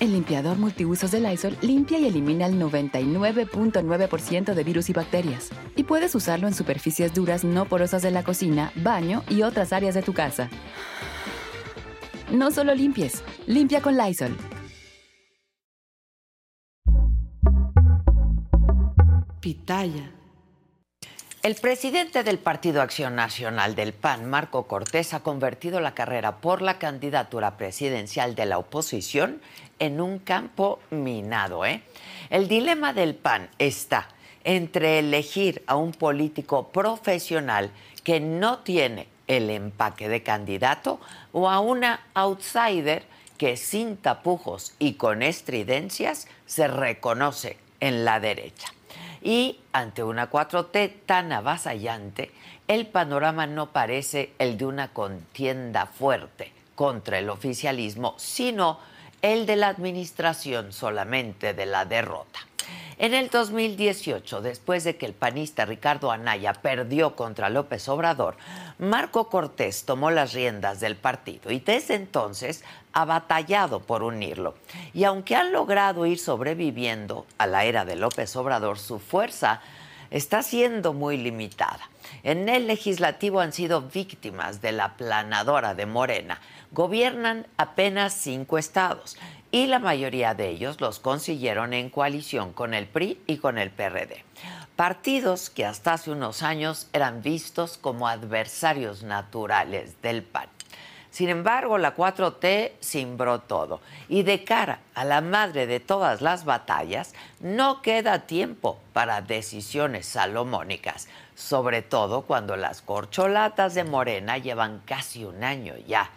El limpiador multiusos de Lysol limpia y elimina el 99.9% de virus y bacterias. Y puedes usarlo en superficies duras no porosas de la cocina, baño y otras áreas de tu casa. No solo limpies, limpia con Lysol. Pitaya. El presidente del Partido Acción Nacional del PAN, Marco Cortés, ha convertido la carrera por la candidatura presidencial de la oposición en un campo minado. ¿eh? El dilema del PAN está entre elegir a un político profesional que no tiene el empaque de candidato o a una outsider que sin tapujos y con estridencias se reconoce en la derecha. Y ante una 4T tan avasallante, el panorama no parece el de una contienda fuerte contra el oficialismo, sino el de la administración solamente de la derrota. En el 2018, después de que el panista Ricardo Anaya perdió contra López Obrador, Marco Cortés tomó las riendas del partido y desde entonces ha batallado por unirlo. Y aunque han logrado ir sobreviviendo a la era de López Obrador, su fuerza está siendo muy limitada. En el legislativo han sido víctimas de la planadora de Morena. Gobiernan apenas cinco estados y la mayoría de ellos los consiguieron en coalición con el PRI y con el PRD. Partidos que hasta hace unos años eran vistos como adversarios naturales del PAN. Sin embargo, la 4T cimbró todo y de cara a la madre de todas las batallas, no queda tiempo para decisiones salomónicas, sobre todo cuando las corcholatas de Morena llevan casi un año ya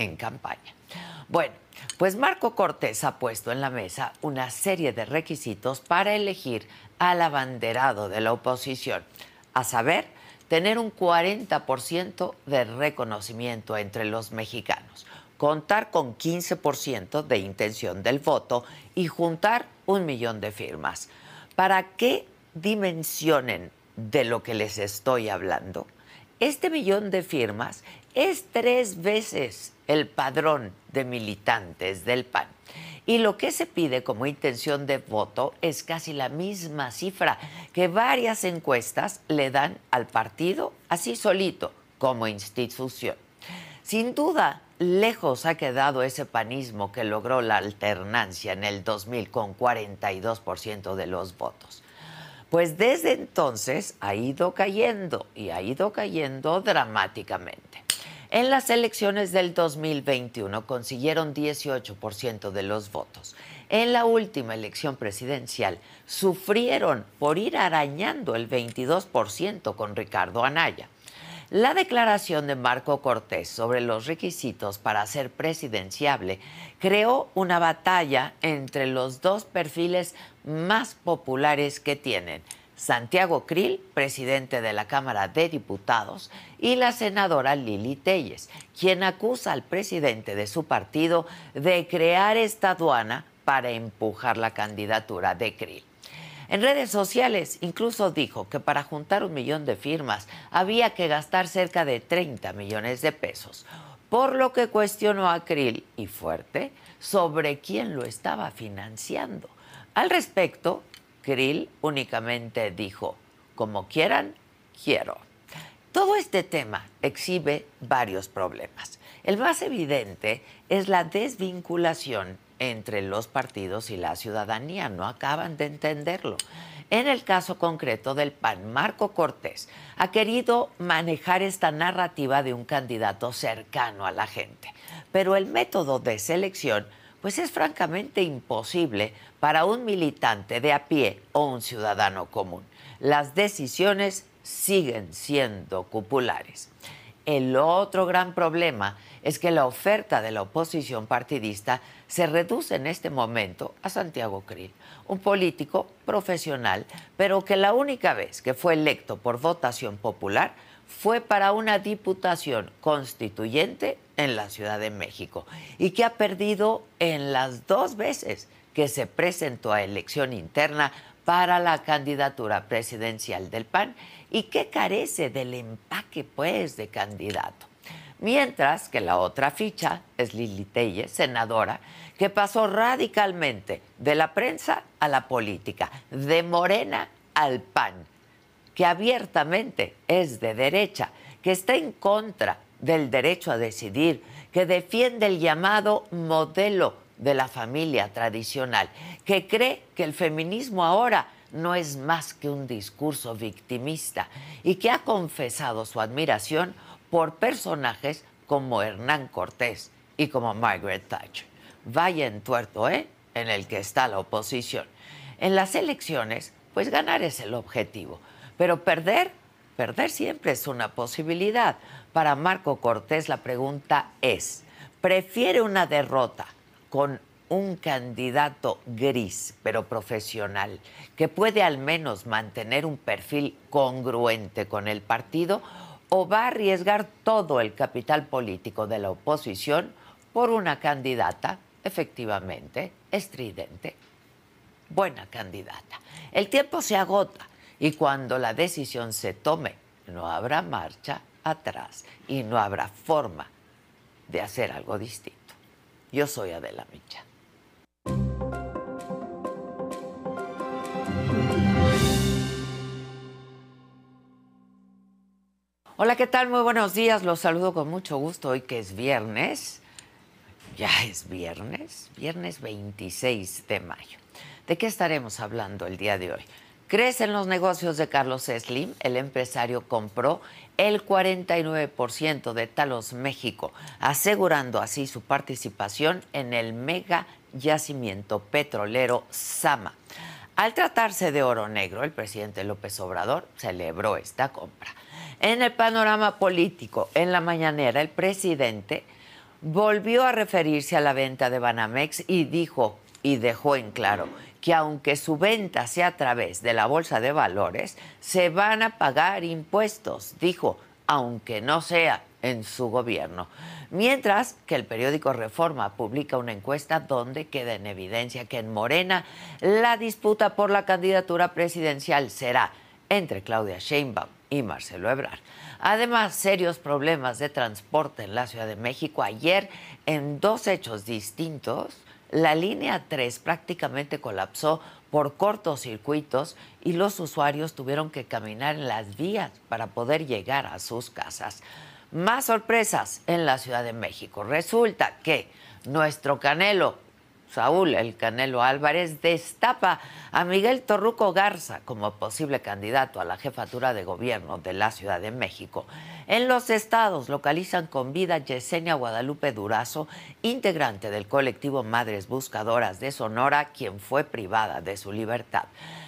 en campaña. Bueno, pues Marco Cortés ha puesto en la mesa una serie de requisitos para elegir al abanderado de la oposición, a saber, tener un 40% de reconocimiento entre los mexicanos, contar con 15% de intención del voto y juntar un millón de firmas. ¿Para qué dimensionen de lo que les estoy hablando? Este millón de firmas es tres veces el padrón de militantes del PAN. Y lo que se pide como intención de voto es casi la misma cifra que varias encuestas le dan al partido, así solito, como institución. Sin duda, lejos ha quedado ese panismo que logró la alternancia en el 2000 con 42% de los votos. Pues desde entonces ha ido cayendo y ha ido cayendo dramáticamente. En las elecciones del 2021 consiguieron 18% de los votos. En la última elección presidencial sufrieron por ir arañando el 22% con Ricardo Anaya. La declaración de Marco Cortés sobre los requisitos para ser presidenciable creó una batalla entre los dos perfiles más populares que tienen, Santiago Krill, presidente de la Cámara de Diputados, y la senadora Lili Telles, quien acusa al presidente de su partido de crear esta aduana para empujar la candidatura de Krill. En redes sociales incluso dijo que para juntar un millón de firmas había que gastar cerca de 30 millones de pesos, por lo que cuestionó a Krill y Fuerte sobre quién lo estaba financiando. Al respecto, Krill únicamente dijo, como quieran, quiero. Todo este tema exhibe varios problemas. El más evidente es la desvinculación entre los partidos y la ciudadanía. No acaban de entenderlo. En el caso concreto del PAN, Marco Cortés ha querido manejar esta narrativa de un candidato cercano a la gente, pero el método de selección pues es francamente imposible para un militante de a pie o un ciudadano común. Las decisiones siguen siendo cupulares. El otro gran problema es que la oferta de la oposición partidista se reduce en este momento a Santiago Krill, un político profesional, pero que la única vez que fue electo por votación popular fue para una diputación constituyente en la Ciudad de México y que ha perdido en las dos veces que se presentó a elección interna para la candidatura presidencial del PAN y que carece del empaque pues de candidato. Mientras que la otra ficha es Lili Telles, senadora, que pasó radicalmente de la prensa a la política, de Morena al PAN, que abiertamente es de derecha, que está en contra del derecho a decidir, que defiende el llamado modelo de la familia tradicional, que cree que el feminismo ahora no es más que un discurso victimista y que ha confesado su admiración por personajes como Hernán Cortés y como Margaret Thatcher. Vaya en tuerto, ¿eh? En el que está la oposición. En las elecciones, pues ganar es el objetivo, pero perder, perder siempre es una posibilidad. Para Marco Cortés la pregunta es, ¿prefiere una derrota con un candidato gris, pero profesional, que puede al menos mantener un perfil congruente con el partido, o va a arriesgar todo el capital político de la oposición por una candidata efectivamente estridente, buena candidata. El tiempo se agota y cuando la decisión se tome, no habrá marcha atrás y no habrá forma de hacer algo distinto. Yo soy Adela Micha. Hola, ¿qué tal? Muy buenos días. Los saludo con mucho gusto hoy que es viernes. Ya es viernes, viernes 26 de mayo. ¿De qué estaremos hablando el día de hoy? Crecen los negocios de Carlos Slim. El empresario compró el 49% de Talos México, asegurando así su participación en el mega yacimiento petrolero Sama. Al tratarse de oro negro, el presidente López Obrador celebró esta compra. En el panorama político, en la mañanera, el presidente volvió a referirse a la venta de Banamex y dijo y dejó en claro que aunque su venta sea a través de la bolsa de valores, se van a pagar impuestos, dijo, aunque no sea en su gobierno. Mientras que el periódico Reforma publica una encuesta donde queda en evidencia que en Morena la disputa por la candidatura presidencial será entre Claudia Sheinbaum y Marcelo Ebrard. Además, serios problemas de transporte en la Ciudad de México. Ayer, en dos hechos distintos, la línea 3 prácticamente colapsó por cortocircuitos y los usuarios tuvieron que caminar en las vías para poder llegar a sus casas. Más sorpresas en la Ciudad de México. Resulta que nuestro Canelo Saúl El Canelo Álvarez destapa a Miguel Torruco Garza como posible candidato a la jefatura de gobierno de la Ciudad de México. En los estados localizan con vida Yesenia Guadalupe Durazo, integrante del colectivo Madres Buscadoras de Sonora, quien fue privada de su libertad.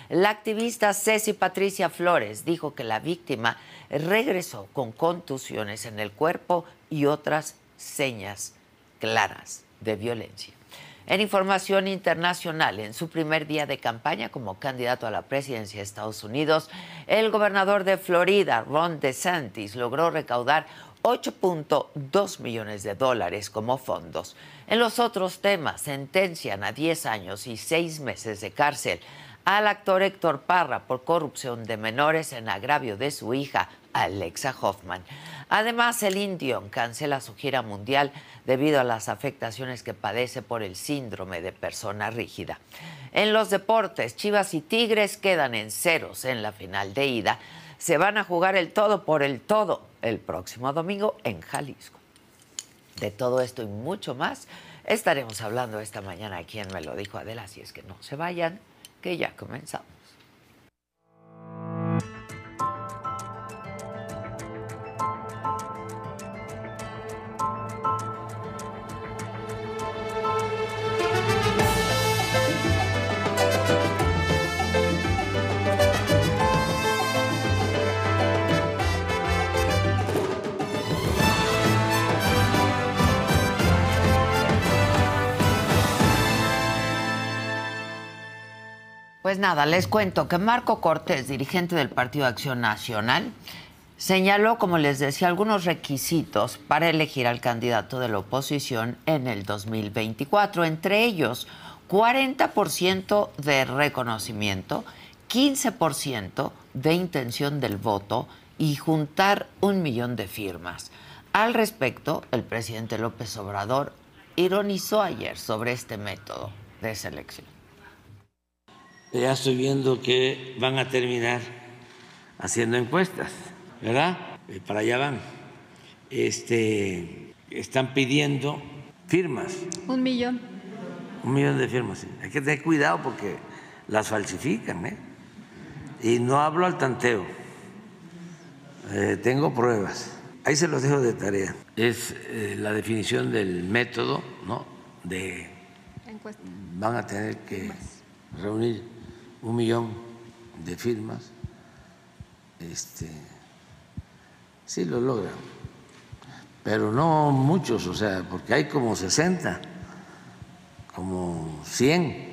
La activista Ceci Patricia Flores dijo que la víctima regresó con contusiones en el cuerpo y otras señas claras de violencia. En información internacional, en su primer día de campaña como candidato a la presidencia de Estados Unidos, el gobernador de Florida, Ron DeSantis, logró recaudar 8.2 millones de dólares como fondos. En los otros temas, sentencian a 10 años y 6 meses de cárcel al actor Héctor Parra por corrupción de menores en agravio de su hija, Alexa Hoffman. Además, el Indion cancela su gira mundial debido a las afectaciones que padece por el síndrome de persona rígida. En los deportes, Chivas y Tigres quedan en ceros en la final de ida. Se van a jugar el todo por el todo el próximo domingo en Jalisco. De todo esto y mucho más estaremos hablando esta mañana aquí en Me lo dijo Adela, si es que no se vayan, que ya comenzamos. Pues nada, les cuento que Marco Cortés, dirigente del Partido Acción Nacional, señaló, como les decía, algunos requisitos para elegir al candidato de la oposición en el 2024, entre ellos 40% de reconocimiento, 15% de intención del voto y juntar un millón de firmas. Al respecto, el presidente López Obrador ironizó ayer sobre este método de selección. Ya estoy viendo que van a terminar haciendo encuestas ¿verdad? Eh, para allá van. Este, están pidiendo firmas. Un millón. Un millón de firmas. Hay que tener cuidado porque las falsifican, ¿eh? Y no hablo al tanteo. Eh, tengo pruebas. Ahí se los dejo de tarea. Es eh, la definición del método, ¿no? De Encuesta. van a tener que reunir un millón de firmas. Este, sí lo logran, pero no muchos, o sea, porque hay como 60, como 100.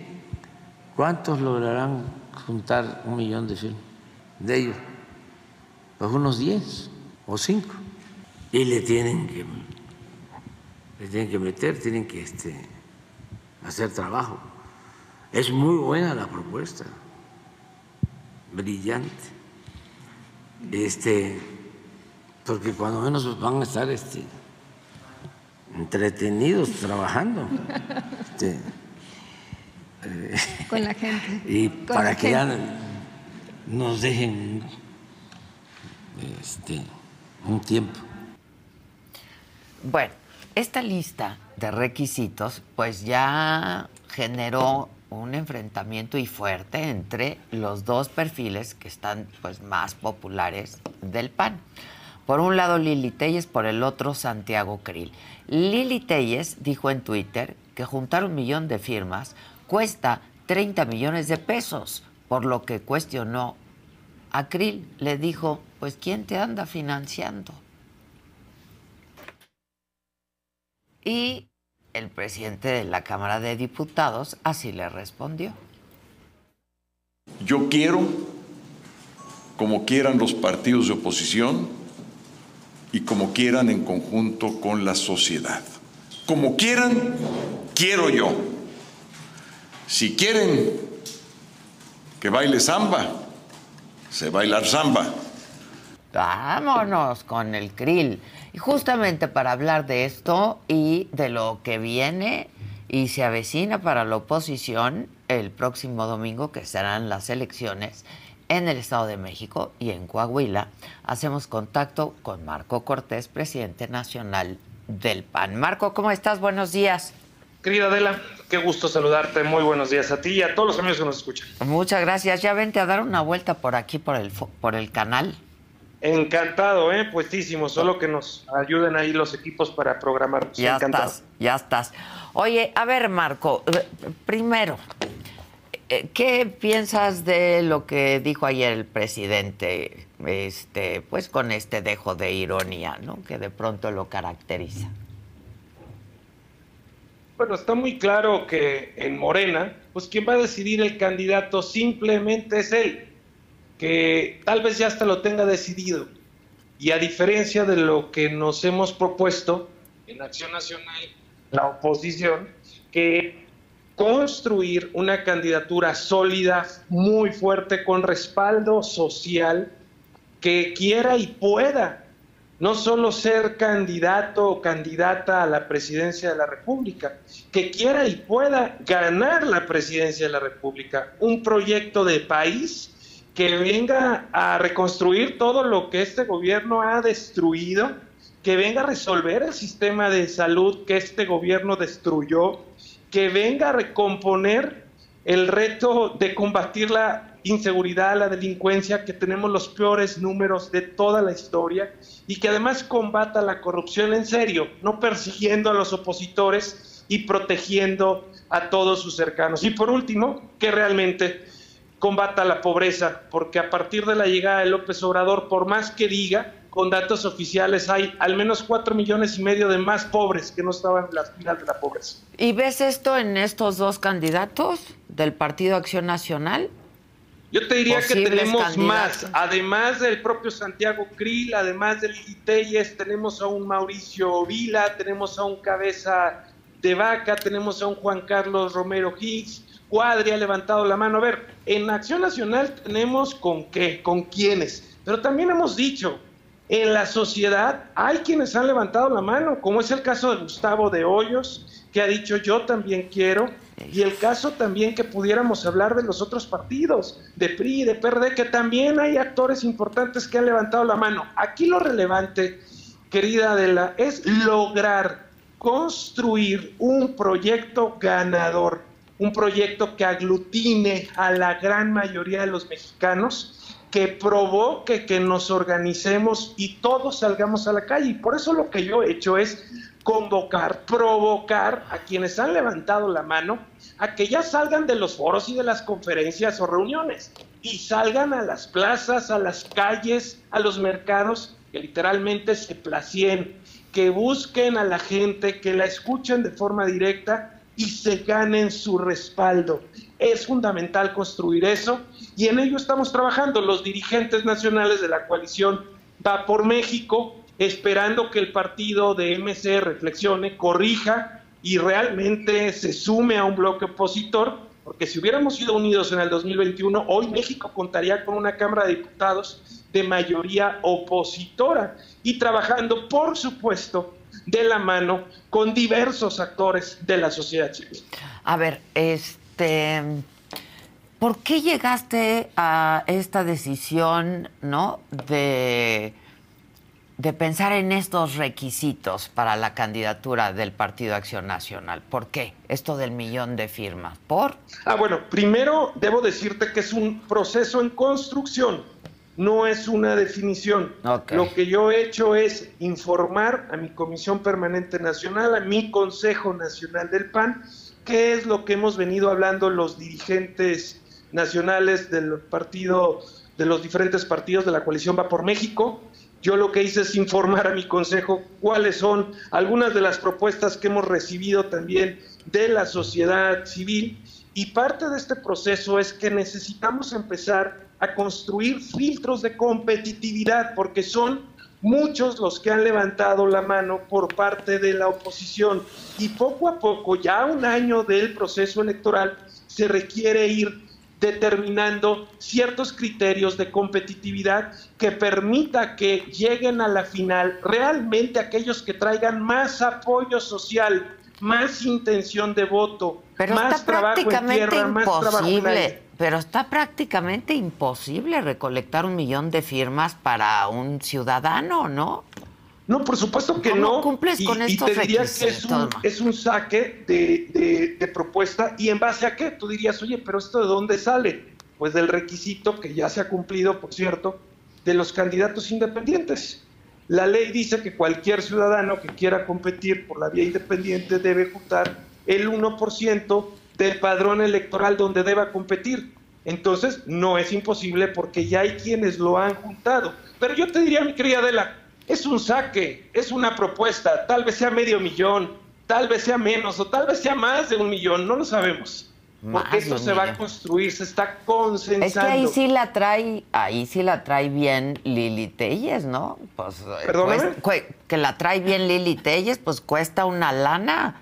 ¿Cuántos lograrán juntar un millón de de ellos? Pues unos 10 o 5. Y le tienen que, le tienen que meter, tienen que este, hacer trabajo. Es muy buena la propuesta, brillante. Este, porque cuando menos van a estar este, entretenidos trabajando. Este, eh, Con la gente. Y para que ya nos dejen este, un tiempo. Bueno, esta lista de requisitos pues ya generó un enfrentamiento y fuerte entre los dos perfiles que están pues más populares del PAN. Por un lado Lili Telles, por el otro Santiago Krill. Lili Telles dijo en Twitter que juntar un millón de firmas cuesta 30 millones de pesos, por lo que cuestionó a Krill. Le dijo, pues ¿quién te anda financiando? Y el presidente de la Cámara de Diputados así le respondió. Yo quiero, como quieran los partidos de oposición, y como quieran en conjunto con la sociedad. Como quieran, quiero yo. Si quieren que baile samba, se bailar samba. Vámonos con el krill. Y justamente para hablar de esto y de lo que viene y se avecina para la oposición el próximo domingo, que serán las elecciones, en el Estado de México y en Coahuila, hacemos contacto con Marco Cortés, presidente nacional del PAN. Marco, ¿cómo estás? Buenos días. Querida Adela, qué gusto saludarte. Muy buenos días a ti y a todos los amigos que nos escuchan. Muchas gracias. Ya vente a dar una vuelta por aquí, por el, por el canal. Encantado, ¿eh? Puestísimo. Solo que nos ayuden ahí los equipos para programar. Ya estás, ya estás. Oye, a ver, Marco, eh, primero, eh, ¿Qué piensas de lo que dijo ayer el presidente, este, pues con este dejo de ironía, ¿no? Que de pronto lo caracteriza. Bueno, está muy claro que en Morena, pues quien va a decidir el candidato simplemente es él, que tal vez ya hasta lo tenga decidido. Y a diferencia de lo que nos hemos propuesto en Acción Nacional, la oposición, que construir una candidatura sólida, muy fuerte, con respaldo social, que quiera y pueda no solo ser candidato o candidata a la presidencia de la República, que quiera y pueda ganar la presidencia de la República, un proyecto de país que venga a reconstruir todo lo que este gobierno ha destruido, que venga a resolver el sistema de salud que este gobierno destruyó, que venga a recomponer el reto de combatir la inseguridad, la delincuencia, que tenemos los peores números de toda la historia, y que además combata la corrupción en serio, no persiguiendo a los opositores y protegiendo a todos sus cercanos. Y por último, que realmente combata la pobreza, porque a partir de la llegada de López Obrador, por más que diga, con datos oficiales hay al menos cuatro millones y medio de más pobres que no estaban en las filas de la pobreza. ¿Y ves esto en estos dos candidatos del Partido Acción Nacional? Yo te diría que tenemos más, además del propio Santiago Krill, además del Telles, tenemos a un Mauricio Vila, tenemos a un Cabeza de Vaca, tenemos a un Juan Carlos Romero Higgs, Cuadri ha levantado la mano. A ver, en Acción Nacional tenemos con qué, con quiénes, pero también hemos dicho, en la sociedad hay quienes han levantado la mano, como es el caso de Gustavo de Hoyos, que ha dicho yo también quiero, y el caso también que pudiéramos hablar de los otros partidos, de PRI, de PRD, que también hay actores importantes que han levantado la mano. Aquí lo relevante, querida Adela, es lograr construir un proyecto ganador, un proyecto que aglutine a la gran mayoría de los mexicanos, que provoque que nos organicemos y todos salgamos a la calle. Y por eso lo que yo he hecho es convocar, provocar a quienes han levantado la mano a que ya salgan de los foros y de las conferencias o reuniones y salgan a las plazas, a las calles, a los mercados, que literalmente se placien, que busquen a la gente, que la escuchen de forma directa y se ganen su respaldo. Es fundamental construir eso y en ello estamos trabajando los dirigentes nacionales de la coalición Va por México, esperando que el partido de MC reflexione, corrija y realmente se sume a un bloque opositor, porque si hubiéramos sido unidos en el 2021, hoy México contaría con una Cámara de Diputados de mayoría opositora y trabajando, por supuesto, de la mano con diversos actores de la sociedad civil. A ver, este, ¿por qué llegaste a esta decisión, no, de de pensar en estos requisitos para la candidatura del Partido Acción Nacional. ¿Por qué? Esto del millón de firmas. ¿Por? Ah, bueno, primero debo decirte que es un proceso en construcción, no es una definición. Lo que yo he hecho es informar a mi Comisión Permanente Nacional, a mi Consejo Nacional del PAN, qué es lo que hemos venido hablando los dirigentes nacionales del partido, de los diferentes partidos de la coalición Va por México, yo lo que hice es informar a mi consejo cuáles son algunas de las propuestas que hemos recibido también de la sociedad civil. Y parte de este proceso es que necesitamos empezar a construir filtros de competitividad porque son muchos los que han levantado la mano por parte de la oposición. Y poco a poco, ya un año del proceso electoral, se requiere ir determinando ciertos criterios de competitividad que permita que lleguen a la final realmente aquellos que traigan más apoyo social, más intención de voto, más trabajo en tierra, más trabajo en Pero está prácticamente imposible recolectar un millón de firmas para un ciudadano, ¿no? No, por supuesto que no. cumples con y, te diría que es un, saque de, propuesta y en base a qué tú dirías, oye, pero esto de dónde sale? Pues del requisito que ya se ha cumplido, por cierto, de los candidatos independientes. La ley dice que cualquier ciudadano que quiera competir por la vía independiente debe juntar el 1% del padrón electoral donde deba competir. Entonces, no es imposible porque ya hay quienes lo han juntado. Pero yo te diría, mi querida Adela, es un saque, es una propuesta, tal vez sea medio millón, tal vez sea menos o tal vez sea más de un millón, no lo sabemos. Porque esto se va a construir, se está consensando. Es que ahí sí la trae, ahí sí la trae bien Lili Telles, ¿no? Pues, eh, que la trae bien Lili Telles, pues cuesta una lana.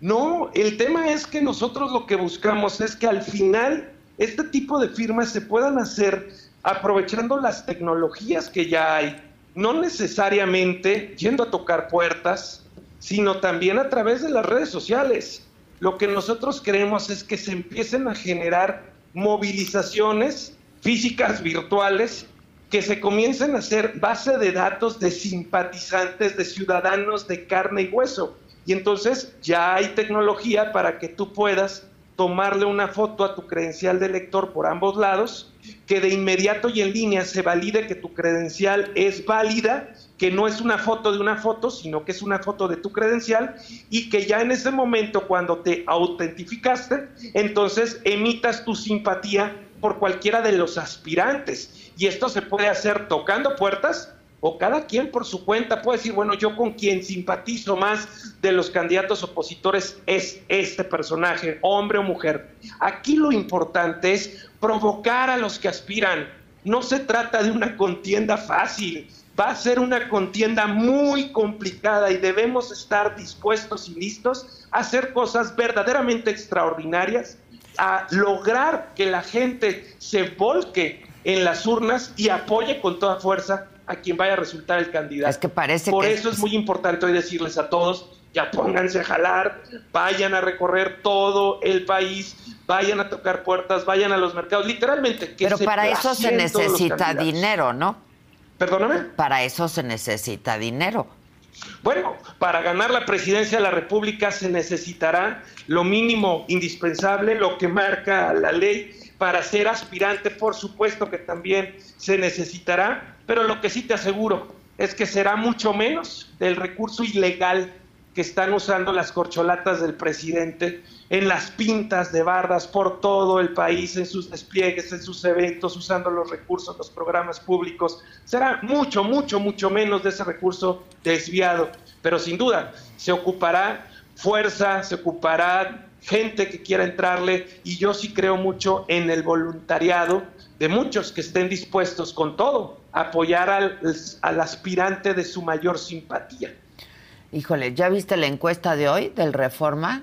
No, el tema es que nosotros lo que buscamos es que al final este tipo de firmas se puedan hacer aprovechando las tecnologías que ya hay no necesariamente yendo a tocar puertas, sino también a través de las redes sociales. Lo que nosotros queremos es que se empiecen a generar movilizaciones físicas, virtuales, que se comiencen a hacer base de datos de simpatizantes, de ciudadanos de carne y hueso. Y entonces ya hay tecnología para que tú puedas tomarle una foto a tu credencial de lector por ambos lados, que de inmediato y en línea se valide que tu credencial es válida, que no es una foto de una foto, sino que es una foto de tu credencial y que ya en ese momento cuando te autentificaste, entonces emitas tu simpatía por cualquiera de los aspirantes. Y esto se puede hacer tocando puertas o cada quien por su cuenta puede decir, bueno, yo con quien simpatizo más de los candidatos opositores es este personaje, hombre o mujer. Aquí lo importante es provocar a los que aspiran. No se trata de una contienda fácil, va a ser una contienda muy complicada y debemos estar dispuestos y listos a hacer cosas verdaderamente extraordinarias, a lograr que la gente se volque en las urnas y apoye con toda fuerza a quien vaya a resultar el candidato. Es que parece Por que eso es muy importante hoy decirles a todos, ya pónganse a jalar, vayan a recorrer todo el país, vayan a tocar puertas, vayan a los mercados, literalmente. Que Pero se para eso se necesita dinero, ¿no? Perdóname. Para eso se necesita dinero. Bueno, para ganar la presidencia de la República se necesitará lo mínimo indispensable, lo que marca la ley. Para ser aspirante, por supuesto que también se necesitará, pero lo que sí te aseguro es que será mucho menos del recurso ilegal que están usando las corcholatas del presidente en las pintas de bardas por todo el país, en sus despliegues, en sus eventos, usando los recursos, los programas públicos. Será mucho, mucho, mucho menos de ese recurso desviado, pero sin duda se ocupará fuerza, se ocupará gente que quiera entrarle y yo sí creo mucho en el voluntariado de muchos que estén dispuestos con todo a apoyar al, al aspirante de su mayor simpatía. Híjole, ¿ya viste la encuesta de hoy del Reforma?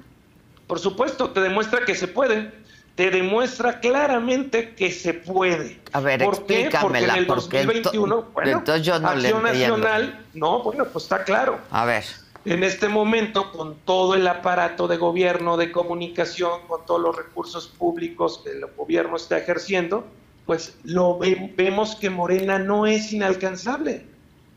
Por supuesto, te demuestra que se puede. Te demuestra claramente que se puede. A ver, ¿Por qué? Porque en explícamela, el porque ento- 2021, bueno, entonces yo no Acción. Nacional, no, bueno, pues está claro. A ver, En este momento, con todo el aparato de gobierno, de comunicación, con todos los recursos públicos que el gobierno está ejerciendo, pues lo ve- vemos que Morena no es inalcanzable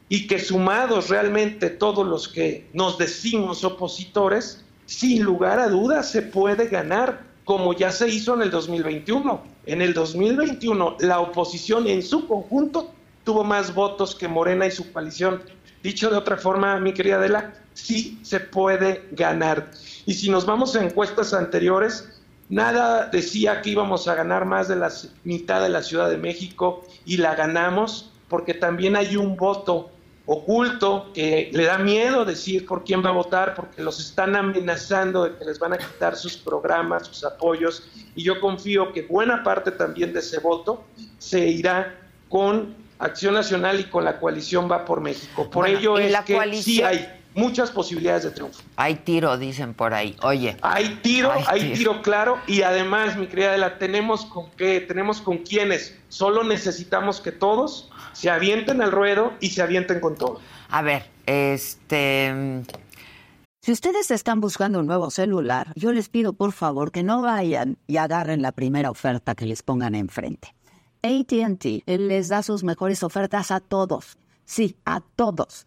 y que sumados realmente todos los que nos decimos opositores, sin lugar a dudas se puede ganar, como ya se hizo en el 2021. En el 2021 la oposición en su conjunto tuvo más votos que Morena y su coalición. Dicho de otra forma, mi querida Adela, sí se puede ganar. Y si nos vamos a encuestas anteriores, nada decía que íbamos a ganar más de la mitad de la Ciudad de México y la ganamos porque también hay un voto oculto que le da miedo decir por quién va a votar porque los están amenazando de que les van a quitar sus programas, sus apoyos y yo confío que buena parte también de ese voto se irá con Acción Nacional y con la coalición Va por México. Por Bueno, ello es la que sí hay muchas posibilidades de triunfo. hay tiro, dicen por ahí. Oye, Hay tiro, Hay hay, tiro. tiro. claro y además, mi querida Adela, tenemos con qué, tenemos con quiénes. Solo necesitamos que todos se avienten al ruedo y se avienten con todo. a ver, este... Si ustedes están buscando un nuevo celular, yo les pido por favor que no vayan y agarren la primera oferta que les pongan enfrente. ATT les da sus mejores ofertas a todos. Sí, a todos.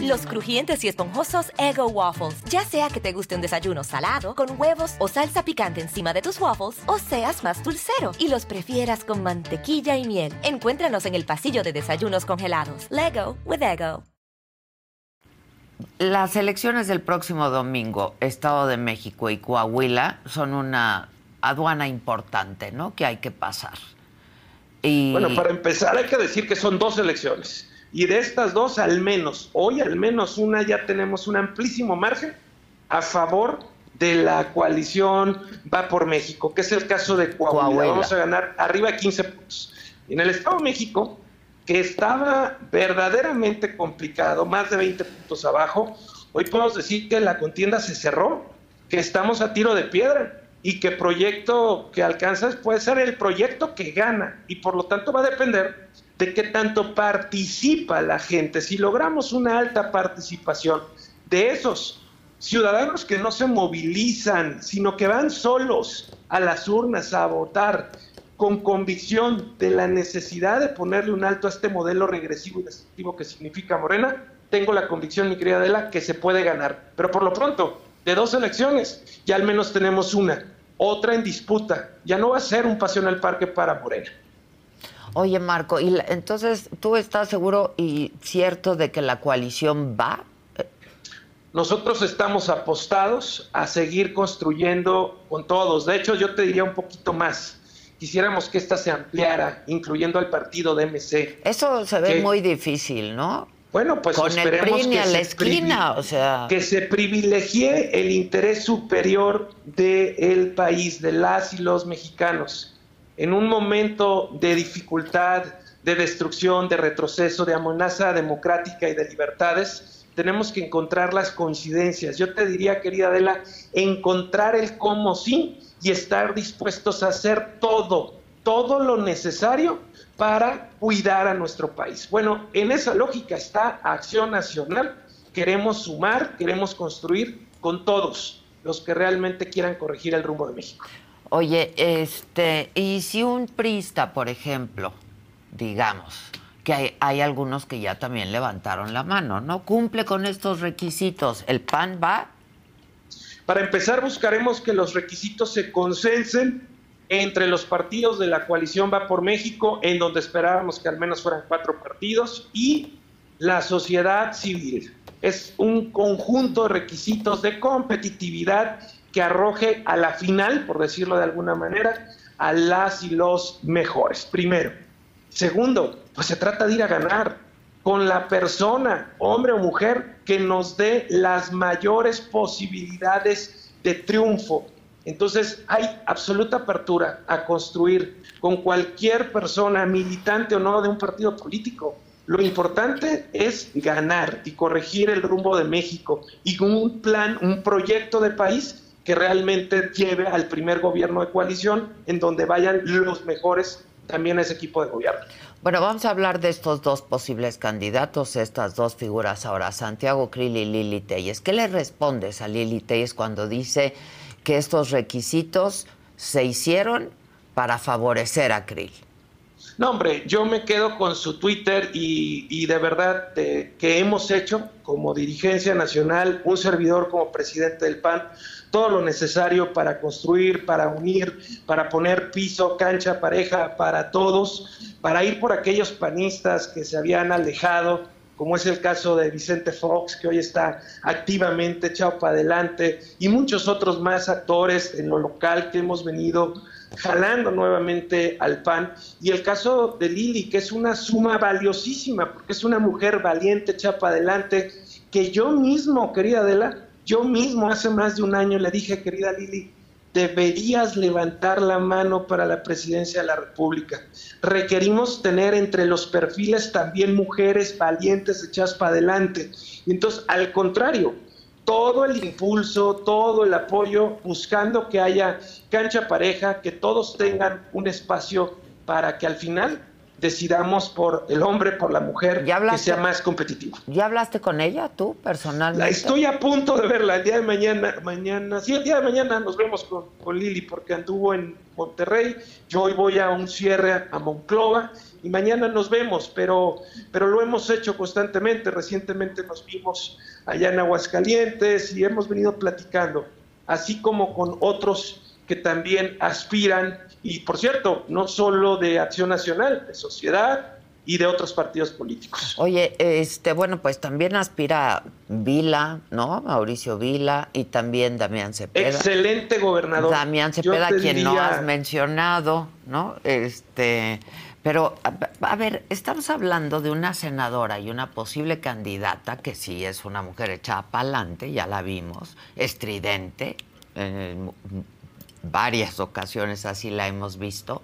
Los crujientes y esponjosos Ego Waffles. Ya sea que te guste un desayuno salado, con huevos o salsa picante encima de tus waffles, o seas más dulcero y los prefieras con mantequilla y miel. Encuéntranos en el pasillo de desayunos congelados. Lego with Ego. Las elecciones del próximo domingo, Estado de México y Coahuila, son una aduana importante, ¿no? Que hay que pasar. Y Bueno, para empezar hay que decir que son dos elecciones. Y de estas dos, al menos, hoy al menos una, ya tenemos un amplísimo margen a favor de la coalición Va por México, que es el caso de Coahuila. Vamos a ganar arriba de 15 puntos. En el Estado de México, que estaba verdaderamente complicado, más de 20 puntos abajo, hoy podemos decir que la contienda se cerró, que estamos a tiro de piedra y que proyecto que alcanzas puede ser el proyecto que gana y por lo tanto va a depender de qué tanto participa la gente. Si logramos una alta participación de esos ciudadanos que no se movilizan, sino que van solos a las urnas a votar con convicción de la necesidad de ponerle un alto a este modelo regresivo y destructivo que significa Morena, tengo la convicción, mi querida Adela, que se puede ganar. Pero por lo pronto, de dos elecciones, ya al menos tenemos una, otra en disputa. Ya no va a ser un pasión al parque para Morena. Oye, Marco, y entonces, ¿tú estás seguro y cierto de que la coalición va nosotros estamos apostados a seguir construyendo con todos. De hecho, yo te diría un poquito más. Quisiéramos que esta se ampliara, incluyendo al partido de MC. Eso se ve muy difícil, ¿no? Bueno, pues con el PRI a la esquina, o sea, que se privilegie el interés superior del país, de las y los mexicanos. En un momento de dificultad, de destrucción, de retroceso, de amenaza democrática y de libertades, tenemos que encontrar las coincidencias. Yo te diría, querida Adela, encontrar el cómo sí y estar dispuestos a hacer todo, todo lo necesario para cuidar a nuestro país. Bueno, en esa lógica está Acción Nacional. Queremos sumar, queremos construir con todos los que realmente quieran corregir el rumbo de México. Oye, este, y si un prista, por ejemplo, digamos, que hay, algunos que ya también levantaron la mano, ¿no? Cumple con estos requisitos. ¿El PAN va? Para empezar, buscaremos que los requisitos se consensen entre los partidos de la coalición Va por México, en donde esperábamos que al menos fueran cuatro partidos, y la sociedad civil. Es un conjunto de requisitos de competitividad que arroje a la final, por decirlo de alguna manera, a las y los mejores. Primero. Segundo, pues se trata de ir a ganar con la persona, hombre o mujer, que nos dé las mayores posibilidades de triunfo. Entonces hay absoluta apertura a construir con cualquier persona, militante o no de un partido político. Lo importante es ganar y corregir el rumbo de México y un plan, un proyecto de país que realmente lleve al primer gobierno de coalición en donde vayan los mejores también a ese equipo de gobierno. Bueno, vamos a hablar de estos dos posibles candidatos, estas dos figuras ahora, Santiago Krill y Lili Telles. ¿Qué le respondes a Lili Telles cuando dice que estos requisitos se hicieron para favorecer a Krill? No, hombre, yo me quedo con su Twitter y, de verdad que hemos hecho como dirigencia nacional, un servidor como presidente del PAN, todo lo necesario para construir, para unir, para poner piso, cancha, pareja para todos, para ir por aquellos panistas que se habían alejado, como es el caso de Vicente Fox, que hoy está activamente echado para adelante, y muchos otros más actores en lo local que hemos venido jalando nuevamente al PAN. Y el caso de Lili, que es una suma valiosísima, porque es una mujer valiente, echada para adelante, que yo mismo, querida Adela, yo mismo hace más de un año le dije, querida Lili, deberías levantar la mano para la presidencia de la República. Requerimos tener entre los perfiles también mujeres valientes echadas para adelante. Entonces, al contrario, todo el impulso, todo el apoyo, buscando que haya cancha pareja, que todos tengan un espacio para que al final decidamos por el hombre, por la mujer, que sea más competitivo. ¿Ya hablaste con ella tú personalmente? La estoy a punto de verla el día de mañana, mañana, sí, el día de mañana nos vemos con, con Lili porque anduvo en Monterrey, yo hoy voy a un cierre a Monclova y mañana nos vemos, pero, pero lo hemos hecho constantemente, recientemente nos vimos allá en Aguascalientes y hemos venido platicando, así como con otros que también aspiran y por cierto, no solo de Acción Nacional, de sociedad y de otros partidos políticos. Oye, este, bueno, pues también aspira Vila, ¿no? Mauricio Vila y también Damián Cepeda. Excelente gobernador. Damián Cepeda, quien no has mencionado, ¿no? Este, pero, a, ver, estamos hablando de una senadora y una posible candidata que sí es una mujer echada para adelante, ya la vimos, estridente, En varias ocasiones así la hemos visto.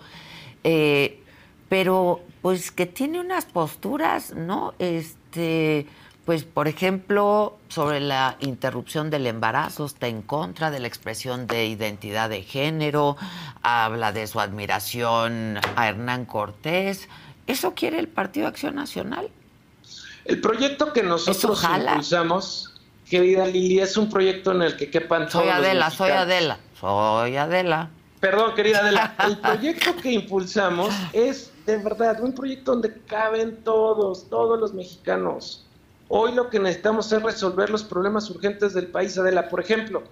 Eh, pero pues que tiene unas posturas, ¿no? Este, pues por ejemplo, sobre la interrupción del embarazo, está en contra de la expresión de identidad de género, habla de su admiración a Hernán Cortés. ¿Eso quiere el Partido Acción Nacional? El proyecto que nosotros impulsamos, querida Lili, es un proyecto en el que quepan todos Soy Adela, soy Adela, soy Adela. Perdón, querida Adela. El proyecto que impulsamos es de verdad un proyecto donde caben todos, todos los mexicanos. Hoy lo que necesitamos es resolver los problemas urgentes del país, Adela. Por ejemplo,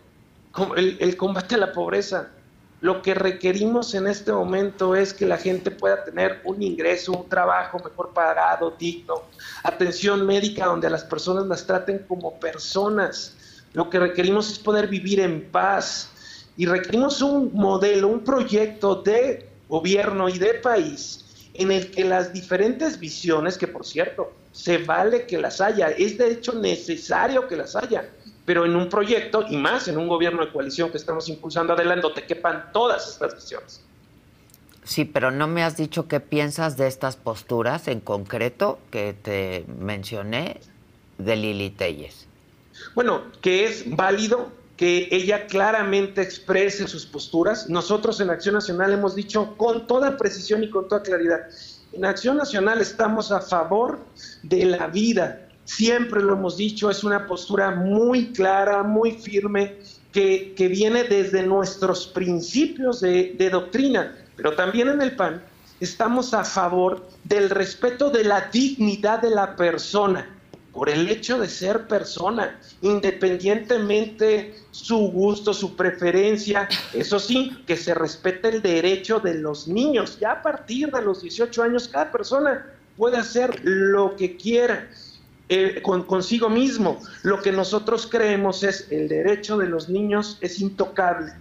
el, el combate a la pobreza. Lo que requerimos en este momento es que la gente pueda tener un ingreso, un trabajo mejor pagado, digno, atención médica donde a las personas las traten como personas. Lo que requerimos es poder vivir en paz y requerimos un modelo, un proyecto de gobierno y de país en el que las diferentes visiones, que por cierto, se vale que las haya, es de hecho necesario que las haya, pero en un proyecto y más en un gobierno de coalición que estamos impulsando adelante, te quepan todas estas visiones. Sí, pero no me has dicho qué piensas de estas posturas en concreto que te mencioné de Lili Telles. Bueno, que es válido que ella claramente exprese sus posturas. Nosotros en Acción Nacional hemos dicho con toda precisión y con toda claridad, en Acción Nacional estamos a favor de la vida, siempre lo hemos dicho, es una postura muy clara, muy firme, que, viene desde nuestros principios de, de doctrina, pero también en el PAN estamos a favor del respeto de la dignidad de la persona, por el hecho de ser persona, independientemente su gusto, su preferencia, eso sí, que se respete el derecho de los niños. Ya a partir de los 18 años, cada persona puede hacer lo que quiera. Eh, con, consigo mismo. Lo que nosotros creemos es el derecho de los niños es intocable,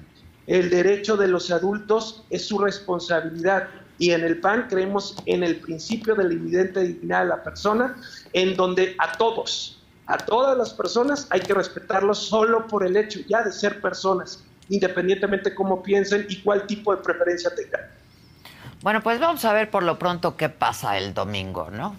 el derecho de los adultos es su responsabilidad. Y en el PAN creemos en el principio de la evidente dignidad de la persona, en donde a todos, a todas las personas hay que respetarlos solo por el hecho ya de ser personas, independientemente cómo piensen y cuál tipo de preferencia tengan. Bueno, pues vamos a ver por lo pronto qué pasa el domingo, ¿no?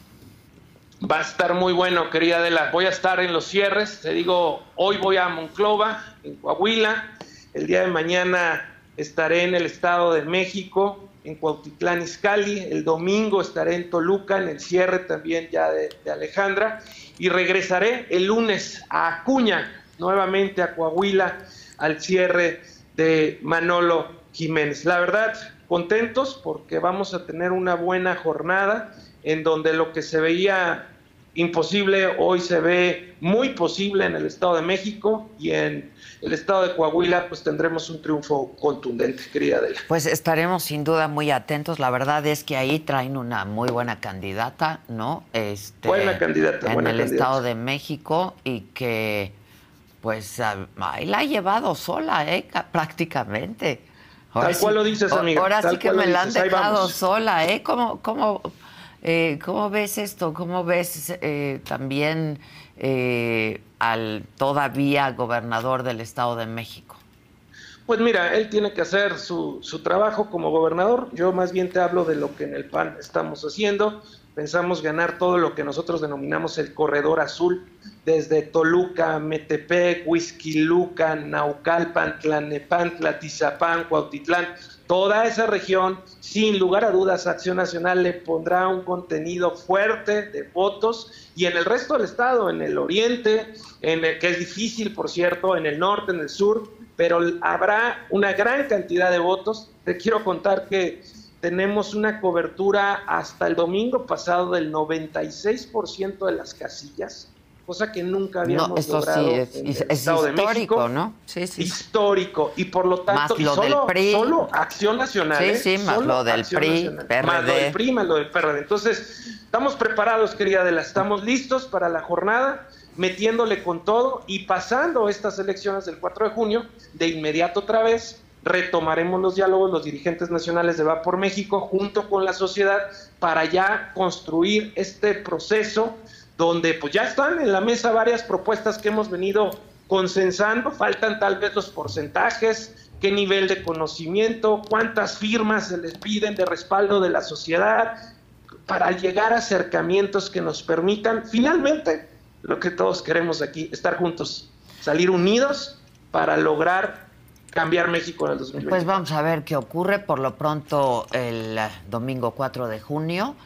Va a estar muy bueno, querida Adela. Voy a estar en los cierres. Te digo, hoy voy a Monclova, en Coahuila. El día de mañana estaré en el Estado de México, en Cuautitlán Izcalli. El domingo estaré en Toluca, en el cierre también ya de, de Alejandra. Y regresaré el lunes a Acuña, nuevamente a Coahuila, al cierre de Manolo Jiménez. La verdad, contentos porque vamos a tener una buena jornada en donde lo que se veía imposible, hoy se ve muy posible en el Estado de México y en el Estado de Coahuila, pues tendremos un triunfo contundente, querida Adela. Pues estaremos sin duda muy atentos. La verdad es que ahí traen una muy buena candidata, ¿no? Este, buena candidata, en el Estado de México y que, pues, ahí la ha llevado sola, ¿eh? Prácticamente. Tal cual lo dices, amiga. Ahora sí que me la han dejado sola, ¿eh? ¿Cómo, cómo, eh, ¿Cómo ves esto? ¿Cómo ves eh, también eh, al todavía gobernador del Estado de México? Pues mira, él tiene que hacer su, su, trabajo como gobernador. Yo más bien te hablo de lo que en el PAN estamos haciendo. Pensamos ganar todo lo que nosotros denominamos el corredor azul, desde Toluca, Metepec, Huizquiluca, Naucalpan, Tlanepantla, Tizapán, Cuautitlán, toda esa región, sin lugar a dudas, Acción Nacional le pondrá un contenido fuerte de votos y en el resto del estado, en el oriente, en el que es difícil, por cierto, en el norte, en el sur, pero habrá una gran cantidad de votos. Te quiero contar que tenemos una cobertura hasta el domingo pasado del 96% de las casillas cosa que nunca habíamos no, eso logrado sí es, en es, el Estado histórico, de México. ¿no? Sí, sí. Histórico. Y por lo tanto, Más lo solo, del PRI. solo Acción Nacional. Sí, ¿eh? sí, más Solo lo del PRI. PRD. Más lo del PRI, más lo del PRD. Entonces, estamos preparados, querida Adela, estamos listos para la jornada, metiéndole con todo y pasando estas elecciones del 4 de junio, de inmediato otra vez, retomaremos los diálogos, los dirigentes nacionales de Va por México, junto con la sociedad, para ya construir este proceso donde pues ya están en la mesa varias propuestas que hemos venido consensando, faltan tal vez los porcentajes, qué nivel de conocimiento, cuántas firmas se les piden de respaldo de la sociedad para llegar a acercamientos que nos permitan finalmente lo que todos queremos aquí, estar juntos, salir unidos para lograr cambiar México en el 2020. Pues vamos a ver qué ocurre por lo pronto el domingo 4 de junio.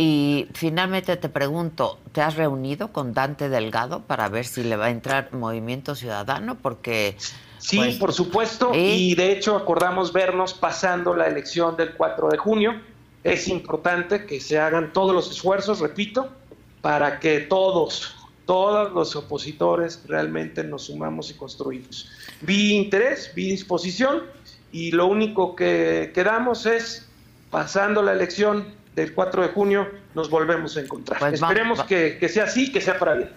Y finalmente te pregunto, ¿te has reunido con Dante Delgado para ver si le va a entrar Movimiento Ciudadano? Porque... Sí, pues, por supuesto, y de hecho acordamos vernos pasando la elección del 4 de junio. Es importante que se hagan todos los esfuerzos, repito, para que todos, todos los opositores realmente nos sumamos y construimos. Vi interés, vi disposición y lo único que quedamos es, pasando la elección del 4 de junio, nos volvemos a encontrar. Pues Esperemos que, que sea así, que sea para bien.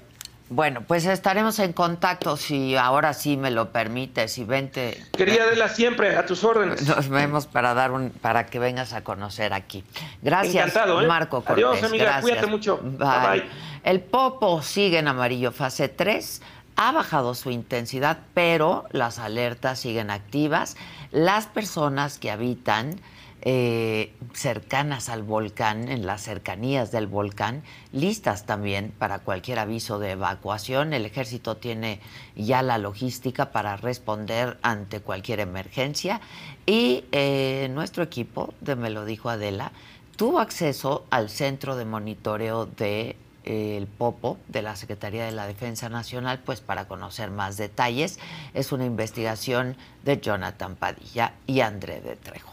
Bueno, pues estaremos en contacto si ahora sí me lo permites y vente. Adela siempre a tus órdenes. Nos vemos para dar un para que vengas a conocer aquí. Gracias, Encantado, ¿eh? Marco Cortés. Adiós, amiga, Gracias. cuídate mucho. Bye. Bye, bye. El Popo sigue en amarillo fase 3. Ha bajado su intensidad, pero las alertas siguen activas. Las personas que habitan eh, cercanas al volcán, en las cercanías del volcán, listas también para cualquier aviso de evacuación. El ejército tiene ya la logística para responder ante cualquier emergencia y eh, nuestro equipo, de me lo dijo Adela, tuvo acceso al centro de monitoreo de eh, el Popo de la Secretaría de la Defensa Nacional, pues para conocer más detalles. Es una investigación de Jonathan Padilla y André de Trejo.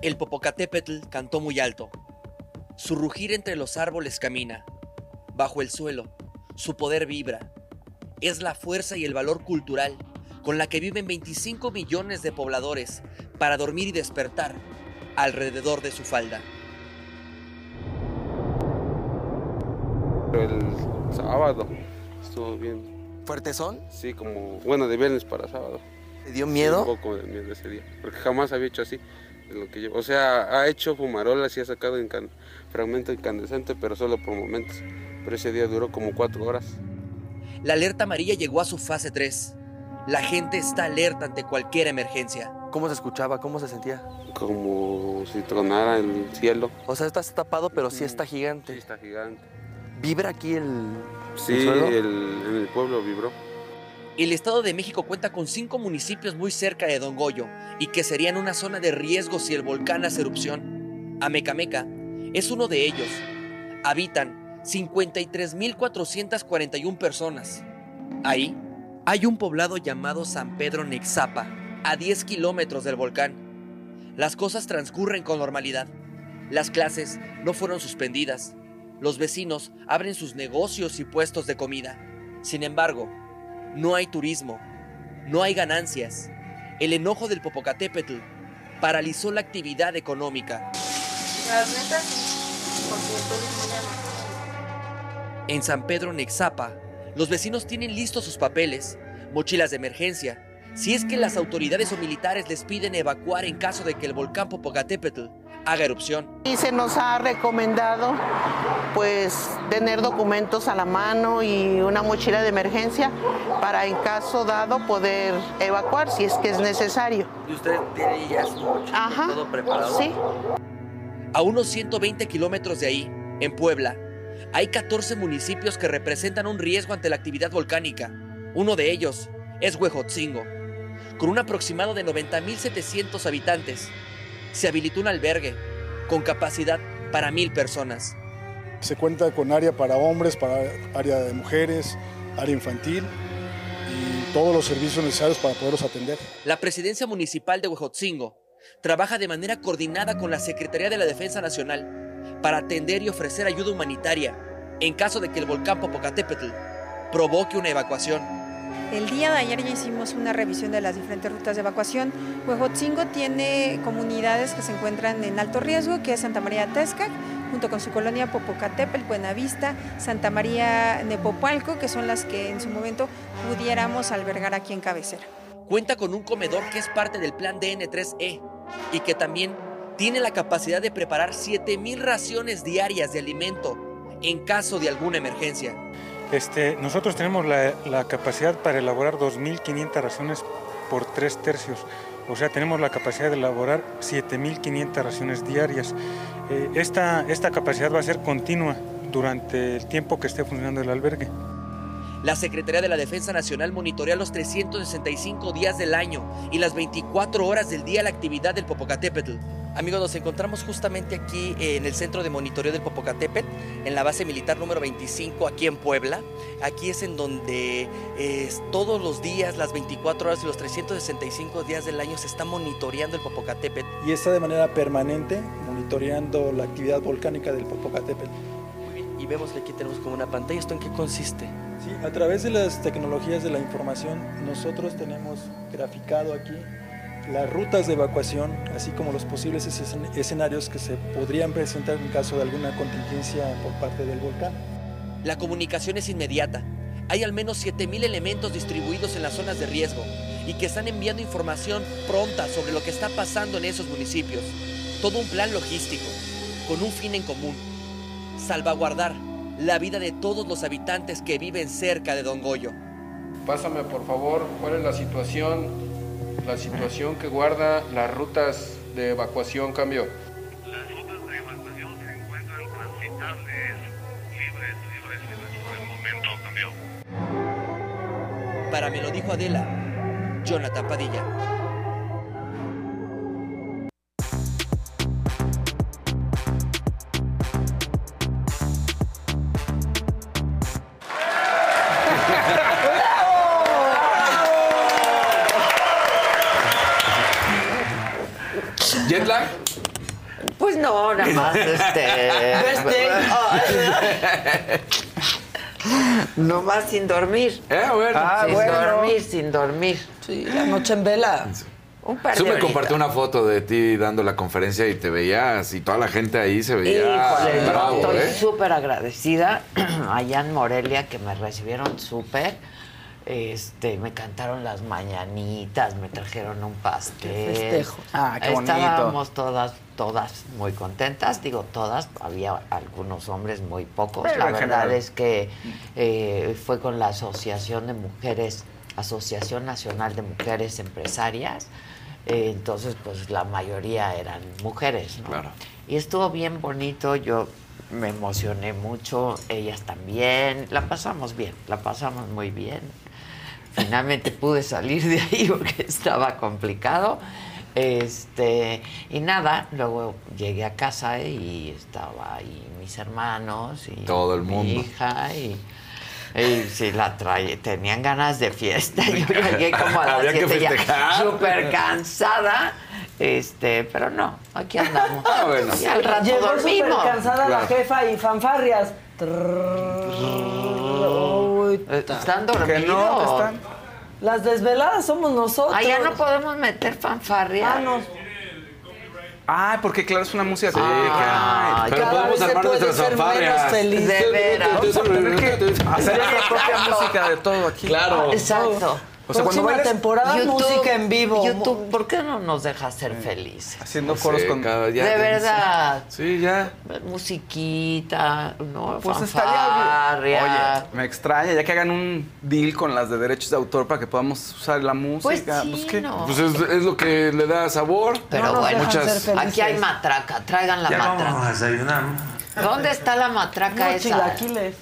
El Popocatépetl cantó muy alto. Su rugir entre los árboles camina. Bajo el suelo, su poder vibra. Es la fuerza y el valor cultural con la que viven 25 millones de pobladores para dormir y despertar alrededor de su falda. El sábado estuvo bien. Sí, como, bueno, de viernes para sábado. ¿Te dio miedo? Sí, un poco de miedo ese día, porque jamás había hecho así. de lo que llevo. O sea, ha hecho fumarolas y ha sacado incan- fragmento incandescente, pero solo por momentos. Pero ese día duró como cuatro horas. La alerta amarilla llegó a su fase 3. La gente está alerta ante cualquier emergencia. ¿Cómo se escuchaba? ¿Cómo se sentía? Como si tronara el cielo. O sea, estás tapado, pero sí está gigante. Sí, está gigante. ¿Vibra aquí el, Sí, el suelo? el- en el pueblo vibró. El Estado de México cuenta con cinco municipios muy cerca de Don Goyo y que serían una zona de riesgo si el volcán hace erupción. Amecameca es uno de ellos. Habitan 53.441 personas. Ahí hay un poblado llamado San Pedro Nexapa, a 10 kilómetros del volcán. Las cosas transcurren con normalidad. Las clases no fueron suspendidas. Los vecinos abren sus negocios y puestos de comida. Sin embargo, no hay turismo, no hay ganancias. El enojo del Popocatépetl paralizó la actividad económica. En San Pedro Nexapa, los vecinos tienen listos sus papeles, mochilas de emergencia, si es que las autoridades o militares les piden evacuar en caso de que el volcán Popocatépetl haga erupción. Y se nos ha recomendado pues tener documentos a la mano y una mochila de emergencia para en caso dado poder evacuar si es que es necesario. ¿Y usted tiene ya su mochila Ajá. todo preparado? Sí. A unos 120 kilómetros de ahí, en Puebla, hay 14 municipios que representan un riesgo ante la actividad volcánica. Uno de ellos es Huejotzingo, con un aproximado de 90.700 habitantes. Se habilitó un albergue con capacidad para mil personas. Se cuenta con área para hombres, para área de mujeres, área infantil y todos los servicios necesarios para poderlos atender. La presidencia municipal de Huejotzingo trabaja de manera coordinada con la Secretaría de la Defensa Nacional para atender y ofrecer ayuda humanitaria en caso de que el volcán Popocatépetl provoque una evacuación. El día de ayer ya hicimos una revisión de las diferentes rutas de evacuación. Huejotzingo tiene comunidades que se encuentran en alto riesgo, que es Santa María Tezcac, junto con su colonia Popocatépetl, Buenavista, Santa María Nepopalco, que son las que en su momento pudiéramos albergar aquí en cabecera. Cuenta con un comedor que es parte del plan DN3E y que también tiene la capacidad de preparar 7.000 raciones diarias de alimento en caso de alguna emergencia. Este, nosotros tenemos la, capacidad para elaborar 2.500 raciones por tres tercios. O sea, tenemos la capacidad de elaborar 7.500 raciones diarias. Eh, esta, esta capacidad va a ser continua durante el tiempo que esté funcionando el albergue. La Secretaría de la Defensa Nacional monitorea los 365 días del año y las 24 horas del día la actividad del Popocatépetl. Amigos, nos encontramos justamente aquí eh, en el centro de monitoreo del Popocatépetl, en la base militar número 25, aquí en Puebla. Aquí es en donde eh, todos los días, las 24 horas y los 365 días del año se está monitoreando el Popocatépetl. Y está de manera permanente monitoreando la actividad volcánica del Popocatépetl. Y vemos que aquí tenemos como una pantalla. ¿Esto en qué consiste? Sí, a través de las tecnologías de la información, nosotros tenemos graficado aquí las rutas de evacuación, así como los posibles escen- escenarios que se podrían presentar en caso de alguna contingencia por parte del volcán. La comunicación es inmediata. Hay al menos 7.000 elementos distribuidos en las zonas de riesgo y que están enviando información pronta sobre lo que está pasando en esos municipios. Todo un plan logístico, con un fin en común. Salvaguardar la vida de todos los habitantes que viven cerca de Don Goyo. Pásame por favor cuál es la situación, la situación que guarda las rutas de evacuación cambio. Para me lo dijo Adela, Jonathan Padilla. Más este. no más sin dormir. Eh, bueno. Ah, sin bueno. dormir, sin dormir. Sí, la noche en vela. Un par Tú de me compartió una foto de ti dando la conferencia y te veías y toda la gente ahí se veía Híjole, yo bravo, estoy ¿eh? súper agradecida allá en Morelia que me recibieron súper. Este, me cantaron las mañanitas, me trajeron un pastel. Qué festejo. Ah, qué bonito. Estábamos todas, todas muy contentas. Digo todas, había algunos hombres, muy pocos. Pero la verdad general. es que eh, fue con la Asociación de Mujeres, Asociación Nacional de Mujeres Empresarias. Eh, entonces, pues la mayoría eran mujeres, ¿no? Claro. Y estuvo bien bonito, yo me emocioné mucho, ellas también, la pasamos bien, la pasamos muy bien. Finalmente pude salir de ahí porque estaba complicado. Este, y nada, luego llegué a casa y estaba ahí mis hermanos y Todo el mi mundo. hija y, y sí la traía, tenían ganas de fiesta. Yo llegué como a las Había siete ya súper cansada. Este, pero no, aquí andamos. Ah, bueno. Y al rato Llegó dormimos. cansada la jefa y fanfarrias. Uy, Eh, ¿Están dormidos? Que no, están- Las desveladas somos nosotros. Ah, ya no podemos meter fanfarria. Ah, no. Ay, porque claro, es una música que... Ah, Pero Cada podemos vez se armar puede nuestras ser menos fanfarrias. feliz. De veras. Vamos a tener que hacer nuestra propia música de todo aquí. Claro. Exacto. O sea, cuando bailes temporada, música en vivo. YouTube, ¿por qué no nos dejas ser felices? haciendo No coros sé, con... cada- ya de te- verdad. Sí, ya. Musiquita, ¿no? Pues Fanfarria. estaría bien. Oye, me extraña, ya que hagan un deal con las de derechos de autor para que podamos usar la Pues música. sí, ¿qué? no. Pues es, es lo que le da sabor. Pero No bueno, muchas- aquí hay matraca, traigan la Ya matraca. vamos a desayunar. ¿Dónde está la matraca No, esa? chilaquiles.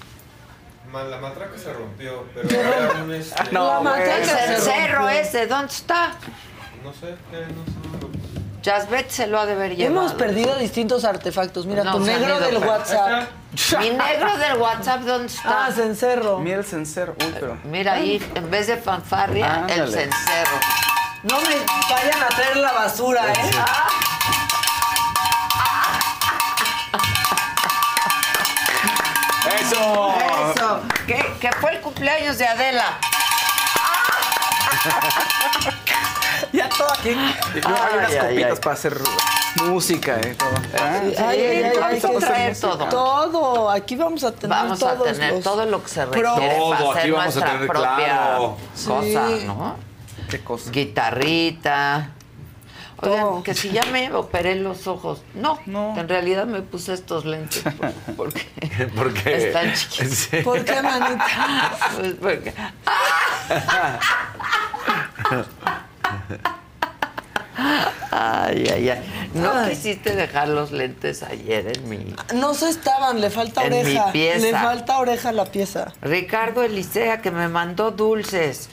La matraca se rompió, pero había un este, No, La matraca Es se el cerro ese, ¿dónde está? no sé qué, no sé. Jasbet se lo ha de haber llevado. Hemos perdido distintos artefactos. Mira, No, tu se han negro ido del WhatsApp. Mi negro del WhatsApp, ¿dónde está? Ah, cencerro. Miel cencerro. Uy, pero... Mira ahí, en vez de fanfarria, el Ándale. cencerro. No me vayan a traer la basura, ¿eh? ¡Eso! Eso, que, que fue el cumpleaños de Adela. Ya todo aquí. Y luego hay unas Ay, ay, copitas ay. para hacer música, ¿eh? Todo. Ah, Ay, ay, ay, vamos hay a que traer hacer todo. Todo. Aquí vamos a tener Vamos a tener los- todo lo que se requiere Todo, para aquí hacer vamos a nuestra tener, propia claro. cosa, Sí. ¿no? Qué cosa. Guitarrita. Oigan, que si ya me operé los ojos. No, en realidad me puse estos lentes por- porque ¿Por qué? están chiquitos. Sí. ¿Por qué, manita? Pues porque- Ay, ay, ay. No Ay. quisiste dejar los lentes ayer en mi... No se estaban, le falta En mi oreja. pieza. Le falta oreja a la pieza. Ricardo Elisea que me mandó dulces.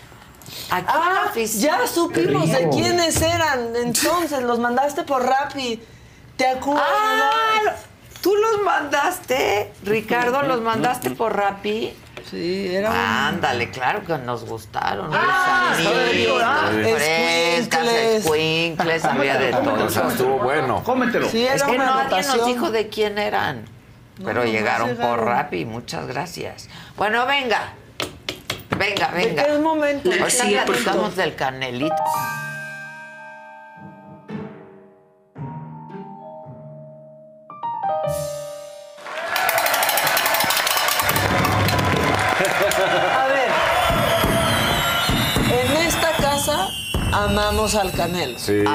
Aquí en la Ah, oficina. ya supimos de quiénes eran. Entonces, los mandaste por Rappi. ¿Te acuerdas? Ah, tú los mandaste, Ricardo, los mandaste por Rappi. Sí, era un- Ándale, claro que nos gustaron. Ah, escuincles. escuincles, había de todo. Estuvo bueno. Cómetelo. Sí, era Es que una nadie nos dijo de quién eran. Pero llegaron, por. Rappi, muchas gracias. Bueno, venga. Venga, ¿De venga. qué momento? Ahorita Sí, platicamos del canelito. Amamos al Canelo. Sí. Lo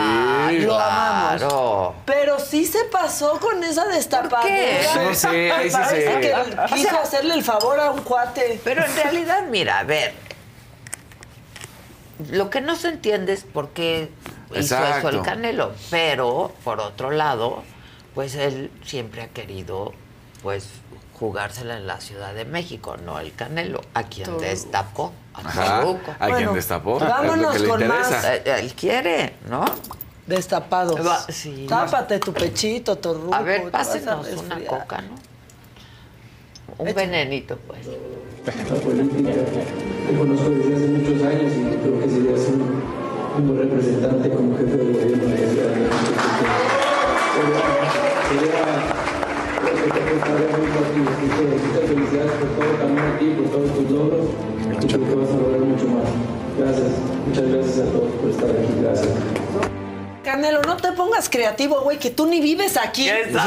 amamos. Claro. Pero sí se pasó con esa destapadura. qué? Sí, sí, ahí sí Parece se- que O quiso sea- hacerle el favor a un cuate. Pero en realidad, mira, a ver. Lo que no se entiende es por qué hizo Exacto. eso el Canelo. Pero, por otro lado, pues él siempre ha querido, pues, jugársela en la Ciudad de México, no el Canelo, a quien Torruco. destapó, a Ajá. A quien Bueno, destapó. es lo vámonos que le con interesa. más. Eh, Él quiere, ¿no? Destapados. Va- sí. Tápate tu pechito, torruco. A ver, a pásenos una coca, ¿no? Un venenito, pues. la política. Te conozco desde hace muchos años y creo que serías un, un buen representante como jefe de gobierno de la Ciudad de México. Sería, sería, muy. Así que muchas felicidades por todo, también a ti, por todos tus logros. Y creo que vas a lograr mucho más. Gracias, muchas gracias a todos por estar aquí. Gracias. Canelo, no te pongas creativo, güey, que tú ni vives aquí. ¿Qué Ya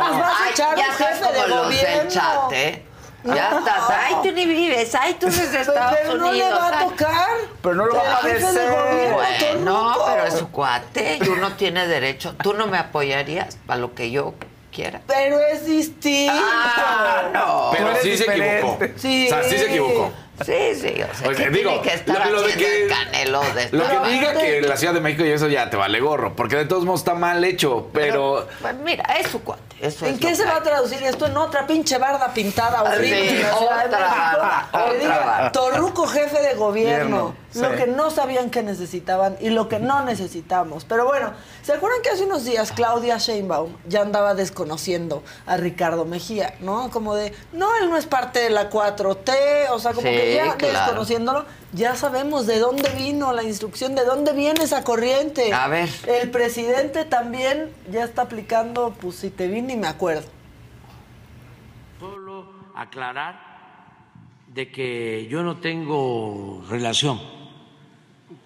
nos vas a Ay, echar ya un estás jefe como de los gobierno. del chat, ¿eh? Ya No. estás. Ay, tú ni vives. Ay, tú eres de Estados Pero Unidos. no le va a ay. tocar. Pero no lo va a El padecer. Bueno, Torruco. pero es su cuate y uno tiene derecho. ¿Tú no me apoyarías para lo que yo quiera? Pero es distinto. Ah, no. Pero sí se equivocó. Sí. O sea, sí se equivocó. Sí, sí, o sea, Oye, ¿qué digo, tiene que estar lo- lo de haciendo que- el canelo de Lo que diga que la Ciudad de México y eso ya te vale gorro, porque de todos modos está mal hecho, pero... Pues mira, es su cuate. Eso ¿En es qué se va a traducir esto? En otra pinche barda pintada horrible. Sí, en la Ciudad de otra otra diga, barda. Torruco jefe de gobierno. Sí. Lo que no sabían que necesitaban y lo que no necesitamos. Pero bueno, ¿se acuerdan que hace unos días Claudia Sheinbaum ya andaba desconociendo a Ricardo Mejía, ¿no? Como de, no, él no es parte de la 4T, o sea, como Sí, que ya claro. desconociéndolo, ya sabemos de dónde vino la instrucción, de dónde viene esa corriente. A ver. El presidente también ya está aplicando, pues si te vi ni me acuerdo. Solo aclarar de que yo no tengo relación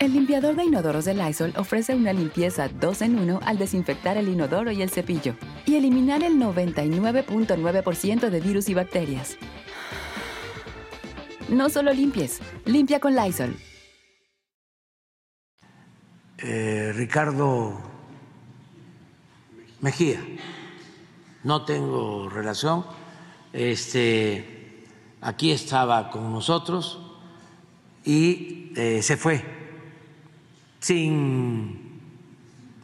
El limpiador de inodoros de Lysol ofrece una limpieza 2 en 1 al desinfectar el inodoro y el cepillo y eliminar el 99.9% de virus y bacterias. No solo limpies, limpia con Lysol. eh, Ricardo Mejía. No tengo relación. Este, aquí estaba con nosotros y eh, se fue sin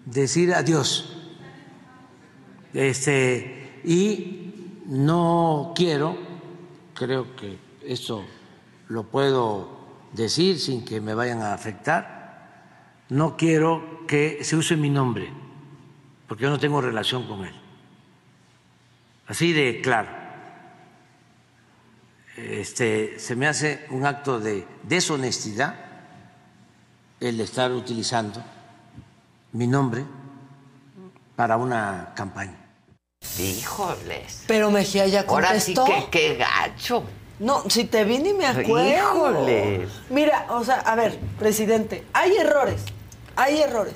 decir adiós. Este, y no quiero, creo que esto lo puedo decir sin que me vayan a afectar, no quiero que se use mi nombre, porque yo no tengo relación con él. Así de claro. Este, se me hace un acto de deshonestidad el estar utilizando mi nombre para una campaña. Híjoles. Pero Mejía ya Ahora sí contestó. que qué gacho. No, si te vi ni me acuerdo. Híjoles. Mira, o sea, a ver, presidente, hay errores, hay errores.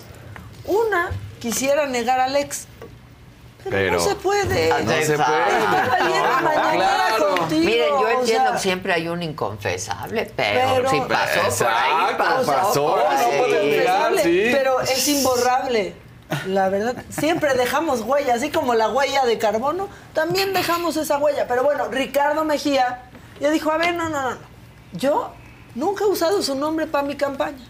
Una, quisiera negar al ex. Pero, Pero- no se puede. No se puede. Claro. contigo, Miren, yo o entiendo sea, que siempre hay un inconfesable, pero, Pero- si pasó por ahí, pasó, por ahí. sí. Pero es imborrable. La verdad, siempre dejamos huella, así como la huella de carbono, también dejamos esa huella. Pero bueno, Ricardo Mejía ya dijo, a ver, no, no, no, no. Yo nunca he usado su nombre para mi campaña.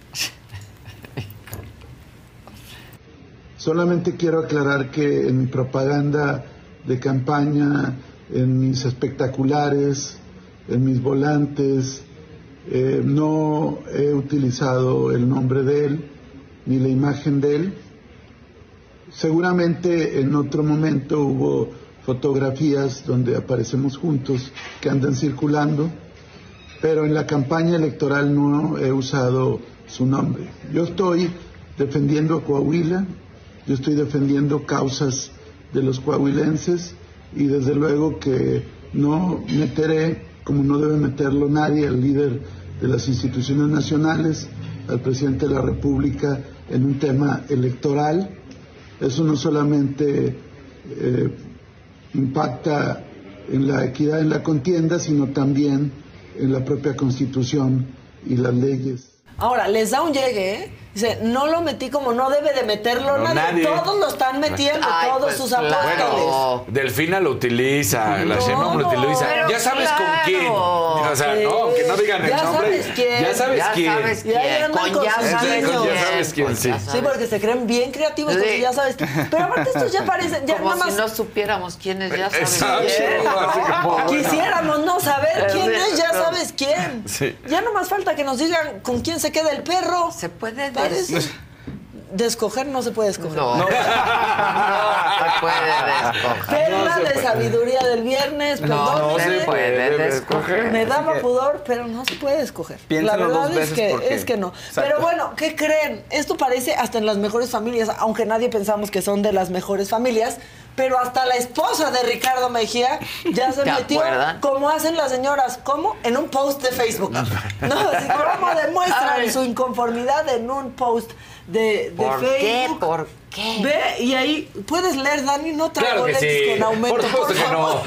Solamente quiero aclarar que en mi propaganda de campaña, en mis espectaculares, en mis volantes, eh, no he utilizado el nombre de él ni la imagen de él. Seguramente en otro momento hubo fotografías donde aparecemos juntos que andan circulando, pero en la campaña electoral no he usado su nombre. Yo estoy defendiendo a Coahuila, yo estoy defendiendo causas de los coahuilenses y desde luego que no meteré, como no debe meterlo nadie, al líder de las instituciones nacionales, al presidente de la República, en un tema electoral. Eso no solamente eh, impacta en la equidad en la contienda, sino también en la propia Constitución y las leyes. Ahora, les da un llegue, ¿eh? Dice, no lo metí como no debe de meterlo No, nadie. nadie. Todos lo están metiendo, Ay, todos pues, sus apóstoles. Bueno, Delfina lo utiliza, la Sheinbaum lo utiliza. ya sabes claro. con quién. O sea, Sí. no, que no digan el Ya nombre. sabes quién. Ya sabes Ya quién. sabes Y ahí quién. andan Con con ya sus sabes quién. Ya sabes quién, sí. ya Sí, sabes porque se creen bien creativos, Sí. porque ya sabes. Pero aparte estos ya parecen, ya Como nada más. si no supiéramos quiénes ya sabes Exacto. quién. Como, bueno. Quisiéramos no saber quién es, ya sabes quién. Sí. Ya no más falta que nos digan con quién se queda el perro. Se puede decir. De escoger no se puede escoger. No. No. se puede descoger. Perla se de puede. sabiduría del viernes, No, no se puede descoger. Me daba pudor, pero no se puede escoger. La Piénsalo verdad dos es que, porque- es que no. Exacto. Pero bueno, ¿qué creen? Esto parece hasta en las mejores familias, aunque nadie pensamos que son de las mejores familias. Pero hasta la esposa de Ricardo Mejía ya se ¿Te metió, acuerdan? como hacen las señoras, ¿cómo? En un post de Facebook. No, así como demuestran Ay. su inconformidad en un post de, de ¿Por qué? ¿Por qué? Ve, y ahí puedes leer, Dani, no traigo Claro sí. con aumento. Por supuesto que no.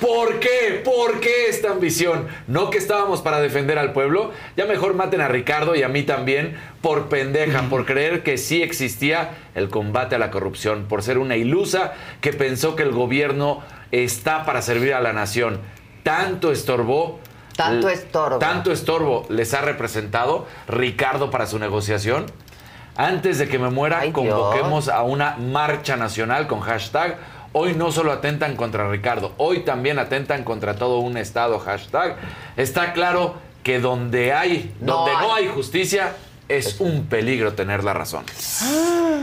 ¿Por qué? ¿Por qué esta ambición? ¿No que estábamos para defender al pueblo? Ya mejor maten a Ricardo y a mí también por pendeja, por creer que sí existía el combate a la corrupción, por ser una ilusa que pensó que el gobierno está para servir a la nación. Tanto estorbó. Tanto estorbo. Tanto estorbo les ha representado Ricardo para su negociación. Antes de que me muera, Ay, convoquemos a una marcha nacional con hashtag. Hoy no solo atentan contra Ricardo, hoy también atentan contra todo un estado. Hashtag. Está claro que donde hay, No donde no hay. hay justicia, es un peligro tener la razón.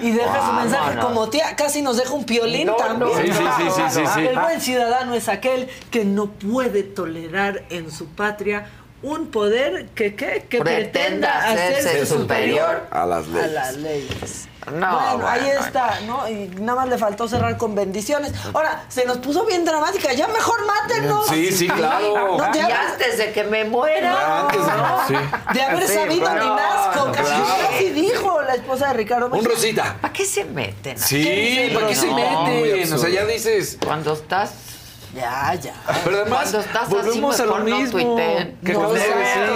Y deja su mensaje Vámonos. como tía, casi nos deja un piolín No, también. no, Sí, sí, sí, sí, sí, sí. El buen ciudadano es aquel que no puede tolerar en su patria un poder que, ¿qué? que Pretenda pretenda hacerse superior superior a las a leyes. las leyes. No, bueno, ahí bueno. está, ¿no? Y nada más le faltó cerrar con bendiciones. Ahora, se nos puso bien dramática, ya mejor mátenos. Sí, sí, claro. No, Y antes de que me muera. Antes de- ¿no? sí. de haber Sí, sabido no, ni nazco, no, casi, casi dijo la esposa de Ricardo Un. Rosita. ¿Para qué se meten? Sí, ¿para qué se meten? O sea, ya dices. Cuando estás. Ya, ya. Pero además, estás volvemos así, a lo no mismo. que No, acabas de decir.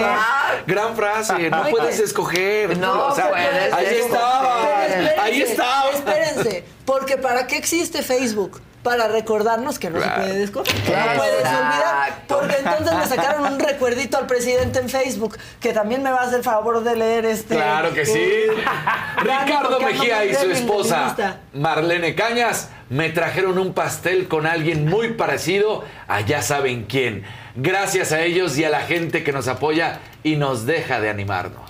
Gran frase, no puedes que- escoger. No O sea, puedes Ahí escoger. estaba, ahí estaba. Espérense, porque ¿para qué existe Facebook? Para recordarnos que no Claro. se puede escoger, que no puedes olvidar. Porque entonces le sacaron un recuerdito al presidente en Facebook, que también me va a hacer favor de leer este. Claro que sí. eh, Ricardo Mejía y su esposa. Marlene Cañas me trajeron un pastel con alguien muy parecido a ya saben quién. Gracias a ellos y a la gente que nos apoya y nos deja de animarnos.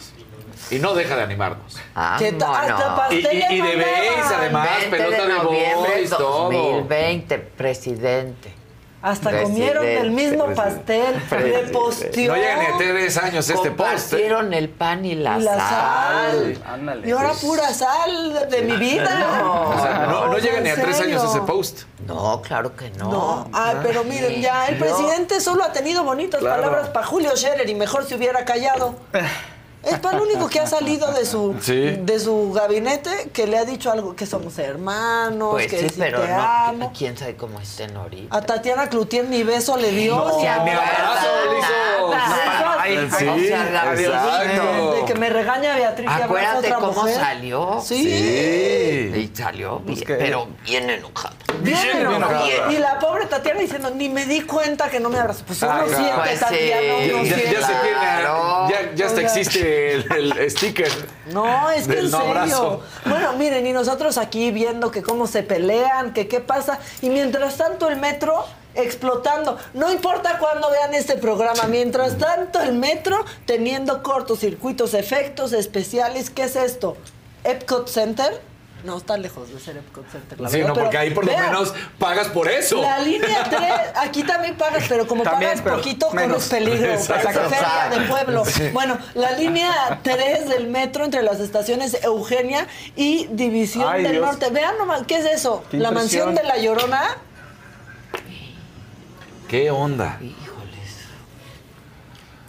Y no deja de animarnos. Que ta- hasta Y- y- y de le Base, mandaban. además, 20 pelota de noviembre boys, todo. 2020, presidente. Hasta Presidente, comieron el mismo presidente. pastel, le Presidente. posteó. No llega ni a tres años este post. ¿eh? Compartieron el pan y la, Y la sal. sal. Ándale. Y ahora pura sal de mi vida. O sea, no, no ¿en llega ni a tres años ese post. No, claro que no. No, ay, pero miren, ya, el presidente solo ha tenido bonitas Claro. palabras para Julio Scherer y mejor se hubiera callado. Es para lo único que ha salido de su, Sí. de su gabinete que le ha dicho algo, que somos hermanos, Pues que sí, si pero te no. amo. ¿Quién sabe cómo estén ahorita? A Tatiana Cloutier ni beso le dio. No se No, acuerda le hizo. sí, exacto. De que me regaña Beatriz Acuérdate otra cómo mujer. salió. Sí. Y salió bien, que- pero bien enojado. Bien enojado. enojada. Y la pobre Tatiana diciendo, ni me di cuenta que no me abrazó. Pues uno siente, Pues sí. Tatiana, Ya, uno ya- siente. ya se tiene, Claro. ya, ya hasta Oiga. El, el sticker. No, es que en no serio. abrazo. Bueno, miren, y nosotros aquí viendo que cómo se pelean, que qué pasa. Y mientras tanto el metro explotando. No importa cuándo vean este programa, mientras tanto el metro teniendo cortocircuitos, efectos especiales. ¿Qué es esto? Epcot Center. No, está lejos de ser Epcot Center. la Sí, verdad, no, porque pero ahí por lo vean, menos pagas por eso. La línea 3, aquí también pagas, pero como También, pagas pero poquito, menos. corres peligro. Exacto. Feria de pueblo. Sí. Bueno, la línea 3 del metro entre las estaciones Eugenia y División Ay, del Dios. Norte. Vean nomás, ¿qué es eso? Qué La mansión de la Llorona. ¿Qué onda?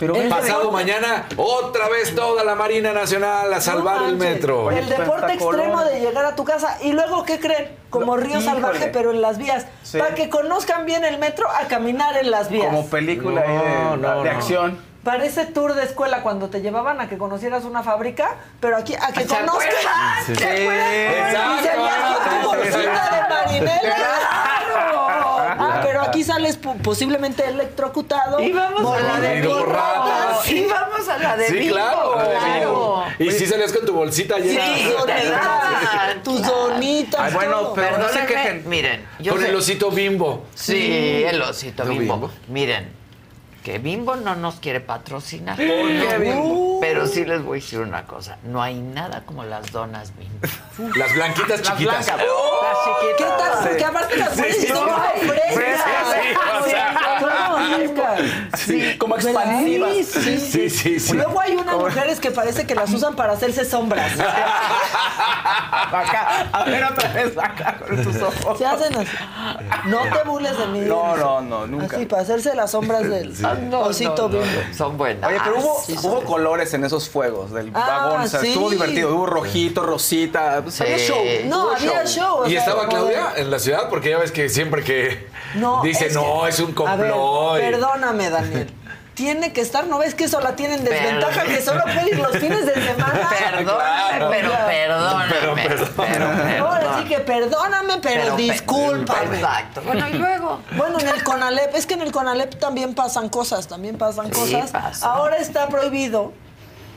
Pero El Pasado mañana, otra vez toda la Marina Nacional a salvar No el metro. El deporte extremo de llegar a tu casa. Y luego, ¿qué creen? Como Lo- río híjole. salvaje, pero en las vías. Sí. Para que conozcan bien el metro, a caminar en las vías. como película de, No, de no. acción. Parece tour de escuela cuando te llevaban a que conocieras una fábrica, pero aquí a que ¿Se conozcas. ¿Se Sí. acuerdan? Exacto. Y con tu Sí, sí, sí. bolsita de marinela. Aquí sales po- posiblemente electrocutado. Y vamos a la de ratas. Y vamos a la de Sí, claro. Y si salías con tu bolsita Sí, llena. tus te donitas, dan. tus donitas. Ay, bueno, todo. pero no se quejen. Miren, yo Con sé- el osito bimbo. Sí, el osito ¿No bimbo. Bimbo? Miren, que Bimbo no nos quiere patrocinar. qué Bimbo? Pero sí les voy a decir una cosa. No hay nada como las donas Bimbo. Las blanquitas chiquitas. blancas. ¿Qué tal? Porque aparte las frescas, sí, o sea. Como frescas. Sí, como expansivas. Sí, sí, Sí, sí, sí. Luego hay unas mujeres que parece que las usan para hacerse sombras. Acá, a ver otra vez acá con tus ojos. Se hacen así. No te burles de mí. No, no, no, nunca. Así, para hacerse las sombras del Ah, no, osito no, no, bimbo. no. Son buenas. Oye, pero hubo, sí, hubo sí. colores en esos fuegos del Ah, vagón. O sea, sí. estuvo divertido. Hubo rojito, rosita. Pues, había show. No, hubo había show. ¿Y sea, estaba Claudia en la ciudad? Porque ya ves que siempre que No, dice, es no, que- es un A ver, complot. y- perdóname, Daniel. Tiene que estar, ¿no ves que eso la tienen desventaja? Que solo puede ir los fines de semana. Perdóname, Claro. pero perdóname. Pero perdóname. Ahora sí que perdóname, pero, Pero pe- discúlpame. Exacto. Bueno, y luego. Bueno, en el CONALEP, es que en el CONALEP también pasan cosas, también pasan Sí, cosas. pasa. Ahora está prohibido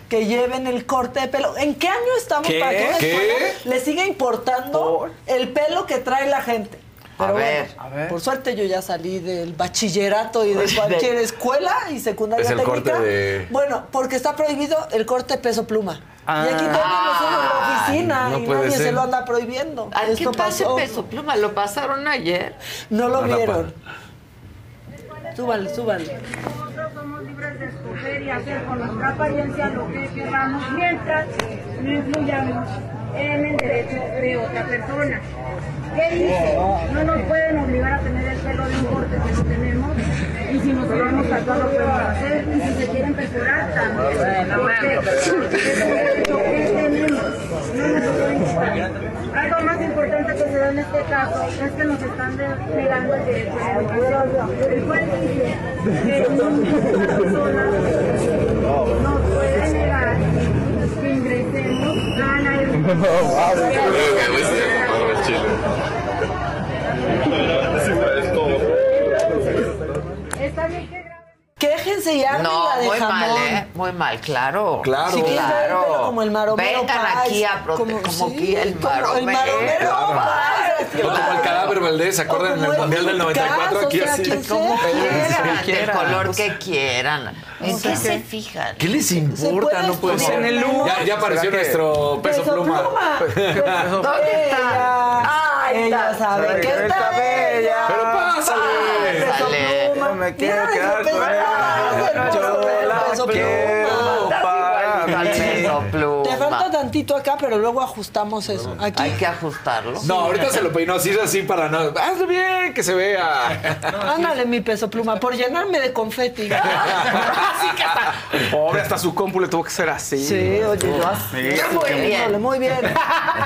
que lleven el corte de pelo. ¿En qué año estamos ¿Qué? para que ¿Qué? le siga importando el pelo que trae la gente? A Pero ver, bueno, a ver. por suerte yo ya salí del bachillerato y de Pues, cualquier escuela y secundaria Es el técnica. corte de- Bueno, porque está prohibido el corte peso pluma. Ah. y aquí tenemos en la oficina no y nadie se ser. lo anda prohibiendo. ¿A qué pase pasó. peso pluma? Lo pasaron ayer. No lo No vieron. Súbale, súbale. Nosotros somos libres de escoger y hacer con nuestra apariencia lo que queramos mientras no influyamos en el derecho de otra persona. ¿Qué dice? No nos pueden obligar a tener el pelo de un corte que no tenemos y si nos queremos tatuar lo podemos hacer y si se quieren perforar también. Que no nos lo pueden quitar. Algo más importante que se da en este caso es que nos están de- negando el derecho a la educación. El juez dice que ninguna persona nos puede negar que ingresemos a la educación. Está bien que Quéjense Acérquense y armen No, la de muy jamón. mal, ¿eh? Muy mal, claro. Claro. Si quieren ver el Claro. pelo como el maromero Vengan Páez, aquí a prote- como, sí, aquí el como maromero. el maromero Páez, No como el cadáver Valdés, ¿se acuerdan en el como el Mundial del 94? Picasso, Aquí o sea, así. Como quieran, quieran. del color que quieran. ¿En qué se fijan? ¿Qué les importa? puede No puede ser. en el humo. Ya, ya apareció ¿Será que- nuestro peso, Peso pluma. ¿Dónde está? Ella, Ahí ella está. sabe Sabe que está bella. Pero pásale. Pásale. Me quiero quedar peso con ella. Yo la peso quiero para mí. Te falta tantito acá, pero luego ajustamos eso. Aquí. Hay que ajustarlo. No, ahorita se lo peinó así, así para no. Hazlo bien, que se vea. Ándale, mi peso pluma, por llenarme de confeti. Pobre, hasta su compu le tuvo que ser así. Sí, oye, yo Sí. Muy bien. Muy bien.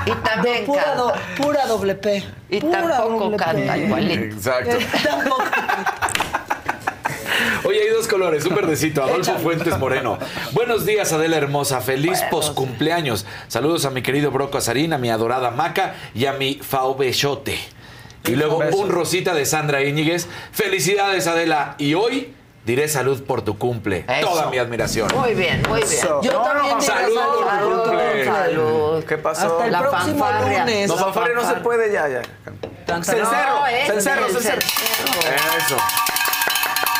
Y también Pura, doble P. Y Pura tampoco doble P. canta igualito. Exacto. Tampoco. Oye, hay dos colores, un verdecito. Adolfo. Fuentes Moreno. Buenos días, Adela Hermosa. Feliz poscumpleaños. Saludos a mi querido Broco Azarín, a mi adorada Maca y a mi Fao Bechote. Y luego un rosita de Sandra Íñiguez. Felicidades, Adela. Y hoy diré salud por tu cumple. Eso. Toda mi admiración. Muy bien, muy bien. Eso. Yo No, también no, diré salud, salud. salud, Salud, salud. ¿Qué pasó? Hasta el La próximo fanfarria. lunes. No, La fanfarria no se puede ya, ya. Cencerro, No, es cencerro, el cencerro. Eso.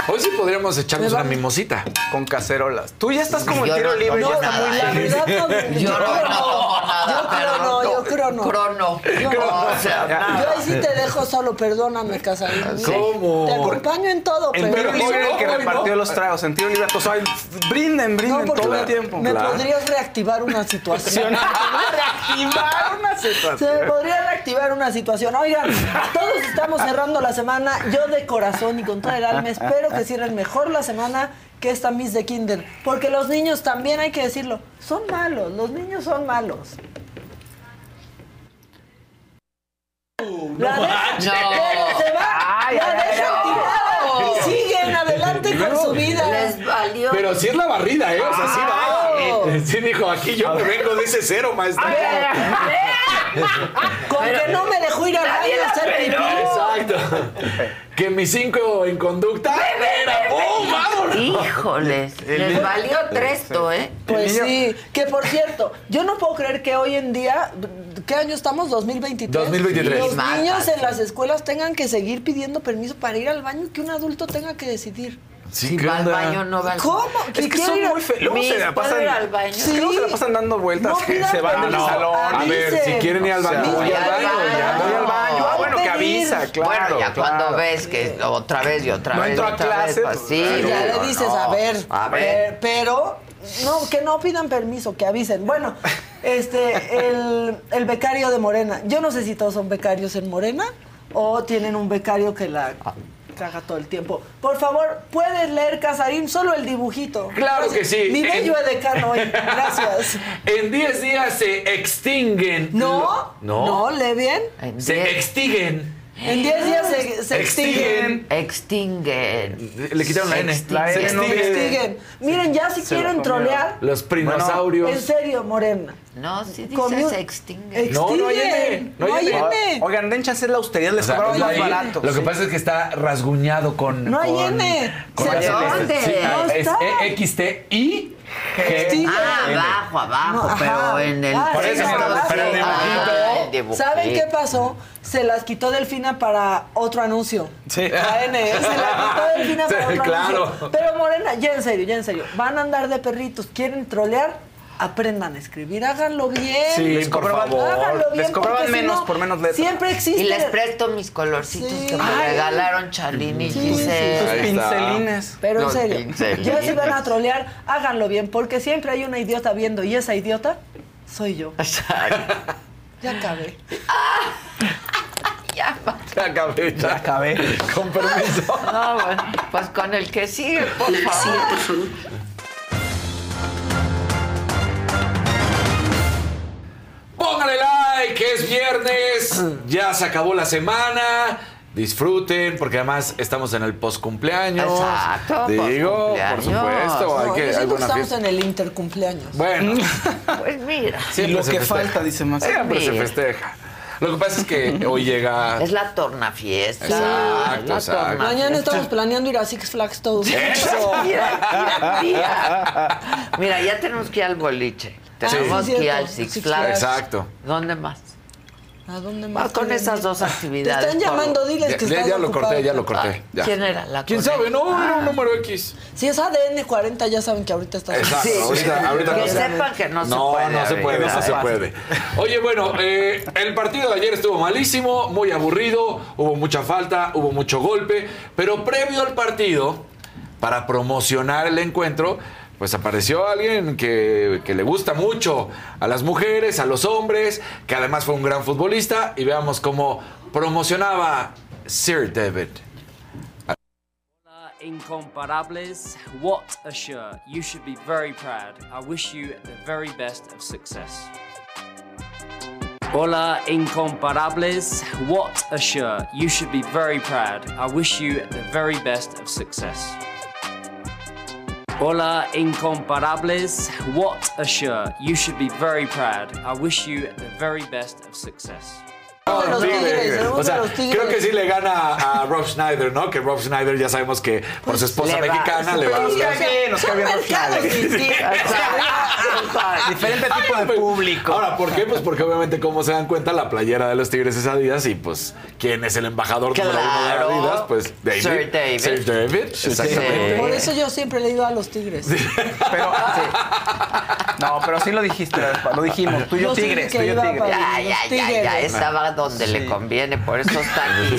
Hoy sí podríamos echarnos una mimosita. Con cacerolas. Tú ya estás como en tiro no libre. ya está muy La verdad, no, Yo no Yo creo no, yo creo no. Crono. Yo, O sea, yo nada. ahí sí te dejo solo, perdóname, Casarín. ¿Cómo? Te acompaño en todo, En pero... tiro libre el que no, repartió no. los tragos. En tiro libre, ay, brinden, No, brinden todo el tiempo. me Claro. podrías reactivar una situación. Reactivar una Se me situación. podría reactivar una situación. Oigan, todos estamos cerrando la semana. Yo de corazón y con toda el alma espero que cierren mejor la semana que esta Miss de Kinder. Porque los niños también hay que decirlo, son malos. Los niños son malos. La No. Pero se va. Ay, la dejan no. y siguen adelante con su vida. Les valió. Pero sí es la barrida, ¿eh? O sea, sí va. Sí dijo, aquí yo me vengo de ese cero, maestra. Con que no me dejó ir al baño a hacer pipí. Exacto. Que mis cinco en conducta. Era, ¡pum! ¡Vámonos! Híjoles, les valió tresto, ¿eh? Pues sí, que por cierto, yo no puedo creer que hoy en día, ¿qué año estamos? 2023. 2023. Los niños en las escuelas tengan que seguir pidiendo permiso para ir al baño y que un adulto tenga que decidir. Sí, Si ¿qué va al baño, no va al ¿Cómo? Es que son ir muy feos. Se la ¿puedo pasan. ir al baño? Es que luego se la pasan dando vueltas. No que se van del salón. A ver, si quieren ir al baño, O sea, voy al baño. baño. ya. Voy al baño. Ah, bueno, que avisa, claro. bueno, ya claro. cuando ves que otra vez y otra No vez. entro a otra clase, vez, pues, sí, claro. ya le dices, no. a ver, A ver. eh, pero no, que no pidan permiso, que avisen. Bueno, este, el, el becario de Morena. Yo no sé si todos son becarios en Morena o tienen un becario que la caga todo el tiempo. Por favor, ¿puedes leer, Casarín? Solo el dibujito. Claro que sí. Mi bello En- edecano hoy. Gracias. En 10 días se extinguen. No, No. no, lee bien. En Se diez- extinguen. En 10 días se, se extinguen. Extinguen. Le quitaron la N. La Se N no extinguen. Miren, ya si Se quieren trolear, Los prinosaurios. en serio, Morena. No, sí dice Comió- se extinguen. No, no hay. N, no No hay N. N. Oigan, den chance la austeridad, les cobramos más barato. Lo que sí. pasa es que está rasguñado con. No hay con- N. con ¿Se. Sí, No es está. G. Ah, abajo, abajo, No, ajá. pero en el. Ah, Por sí, eso, no, pero- el dibujito- Ah, el. ¿Saben qué pasó? Se las quitó Delfina para otro anuncio. Sí. N, se la quitó Delfina para Sí, otro claro. anuncio. Pero Morena, ya en serio, ya en serio. Van a andar de perritos, quieren trolear, aprendan a escribir, háganlo bien. Sí, Les por cobraban- favor. Les cobraban menos no, por menos letras. Siempre existe. Y les presto mis colorcitos Sí. que me Ay. regalaron Chalín y Sí, Giselle. Está. pincelines. Pero en serio, pincelines. ya si van a trolear, háganlo bien, porque siempre hay una idiota viendo y esa idiota soy yo. Ya acabé. Ya, va. Ya acabé, Ya ya. acabé. Con permiso. No, bueno, pues con el que sigue, por favor. Póngale like, que es viernes. Ya se acabó la semana. Disfruten, porque además estamos en el post cumpleaños. Exacto, Digo, por postcumpleaños. supuesto. Hay que, yo hay siento que buena estamos fiesta. en el intercumpleaños. Bueno, Pues mira. Y siempre lo se que festeja. falta, dice Max. Siempre se Mira. festeja. Lo que pasa es que hoy llega. Es la tornafiesta. Exacto, la exacto. tornafiesta. Mañana estamos planeando ir a Six Flags todos. Eso. Mira, mira, mira. Mira, ya tenemos que ir al boliche. Tenemos sí, que ir cierto. al Six Flags. Exacto. ¿Dónde más? ¿A dónde Va más? con quieren esas dos Te actividades. están por- llamando, diles Ya, que ya- estás ya lo ocupado. corté, ya lo corté. ya. ¿Quién era la ¿Quién correcta? sabe? No, era un número X. Si es ADN 40, ya saben que ahorita está. Exacto, Sí. ahorita, ahorita Que no se- sepan que no se no, puede No, se ahorita. puede, no se puede. Oye, bueno, eh, el partido de ayer estuvo malísimo, muy aburrido, hubo mucha falta, hubo mucho golpe, pero previo al partido, para promocionar el encuentro, pues apareció alguien que, que le gusta mucho a las mujeres, a los hombres, que además fue un gran futbolista, y veamos cómo promocionaba Sir David. Incomparables, what a shirt. You should be very proud. I wish you the very best of success. Hola, incomparables, what a shirt. You should be very proud. I wish you the very best of success. Hola, incomparables, what a shirt. You should be very proud. I wish you the very best of success. De los Sí, Tigres, de- tenemos o sea, de los Tigres. creo que sí le gana a Rob Schneider, ¿no? Que Rob Schneider ya sabemos que por su esposa le va- mexicana le va a Nos cae buscar. bien, nos cae bien Rob Schneider. Diferente tipo de público. Ahora, ¿por qué? Pues porque obviamente, como se dan cuenta, la playera de los Tigres es Adidas y pues, ¿quién es el embajador número uno de Claro. Adidas? Pues David. Sir David. Sir David, exactamente. Por eso yo siempre le he ido a los Tigres. Pero, sí. No, pero sí lo dijiste, lo dijimos. Tú y yo tigres, tú y yo tigres. Ya, ya, ya, ya. Tigres. Donde le conviene, por eso está aquí.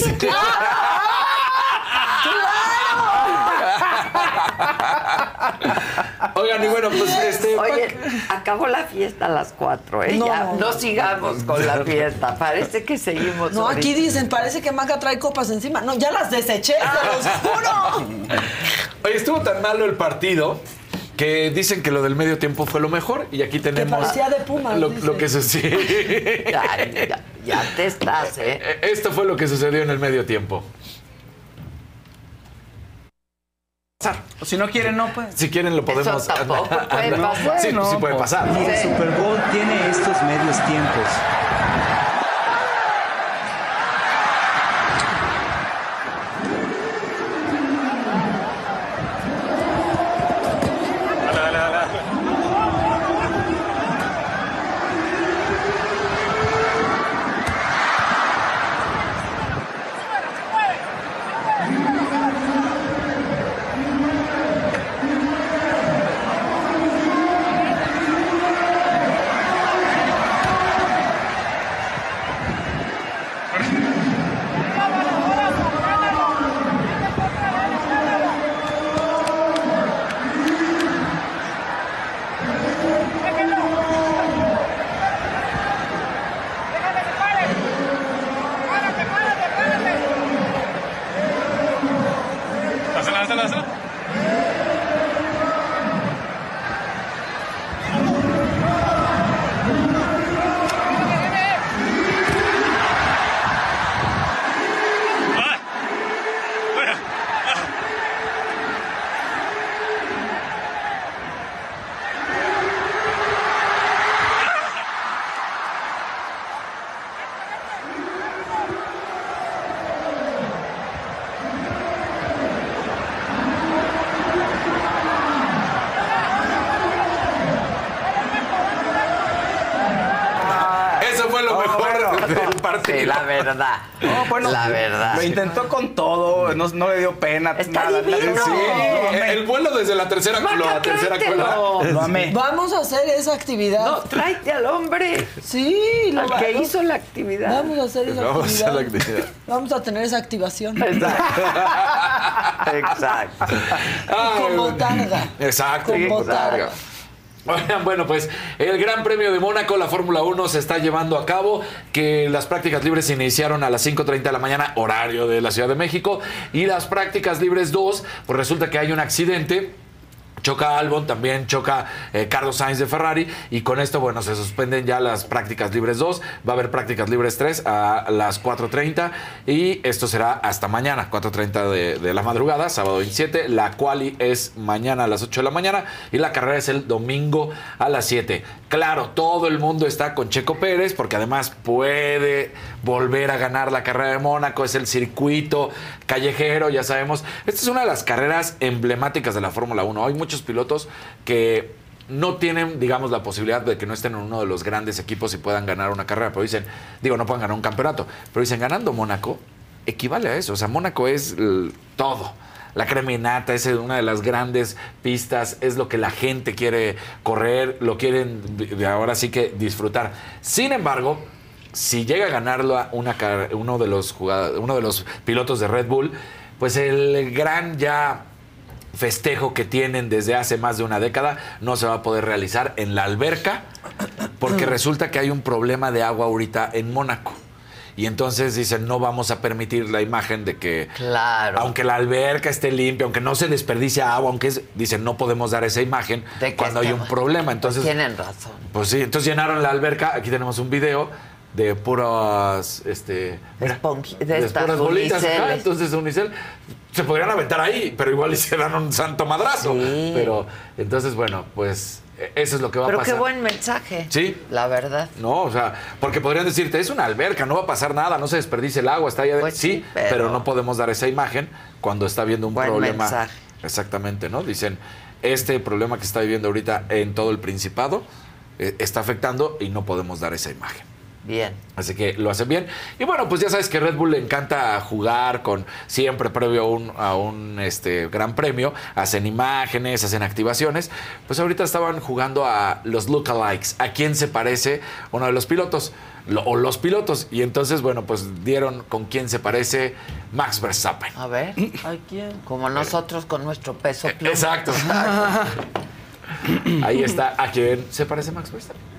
Oigan, y bueno, pues este. Oye, acabó la fiesta a las 4, ¿eh? No, ya, no, no, no. sigamos con la fiesta. Parece que seguimos. No, aquí dicen, parece que Maca trae copas encima. No, ya las deseché, se los juro. Oye, estuvo tan malo el partido que dicen que lo del medio tiempo fue lo mejor y aquí tenemos parecía de Pumas, lo, lo que sucedió. Ya, ya, ya te estás, ¿eh? Esto fue lo que sucedió en el medio tiempo. Si no quieren, no, pues. Si quieren lo podemos. Eso tampoco puede No, pasar. Sí, sí puede pasar. Y el Super Bowl tiene estos medios tiempos. Eso fue lo mejor del partido. Sí, la verdad. No, bueno, la verdad. Lo intentó con todo, no, no le dio pena. Está nada. divino. Sí, el vuelo desde la tercera, la tercera lo, amé. Vamos a hacer esa actividad. No, tráete al hombre. Sí, lo Al que hizo la actividad. Vamos a hacer esa Vamos a hacer actividad. la actividad. Vamos a tener esa activación. Exacto. Ay, Con botarga. Exacto, Con con botarga. botarga. Oigan, bueno, pues el Gran Premio de Mónaco, la Fórmula 1 se está llevando a cabo, las prácticas libres se iniciaron a las 5.30 de la mañana, horario de la Ciudad de México, y las prácticas libres 2, pues resulta que hay un accidente. Choca Albon, también choca eh, Carlos Sainz de Ferrari y con esto, bueno, se suspenden ya las prácticas libres 2, va a haber prácticas libres 3 a las 4.30 y esto será hasta mañana, 4.30 de, de la madrugada, sábado 27, la quali es mañana a las 8 de la mañana y la carrera es el domingo a las 7. Claro, todo el mundo está con Checo Pérez porque además puede volver a ganar la carrera de Mónaco, es el circuito callejero, ya sabemos. Esta es una de las carreras emblemáticas de la Fórmula 1. Hay muchos pilotos que no tienen, digamos, la posibilidad de que no estén en uno de los grandes equipos y puedan ganar una carrera, pero dicen, digo, no puedan ganar un campeonato, pero dicen, ganando Mónaco, equivale a eso. O sea, Mónaco es todo. La creminata es una de las grandes pistas, es lo que la gente quiere correr, lo quieren de ahora sí que disfrutar. Sin embargo, si llega a ganarlo a una uno de los uno de los pilotos de Red Bull, pues el gran ya festejo que tienen desde hace más de una década no se va a poder realizar en la alberca porque resulta que hay un problema de agua ahorita en Mónaco. Y entonces dicen, no vamos a permitir la imagen de que, Claro. aunque la alberca esté limpia, aunque no se desperdicie agua, aunque es, dicen, no podemos dar esa imagen De cuando hay un problema. Entonces, Tienen razón. pues sí, entonces llenaron la alberca. Aquí tenemos un video de puras, este, mira, de estas puras bolitas. entonces unicel se podrían aventar ahí, pero igual se dan un santo madrazo. Pero entonces, bueno, pues eso es lo que va Pero a qué pasar. buen mensaje. Sí. La verdad. No, o sea, porque podrían decirte, es una alberca, no va a pasar nada, no se desperdice el agua, está allá. de-". Pues sí, sí, pero- pero... no podemos dar esa imagen cuando está habiendo un Buen problema. mensaje. Exactamente, ¿no? Dicen, este problema que está viviendo ahorita en todo el Principado eh, está afectando y no podemos dar esa imagen. Bien. Así que lo hacen bien. Y bueno, pues ya sabes que Red Bull le encanta jugar con siempre previo a un, a un este, gran premio. Hacen imágenes, hacen activaciones. Pues ahorita estaban jugando a los lookalikes. ¿A quién se parece uno de los pilotos? Lo- o los pilotos. Y entonces, bueno, pues dieron con quién se parece Max Verstappen. A ver. ¿A quién? Como nosotros con nuestro peso pluma. Exacto. Ahí está a quién se parece Max Verstappen.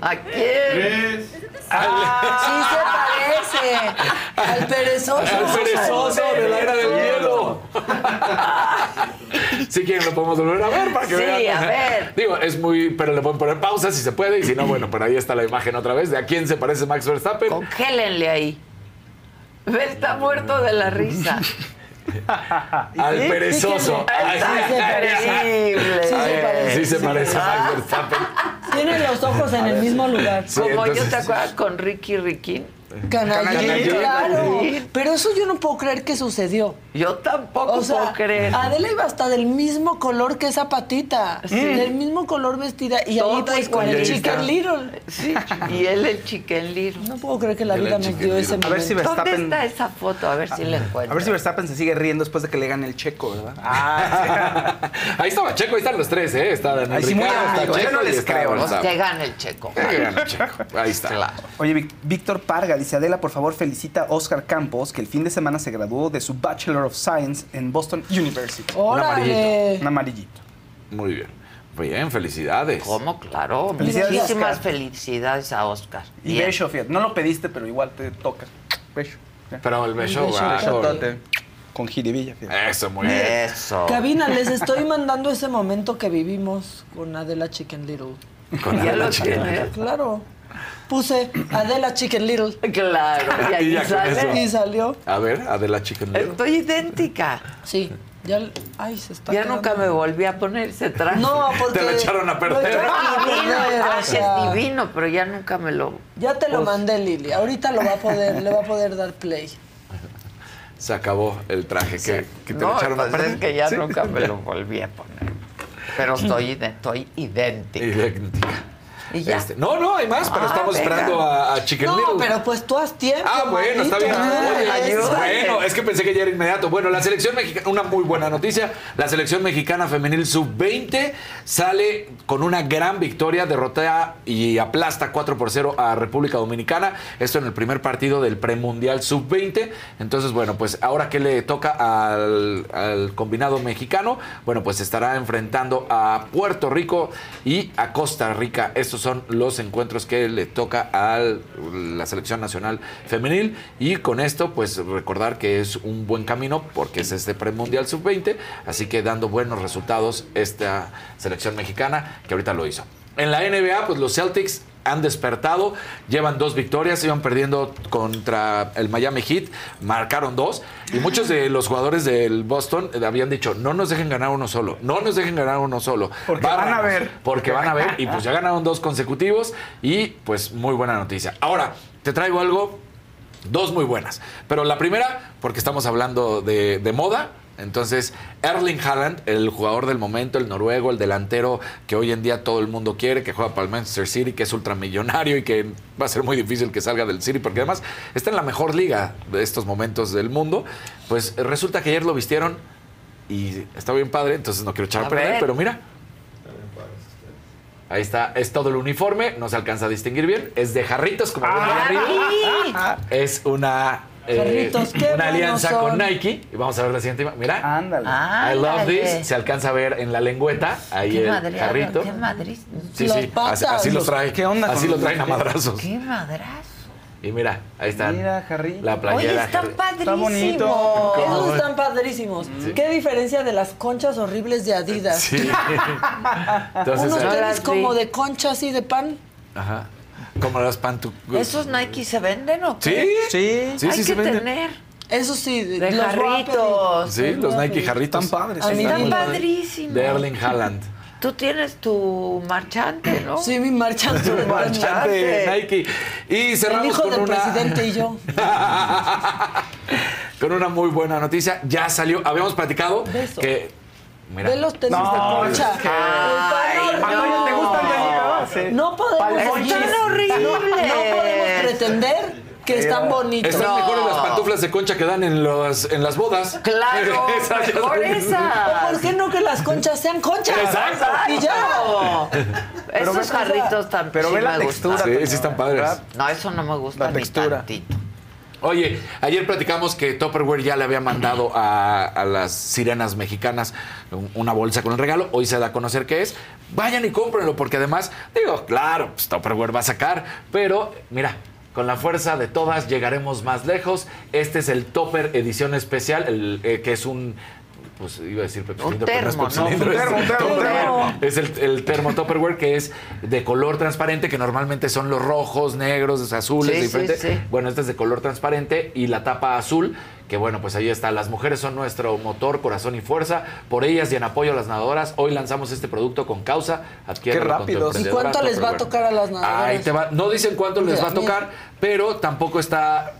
¿A quién? Sí se parece. Al perezoso. Al perezoso de la era del hielo. Si quieren lo podemos volver a ver para que Sí, vean. a ver. Digo, es muy, pero le pueden poner pausa si se puede y si no, bueno, por ahí está la imagen otra vez de a quién se parece Max Verstappen. Congélenle ahí. Está muerto de la risa. Al perezoso. Increíble. Sí se parece. Sí se parece a Max Verstappen. Tiene los ojos en el mismo lugar. Como yo, ¿te acuerdas con Ricky Riquín? Canallín, Canallín. claro. Pero eso yo no puedo creer que sucedió. Yo tampoco O sea, puedo creer. Adela iba hasta del mismo color que esa patita. Sí. Del mismo color vestida. Y ahí pues con el. Chicken Little. Sí, y él el Chicken Little. No puedo creer que la Él vida el Chicken dio ese A momento. ver si ¿Dónde Verstappen. está esa foto? A ver si la encuentro. A ver si Verstappen se sigue riendo después de que le gane el checo, ¿verdad? Ah, Ahí estaba Checo, ahí están los tres, ¿eh? Está Daniel Ay, sí, muy está amigo, yo Checo no les creo. Que gane el checo. Que gane Checo. Ahí está. Oye, Víctor Parga dice, Adela, por favor, felicita a Oscar Campos, que el fin de semana se graduó de su Bachelor of Science en Boston University. Un amarillito. ¡Órale! Un amarillito. Muy bien. Bien, felicidades. ¿Cómo? Claro. Felicidades, Muchísimas Oscar. felicidades a Oscar. Y Bien. beso, fíjate. No lo pediste, pero igual te toca. Beso. Pero el beso, beso, va. Besotote. Con jiribilla, fíjate. Eso, muy bien. Eso. Cabina, les estoy mandando ese momento que vivimos con Adela Chicken Little. Con Adela Chicken. tienes. Claro. Puse Adela Chicken Little. Claro. Y ahí sale. eso. Y salió. A ver, Adela Chicken Little. Estoy idéntica. Sí. Ya, ay, se está Ya quedando- nunca me volví a poner ese traje. No, porque... Te lo echaron a perder. Lo echaron Ah, a divino, perder, o ah, sea, es divino, pero ya nunca me lo. Ya te lo Pues- mandé, Lili. Ahorita lo va a poder, le va a poder dar play. se acabó el traje que, que te no, lo echaron a perder. es que ya Sí. nunca me lo volví a poner. Pero estoy, estoy idéntica. Idéntica. Y ya. Este, no, no, hay más, pero Ah, estamos venga. esperando a, a Chicken No, Little. pero pues tú haz tiempo. Ah, bueno, está bien. Ayúdame. bueno, es que pensé que ya era inmediato. Bueno, la selección mexicana, una muy buena noticia. La selección mexicana femenil sub-20 sale con una gran victoria, derrotea y aplasta 4 por 0 a República Dominicana. Esto en el primer partido del premundial sub-20. Entonces, bueno, pues ahora que le toca al, al combinado mexicano, bueno, pues estará enfrentando a Puerto Rico y a Costa Rica. Estos son los encuentros que le toca a la selección nacional femenil. Y con esto, pues recordar que es un buen camino porque es este premundial sub-20. Así que dando buenos resultados esta selección mexicana que ahorita lo hizo. En la NBA, pues los Celtics han despertado, llevan dos victorias, iban perdiendo contra el Miami Heat, marcaron dos, y muchos de los jugadores del Boston habían dicho, no nos dejen ganar uno solo, no nos dejen ganar uno solo. Porque van a ver. Porque van a ver, y pues ya ganaron dos consecutivos, y pues muy buena noticia. Ahora, te traigo algo, dos muy buenas, pero la primera, porque estamos hablando de, de moda, entonces, Erling Haaland, el jugador del momento, el noruego, el delantero que hoy en día todo el mundo quiere, que juega para el Manchester City, que es ultramillonario y que va a ser muy difícil que salga del City, porque además está en la mejor liga de estos momentos del mundo. Pues resulta que ayer lo vistieron y está bien padre, entonces no quiero echar a, A perder, pero mira. Ahí está, es todo el uniforme, no se alcanza a distinguir bien, es de jarritos, como ven ahí arriba. Es una, eh, una alianza buenos con son. Nike. Y vamos a ver la siguiente. ima- Mira. Ándale. I love Ándale. this. Se alcanza a ver en la lengüeta. Ahí Qué el madre, jarrito. qué madre. Sí, Las sí. Así, así lo Los- trae. ¿qué onda Así lo los traen a madrazos. Qué madrazo. Y mira, ahí están. Mira, Jarrito. La Oye, playera. están Harry. padrísimos. bonito. Esos están padrísimos. ¿Qué diferencia de las conchas horribles de Adidas? Sí. Entonces, Unos tenis como de concha así de pan. Ajá. Como las pantu. ¿Esos Nike se venden o Sí. qué? Sí. Sí, Hay sí se que venden. tener. Eso sí, De los jarritos. Sí, los Nike jarritos. Están padres. A mí están Están padrísimos. De Erling Haaland. Tú tienes tu marchante, ¿no? Sí, mi marchante. de Marchante. Nike. Y El cerramos hijo con del una. presidente y yo. con una muy buena noticia. Ya salió. Habíamos platicado Beso. que. Mira. Ve los tenis No, de concha. es que- Ay, no. ¿Te gustan de? Sí. No podemos Están horribles. No, no podemos pretender que están bonitos. Están No. mejores las pantuflas de concha que dan en, los, en las bodas. Claro, Esas mejor son- esas. ¿Por qué no que las conchas sean conchas? Exacto. Y ya. Esos ve- jarritos tan pero sí ve la textura. Sí, sí están padres. ¿Verdad? No, eso no me gusta La ni textura. tantito. Oye, ayer platicamos que Tupperware ya le había mandado a, a las sirenas mexicanas un- una bolsa con el regalo. Hoy se da a conocer qué es. Vayan y cómprenlo, porque además, digo, claro, pues Tupperware va a sacar, pero mira. Con la fuerza de todas llegaremos más lejos. Este es el Topper edición especial, el, eh, que es un pues iba a decir Pepsi Un Cilindro, pero ¿no? Un es termo, un termo, un Tupperware. termo. Es el, el termo Tupperware que es de color transparente, que normalmente son los rojos, negros, azules, Sí, sí, diferentes. sí. Bueno, este es de color transparente y la tapa azul, que bueno, pues ahí está. Las mujeres son nuestro motor, corazón y fuerza. Por ellas y en apoyo a las nadadoras, hoy lanzamos este producto con causa. Adquiéralo Qué rápidos. ¿Y cuánto les va a tocar a las nadadoras? Ahí te va. No dicen cuánto les va a tocar, pero tampoco está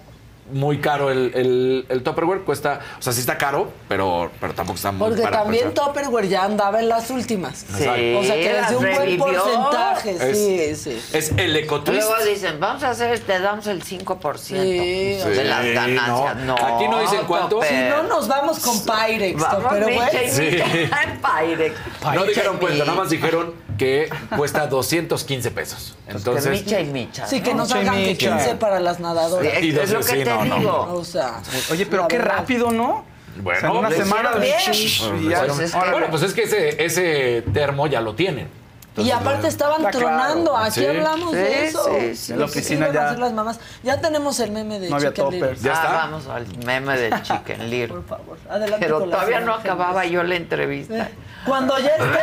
muy caro el, el, el Tupperware. Cuesta, o sea, sí está caro, pero, pero tampoco está muy Porque barato. también sea, Tupperware ya andaba en las últimas. Sí, O sea, que dio un buen porcentaje. Es- Sí, sí. Es el ecotwist. Luego dicen, vamos a hacer, te damos el 5% Sí, de las ganancias. no. No. Aquí no dicen cuánto. Topper. Si no, nos vamos con Pyrex. Vamos, pero bueno. Pyrex. No dijeron cuánto, nada más dijeron que cuesta 215 pesos. Que Entonces, Micha y Micha. Sí, que ¿no? nos hagan que Micha. 15 para las nadadoras. Es, Y es lo dos- que sí, te no, no. digo. O sea, Oye, pero qué verdad. rápido, ¿no? Bueno, O sea, una le semana de Bueno. Pues es que- bueno, pues es que ese, ese termo ya lo tienen. Y Entonces, aparte estaban Está claro. tronando. Aquí Sí. hablamos Sí, de eso. sí, sí. En la Lo que oficina ya- las mamás. Ya tenemos el meme de No Chicken Little. ¿Ya ah, está? vamos al meme del Chicken Little. Por favor, adelante Pero con todavía no acababa yo la entrevista. Cuando ya esté,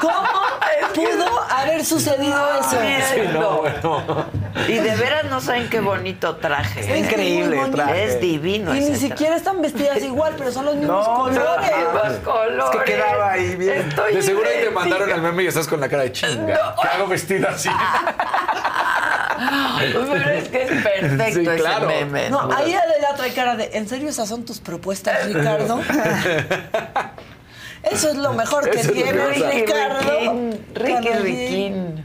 ¿cómo pudo haber sucedido eso? Sí, no, bueno. Y de veras no saben qué bonito traje. Es increíble bonito. traje. Es divino Y ese ni siquiera están vestidas igual, pero son los mismos No, colores. Los colores. Es que quedaba ahí bien. Estoy De seguro ahí te mandaron el meme y estás con la cara de chinga. ¿Qué hago vestida así? Pero es que es perfecto Sí, claro. ese meme. No, ahí Adela trae cara de, ¿en serio esas son tus propuestas, Ricardo? Eso es lo mejor que Eso tiene. Ricardo. Ricky. Riquín.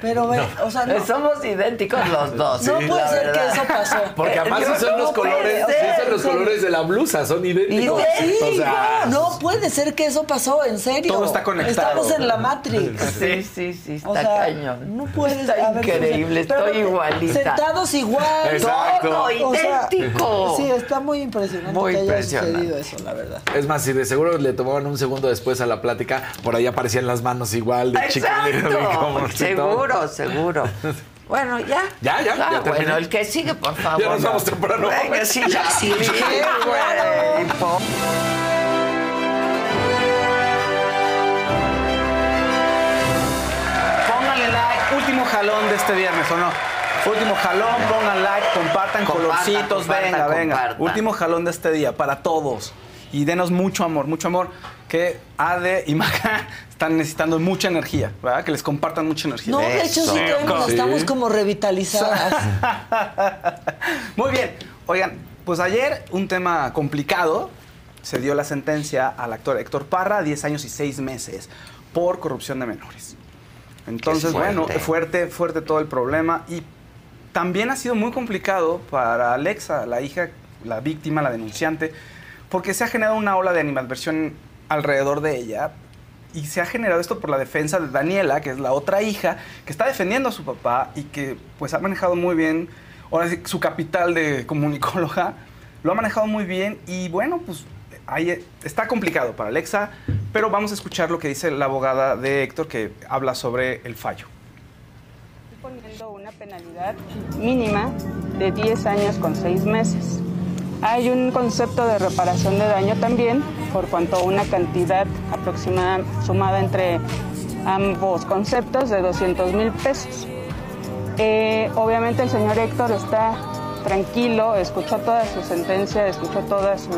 Pero, ve, o sea, no. Somos idénticos los dos. No puede ser verdad. que eso pasó. Porque además Yo son no los colores, ser, son los colores de la blusa, son idénticos. Sí, o sea, no puede ser que eso pasó, en serio. Todo está conectado. Estamos en la Matrix. Sí, sí, sí, está O sea, cañón. No puede Está haber- increíble, pero estoy igualita. Sentados igual. Exacto. Todo O sea, idéntico. sí, está muy impresionante Muy que haya impresionante. sucedido eso, la verdad. Es más, si de seguro le tomaban un segundo después a la plática, por ahí aparecían las manos igual de chico. Seguro, seguro. Bueno, ya. Ya, ya, Ah, ya terminé. bueno, el que sigue, por favor. Ya nos vamos temprano. Venga, sí, ya. Sí, Sí, po- Pónganle like, último jalón de este viernes, ¿o no? Último jalón, pongan like, compartan, Compartan, colorcitos, compartan, venga, venga. compartan. Último jalón de este día, para todos. Y denos mucho amor, mucho amor, que Ade y Maca están necesitando mucha energía, ¿verdad? Que les compartan mucha energía. No, de hecho, sí, tenemos- estamos como revitalizadas. Muy bien. Oigan, pues ayer un tema complicado. Se dio la sentencia al actor Héctor Parra, 10 años y 6 meses, por corrupción de menores. Entonces, fuerte. bueno, fuerte, fuerte todo el problema. Y también ha sido muy complicado para Alexa, la hija, la víctima, la denunciante, porque se ha generado una ola de animadversión alrededor de ella. Y se ha generado esto por la defensa de Daniela, que es la otra hija, que está defendiendo a su papá y que pues ha manejado muy bien, ahora sí, su capital de comunicóloga, lo ha manejado muy bien y bueno, pues ahí está complicado para Alexa, pero vamos a escuchar lo que dice la abogada de Héctor que habla sobre el fallo. poniendo una penalidad mínima de 10 años con 6 meses. Hay un concepto de reparación de daño también, por cuanto una cantidad aproximada sumada entre ambos conceptos de 200 mil pesos. Eh, obviamente el señor Héctor está tranquilo, escuchó toda su sentencia, escuchó toda su,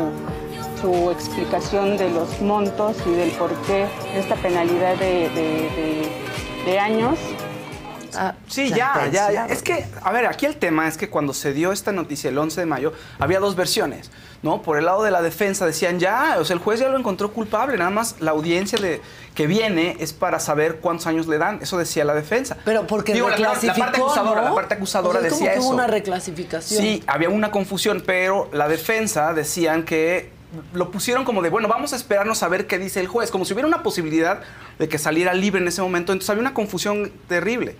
su explicación de los montos y del porqué de esta penalidad de- de años. Sí, ya, ya, ya. Es que, a ver, aquí el tema es que cuando se dio esta noticia el 11 de mayo, había dos versiones, ¿no? Por el lado de la defensa decían, ya, o sea, el juez ya lo encontró culpable, nada más la audiencia de, que viene es para saber cuántos años le dan, eso decía la defensa. Pero porque Digo, la, la- la reclasificó, parte acusadora, ¿no? la parte acusadora O sea, es como decía que hubo eso. una reclasificación. Sí, había una confusión, pero la defensa decían que lo pusieron como de, bueno, vamos a esperarnos a ver qué dice el juez, como si hubiera una posibilidad de que saliera libre en ese momento. Entonces había una confusión terrible.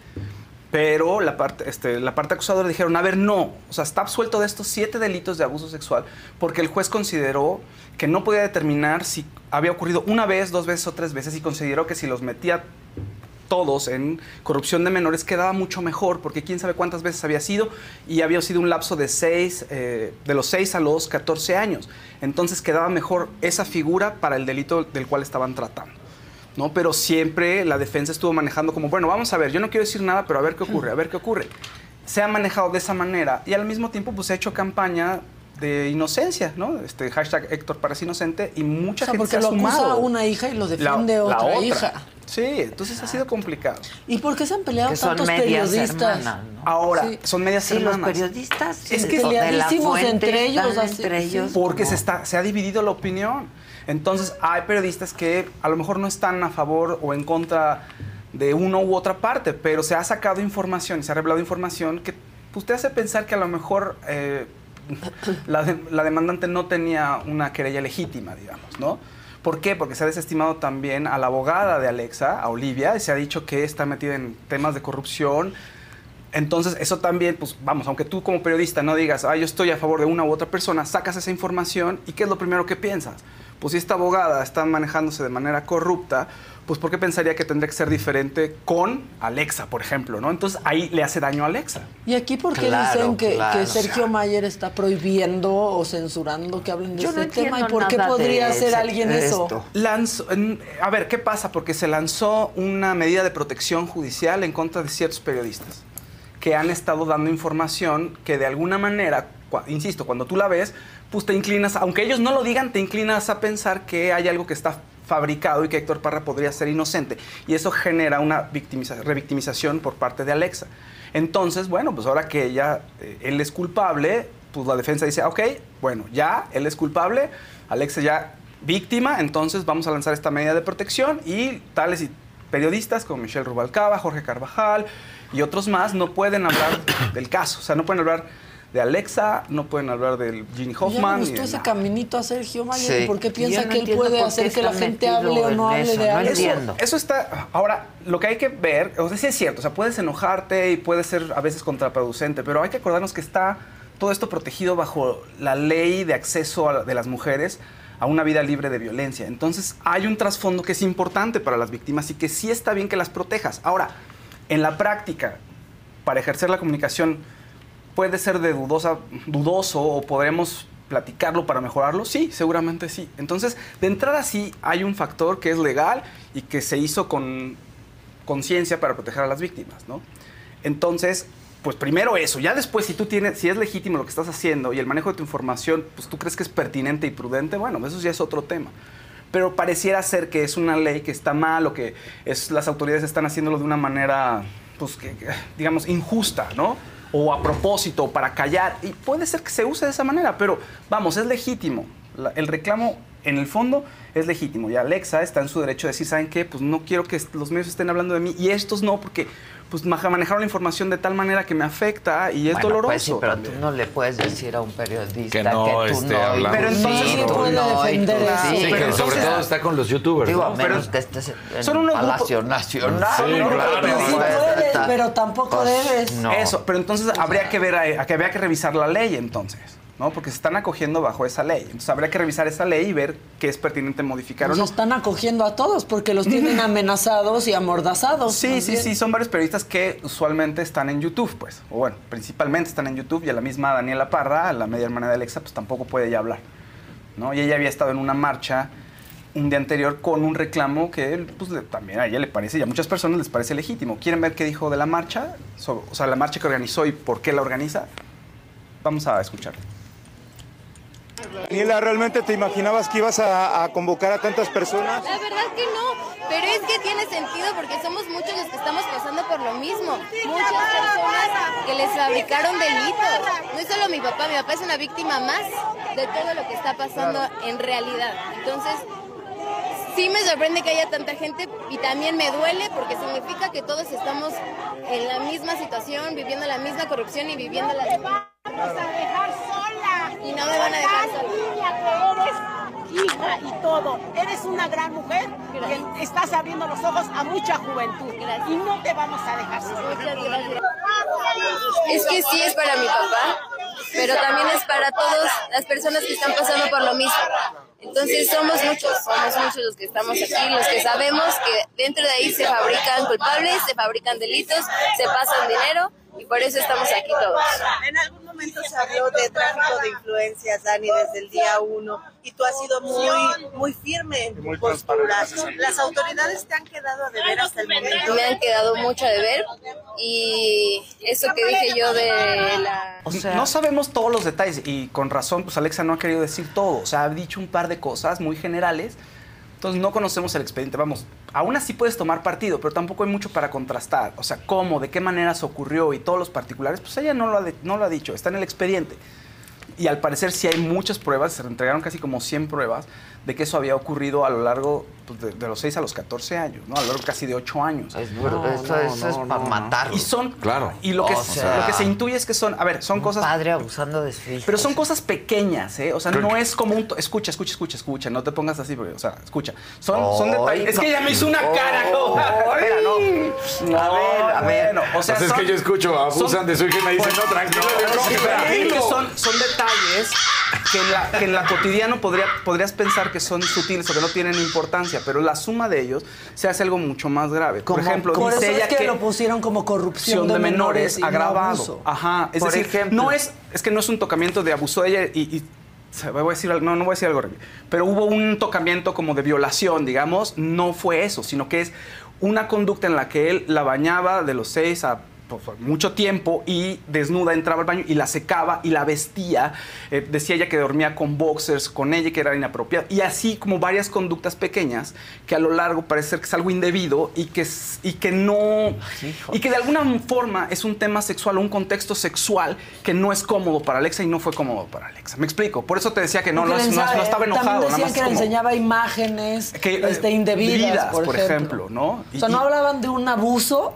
Pero la parte, este, la parte acusadora dijeron, a ver, no, o sea, está absuelto de estos siete delitos de abuso sexual porque el juez consideró que no podía determinar si había ocurrido una vez, dos veces o tres veces y consideró que si los metía todos en corrupción de menores quedaba mucho mejor, porque quién sabe cuántas veces había sido, y había sido un lapso de seis, eh, de los 6 a los 14 años. Entonces quedaba mejor esa figura para el delito del cual estaban tratando. ¿no? Pero siempre la defensa estuvo manejando como, bueno, vamos a ver, yo no quiero decir nada, pero a ver qué ocurre, a ver qué ocurre. Se ha manejado de esa manera y al mismo tiempo pues se ha hecho campaña de inocencia, ¿no? Este hashtag Héctor Parece Inocente y mucha O sea, gente porque se ha lo acusa sumado. una hija y lo defiende la otra, otra. hija. Sí, entonces ha sido complicado. ¿Y por qué se han peleado Que son tantos medias periodistas? hermanas, Ahora, Sí. son medias Sí, los hermanas. periodistas Es que de la peleadísimos entre ellos, así, entre sí. ellos. Porque se, está, se ha dividido la opinión. Entonces, hay periodistas que a lo mejor no están a favor o en contra de una u otra parte, pero se ha sacado información y se ha revelado información que pues, te hace pensar que a lo mejor eh, la, de- la demandante no tenía una querella legítima, digamos, ¿no? ¿Por qué? Porque se ha desestimado también a la abogada de Alexa, a Olivia, y se ha dicho que está metida en temas de corrupción, entonces, eso también, pues vamos, aunque tú como periodista no digas, ah, yo estoy a favor de una u otra persona, sacas esa información y ¿qué es lo primero que piensas? Pues si esta abogada está manejándose de manera corrupta, pues ¿por qué pensaría que tendría que ser diferente con Alexa, por ejemplo? ¿no? Entonces ahí le hace daño a Alexa. ¿Y aquí por qué Claro, dicen que, claro. que Sergio Mayer está prohibiendo o censurando que hablen de Yo no este tema? ¿Y por qué podría hacer alguien eso? Lanzó- a ver, ¿qué pasa? Porque se lanzó una medida de protección judicial en contra de ciertos periodistas que han estado dando información que de alguna manera, insisto, cuando tú la ves, pues te inclinas, aunque ellos no lo digan, te inclinas a pensar que hay algo que está fabricado y que Héctor Parra podría ser inocente. Y eso genera una victimiza- revictimización por parte de Alexa. Entonces, bueno, pues ahora que ella, eh, él es culpable, pues la defensa dice, ok, bueno, ya, él es culpable, Alexa ya víctima, entonces vamos a lanzar esta medida de protección y tales y periodistas como Michelle Rubalcaba, Jorge Carvajal y otros más no pueden hablar del caso, o sea, no pueden hablar de Alexa, no pueden hablar del Ginny Ya Hoffman. me ni gustó ese nada. caminito a Sergio Mayer. Sí. ¿Por qué Yo piensa no que él puede hacer que la gente hable o no hable eso, de no algo? Eso está. Ahora, lo que hay que ver, o sea, sí es cierto, o sea, puedes enojarte y puede ser a veces contraproducente, pero hay que acordarnos que está todo esto protegido bajo la ley de acceso a- de las mujeres a una vida libre de violencia. Entonces, hay un trasfondo que es importante para las víctimas y que sí está bien que las protejas. Ahora, en la práctica, para ejercer la comunicación, puede ser de dudoso o podremos platicarlo para mejorarlo? Sí, seguramente sí. Entonces, de entrada sí hay un factor que es legal y que se hizo con conciencia para proteger a las víctimas, ¿no? Entonces, pues primero eso, ya después si tú tienes, si es legítimo lo que estás haciendo y el manejo de tu información, pues tú crees que es pertinente y prudente, bueno, eso ya es otro tema. Pero pareciera ser que es una ley que está mal o que es, las autoridades están haciéndolo de una manera, pues, que, digamos, injusta, ¿no? O a propósito, para callar. Y puede ser que se use de esa manera, pero vamos, es legítimo. El reclamo, en el fondo, es legítimo. Y Alexa está en su derecho de decir, ¿saben qué? Pues no quiero que los medios estén hablando de mí y estos no, porque pues manejaron la información de tal manera que me afecta y es Bueno, doloroso. pues sí, pero también. tú no le puedes decir a un periodista Que no tú esté no, hablando. Pero entonces sí, no tú no, y tú defender sí. eso. Sí, que Pero sobre todo está con los youtubers. Digo, ¿no? a menos que estés en son unos Palacio grupos- Nacional. Sí, ¿no? claro. Pero Sí puedes pero tampoco Pues, debes. no. Eso, pero entonces habría que ver, a- que habría que revisar la ley entonces, ¿no? Porque se están acogiendo bajo esa ley. Entonces habría que revisar esa ley y ver qué es pertinente modificar o Nos no. están acogiendo a todos porque los tienen amenazados y amordazados. Sí, sí, sí, son varios periodistas que usualmente están en YouTube, pues. O bueno, principalmente están en YouTube y a la misma Daniela Parra, la media hermana de Alexa, pues tampoco puede ya hablar. ¿no? Y ella había estado en una marcha un día anterior con un reclamo que pues, le- también a ella le parece y a muchas personas les parece legítimo. ¿Quieren ver qué dijo de la marcha? So- o sea, la marcha que organizó y por qué la organiza. Vamos a escuchar. Daniela, ¿realmente te imaginabas que ibas a, a convocar a tantas personas? La verdad que no, pero es que tiene sentido porque somos muchos los que estamos pasando por lo mismo. Muchas personas que les fabricaron delitos. No es solo mi papá, mi papá es una víctima más de todo lo que está pasando en realidad. Entonces, sí me sorprende que haya tanta gente y también me duele porque significa que todos estamos en la misma situación, viviendo la misma corrupción y viviendo la misma... Vamos a dejar sola. Y no me van a dejar sola. niña que eres, hija y todo. Eres una gran mujer que estás abriendo los ojos a mucha juventud. Y no te vamos a dejar sola. Muchas gracias. Es que sí es para mi papá, pero también es para todas las personas que están pasando por lo mismo. Entonces somos muchos, somos muchos los que estamos aquí, los que sabemos que dentro de ahí se fabrican culpables, se fabrican delitos, se pasan dinero y por eso estamos aquí todos. En algún momento se habló de tráfico de influencias, Dani, desde el día uno, y tú has sido muy, muy firme en tu postura. ¿Las autoridades te han quedado a deber hasta el momento? Me han quedado mucho de ver y eso que dije yo de la... no sabemos todos los detalles y con razón, pues Alexa no ha querido decir todo. O sea, ha dicho un par de cosas muy generales. Entonces no conocemos el expediente. Vamos, aún así puedes tomar partido, pero tampoco hay mucho para contrastar. O sea, cómo, de qué manera se ocurrió y todos los particulares, pues ella no lo ha, no lo ha dicho. Está en el expediente. Y al parecer sí hay muchas pruebas, se entregaron casi como 100 pruebas de que eso había ocurrido a lo largo pues, de, de los 6 a los 14 años, ¿no? A lo largo casi de 8 años. Es verdad, eso- eso es para matarlo. Y son, Claro. y lo que, O sea, lo que se intuye es que son, a ver, son cosas... Padre abusando de su hija. Pero son cosas pequeñas, ¿eh? O sea, no es como un... Escucha, escucha, escucha, escucha. No te pongas así, porque, o sea, escucha. Son, son detalles... Es que ella me hizo una cara. Espera, no. A ver, a ver. O sea, Pues es son- que yo escucho, abusan son- de su hija y me dicen, no, tranquilo, sí, tranquilo. son, son detalles que en, la, que en la cotidiano podría, podrías pensar que son sutiles o que no tienen importancia, pero la suma de ellos se hace algo mucho más grave. Por Como- ejemplo, por dice eso ella es que, lo pusieron como corrupción de, menores, y no agravado. Ajá. Es Por decir, ejemplo. no es, es que no es un tocamiento de abuso de ella y, y- voy a decir, no, no voy a decir algo horrible, pero hubo un tocamiento como de violación, digamos, no fue eso, sino que es una conducta en la que él la bañaba de los 6 a por mucho tiempo y desnuda entraba al baño y la secaba y la vestía. Eh, decía ella que dormía con boxers con ella que era inapropiado. Y así como varias conductas pequeñas que a lo largo parece ser que es algo indebido y que, y que no... Y que de alguna forma es un tema sexual un contexto sexual que no es cómodo para Alexa y no fue cómodo para Alexa. Me explico. Por eso te decía que no, no, es- no estaba enojado. También nada decían más que le como- enseñaba imágenes que, eh, este, indebidas, por, por ejemplo. ejemplo, ¿no? O sea, no hablaban de un abuso,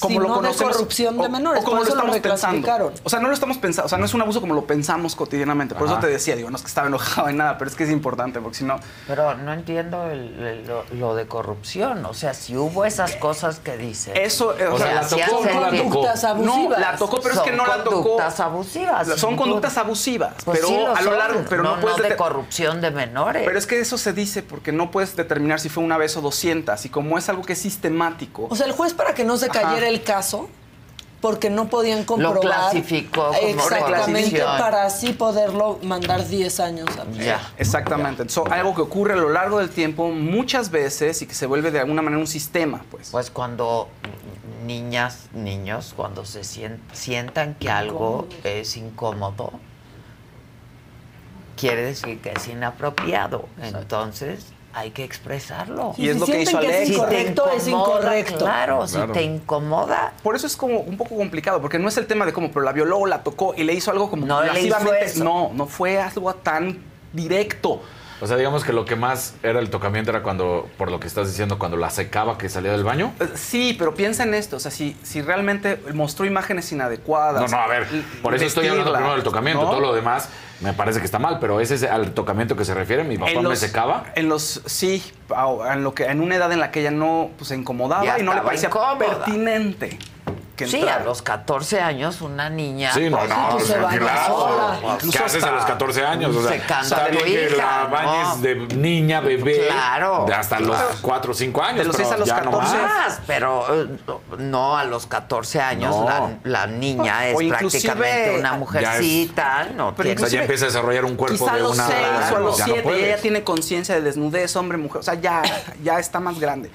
como sino lo conocemos de corrupción de o- menores. o como por lo eso lo estamos pensando. O sea, no lo estamos pensando, o sea, no es un abuso como lo pensamos cotidianamente. Por Ajá. eso te decía, digo, no es que estaba enojado en nada, pero es que es importante, porque si no. Pero no entiendo el- el- lo, lo de corrupción. O sea, si hubo esas cosas que dice. Eso, eh, o sea, la hacían tocó, no la tocó. Conductas abusivas. No, la tocó, pero es que Son no la tocó. conductas abusivas. Son conductas abusivas, Pues pero sí lo a lo son, largo, pero no, no, puedes de deter- corrupción de menores. Pero es que eso se dice porque no puedes determinar si fue una vez o 200 y como es algo que es sistemático. O sea, el juez para que no se Ajá. El caso, porque no podían comprobar clasificó como exactamente para así poderlo mandar 10 años a Ya, exactamente. Entonces, algo que ocurre a lo largo del tiempo muchas veces y que se vuelve de alguna manera un sistema, pues. Pues cuando niñas, niños, cuando se sien- sientan que algo es incómodo, quiere decir que es inapropiado. Entonces hay que expresarlo. Y es lo que hizo Alexa. Si te incomoda, Claro, si Claro. te incomoda. Por eso es como un poco complicado, porque no es el tema de cómo, pero la violó o la tocó y le hizo algo como No le hizo lascivamente- eso. No, no fue algo tan directo. O sea, digamos que lo que más era el tocamiento era cuando, por lo que estás diciendo, cuando la secaba que salía del baño. Eh, Sí, pero piensa en esto, o sea, si, si realmente mostró imágenes inadecuadas. No, no, a ver, por eso estoy hablando primero del tocamiento. ¿no? Todo lo demás me parece que está mal, pero ese es al tocamiento que se refiere. Mi papá En me los- secaba. En los, sí, en, lo que, en una edad en la que ella no pues, se incomodaba Ya y no le parecía incómoda. pertinente. Que Sí, entrara. a los 14 años una niña... Sí, no, pues, no, pues, se baña claro. sola. ¿Qué haces a los 14 años? O sea, Secando está a tu bien que hija, la ¿no? bañes de niña, bebé, Claro. de hasta los Claro. 4 o 5 años. De los pero seis a los ya no 14. más. Pero eh, no a los 14 años No. la, la niña es O prácticamente una Ya es- mujercita, no Pero tiene- O sea, ya empieza a desarrollar un cuerpo Quizá a de los una. 6 o a los ya no 7 puedes. ella tiene conciencia de desnudez, hombre, mujer. O sea, ya, ya está más grande.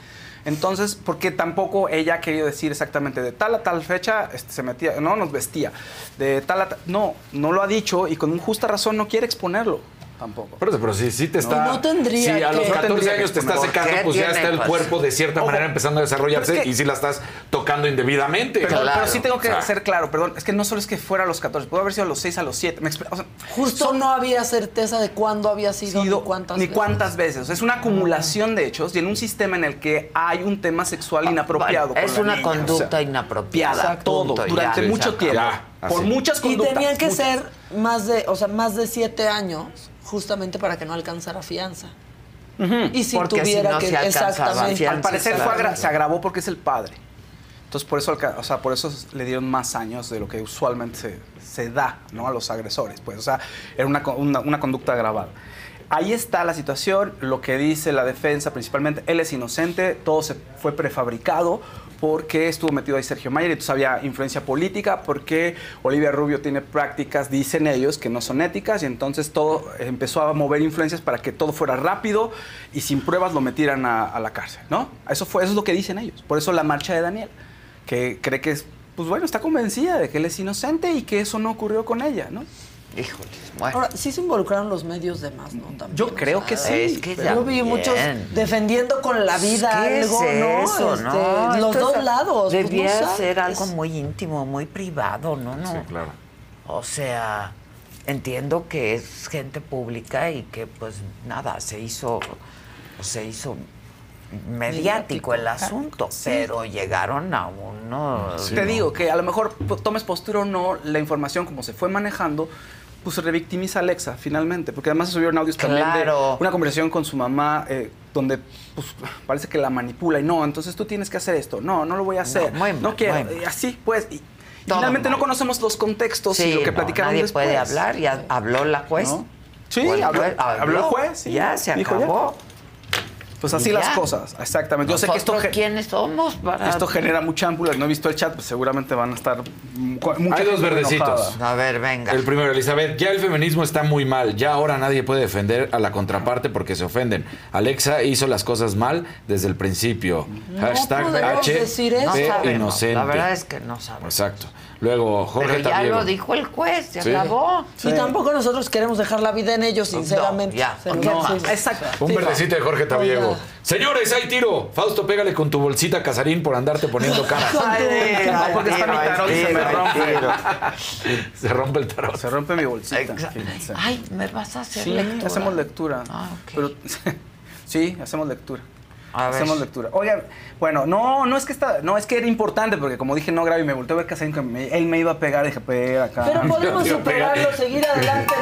Entonces, porque tampoco ella ha querido decir exactamente de tal a tal fecha este, se metía, no nos vestía. De tal a tal. No, no lo ha dicho y con justa razón no quiere exponerlo tampoco. Pero, pero sí, sí te está. No tendría Si a los que- 14 No tendría que años te está secando, ¿Por qué pues ya está el cuerpo de cierta Ojo. manera empezando a desarrollarse Pero es que- y si la estás tocando indebidamente. Pero, Claro. pero sí tengo que O sea, ser claro, perdón, es que no solo es que fuera a los 14, pudo haber sido a los 6, a los 7. Me expl- o sea, Justo no había certeza de cuándo había sido, sido ni cuántas ni veces. cuántas veces. O sea, es una acumulación de hechos y en un sistema en el que hay un tema sexual inapropiado. Bueno, con es la una niña, o sea, conducta inapropiada. piada, todo, punto, durante mucho tiempo. Ya, por muchas Y conductas. tenían que muchas. ser más de, o sea, más de siete años, justamente para que no alcanzara fianza. Y si Porque si tuviera no que se exactamente. fianza, Al parecer fue claro. agra- se agravó porque es el padre. Entonces por eso, o sea, por eso le dieron más años de lo que usualmente se, se da ¿no? a los agresores. Pues, o sea, era una, una- una conducta agravada. Ahí está la situación, lo que dice la defensa principalmente, él es inocente, todo se fue prefabricado porque estuvo metido ahí Sergio Mayer y entonces había influencia política, porque Olivia Rubio tiene prácticas, dicen ellos, que no son éticas y entonces todo empezó a mover influencias para que todo fuera rápido y sin pruebas lo metieran a, a la cárcel, ¿no? Eso, fue, eso es lo que dicen ellos. Por eso la marcha de Daniel, que cree que es, pues bueno, está convencida de que él es inocente y que eso no ocurrió con ella, ¿no? Híjole, bueno. Ahora, sí se involucraron los medios de más, ¿no? También, Yo o creo sea, que sí. Es que Yo vi muchos defendiendo con la vida ¿Qué algo, es ¿no? eso, Este, no? los dos lados. pues, no Debía sabes. ser algo muy íntimo, muy privado, ¿no? no. Sí, claro. O sea, entiendo que es gente pública y que pues nada, se hizo, se hizo mediático el asunto, pero llegaron a uno... Te digo que a lo mejor tomes postura o no, la información como se fue manejando, pues revictimiza a Alexa finalmente, porque además se subieron audios también de una conversación con su mamá eh, donde pues, parece que la manipula y no, entonces tú tienes que hacer esto, no, no lo voy a hacer, no, mal, quiero, y así pues, y, y finalmente no conocemos los contextos y Sí, lo que no, platicaron nadie después. puede hablar, ya habló la juez. ¿No? Sí, habló, juez- habló el juez. sí. Ya se acabó. Pues así las cosas, exactamente. Yo sé que esto, ¿Nosotros ge- quiénes somos para...? esto genera mucha ámpula. No he visto el chat, pues seguramente van a estar Hay dos verdecitos. enojada. A ver, venga. El primero, Elizabeth, ya el feminismo está muy mal. Ya ahora nadie puede defender a la contraparte porque se ofenden. Alexa hizo las cosas mal desde el principio. No Hashtag H decir eso. No de sabemos, inocente. la verdad es que no sabemos. Exacto. Luego, Jorge Pero ya lo dijo el juez, se Sí. acabó. Y tampoco nosotros queremos dejar la vida en ellos, sinceramente. ya. Se lo ¿Qué decimos. más? Exacto. Un Sí, verdecito de Jorge Tabiego. Oiga. Señores, hay tiro. Fausto, pégale con tu bolsita casarín por andarte poniendo cara. Ay, no, porque está mi tarot y se me rompe. Se rompe el tarot. Se rompe mi bolsita. Ay, ¿me vas a hacer Sí, lectura? hacemos lectura. Ah, ok. Pero, sí, hacemos lectura. A ver. Hacemos lectura. Oigan, bueno, no, no es que está, no es que era importante, porque como dije, no grave y me volteé a ver Casarín que me- él me iba a pegar, dije, pero acá. Pero podemos superarlo, seguir adelante.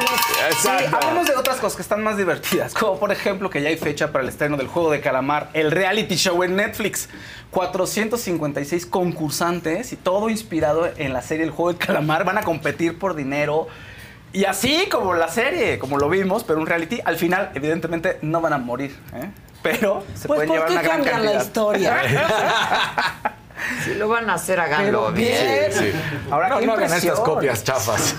Sí, hablemos de otras cosas que están más divertidas, como por ejemplo que ya hay fecha para el estreno del Juego de Calamar, el reality show en Netflix. 456 concursantes y todo inspirado en la serie El Juego de Calamar. Van a competir por dinero. Y así como la serie, como lo vimos, pero un reality, al final, evidentemente, no van a morir. ¿eh? Pero se Pues pueden ¿por llevar qué una gran cambian la cantidad. historia? Si lo van a hacer, háganlo Pero bien. bien. Sí. Ahora, no, qué no hagan estas copias chafas.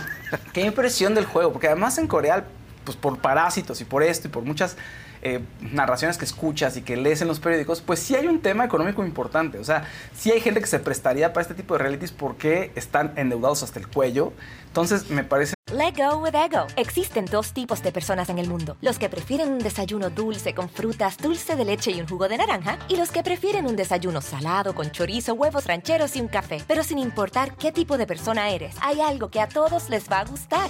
Qué impresión del juego, porque además en Corea, pues por parásitos y por esto y por muchas eh, narraciones que escuchas y que lees en los periódicos, pues sí hay un tema económico importante. O sea, sí hay gente que se prestaría para este tipo de realities porque están endeudados hasta el cuello. Entonces, me parece Let go with ego. Existen dos tipos de personas en el mundo: los que prefieren un desayuno dulce con frutas, dulce de leche y un jugo de naranja, y los que prefieren un desayuno salado con chorizo, huevos rancheros y un café. Pero sin importar qué tipo de persona eres, hay algo que a todos les va a gustar.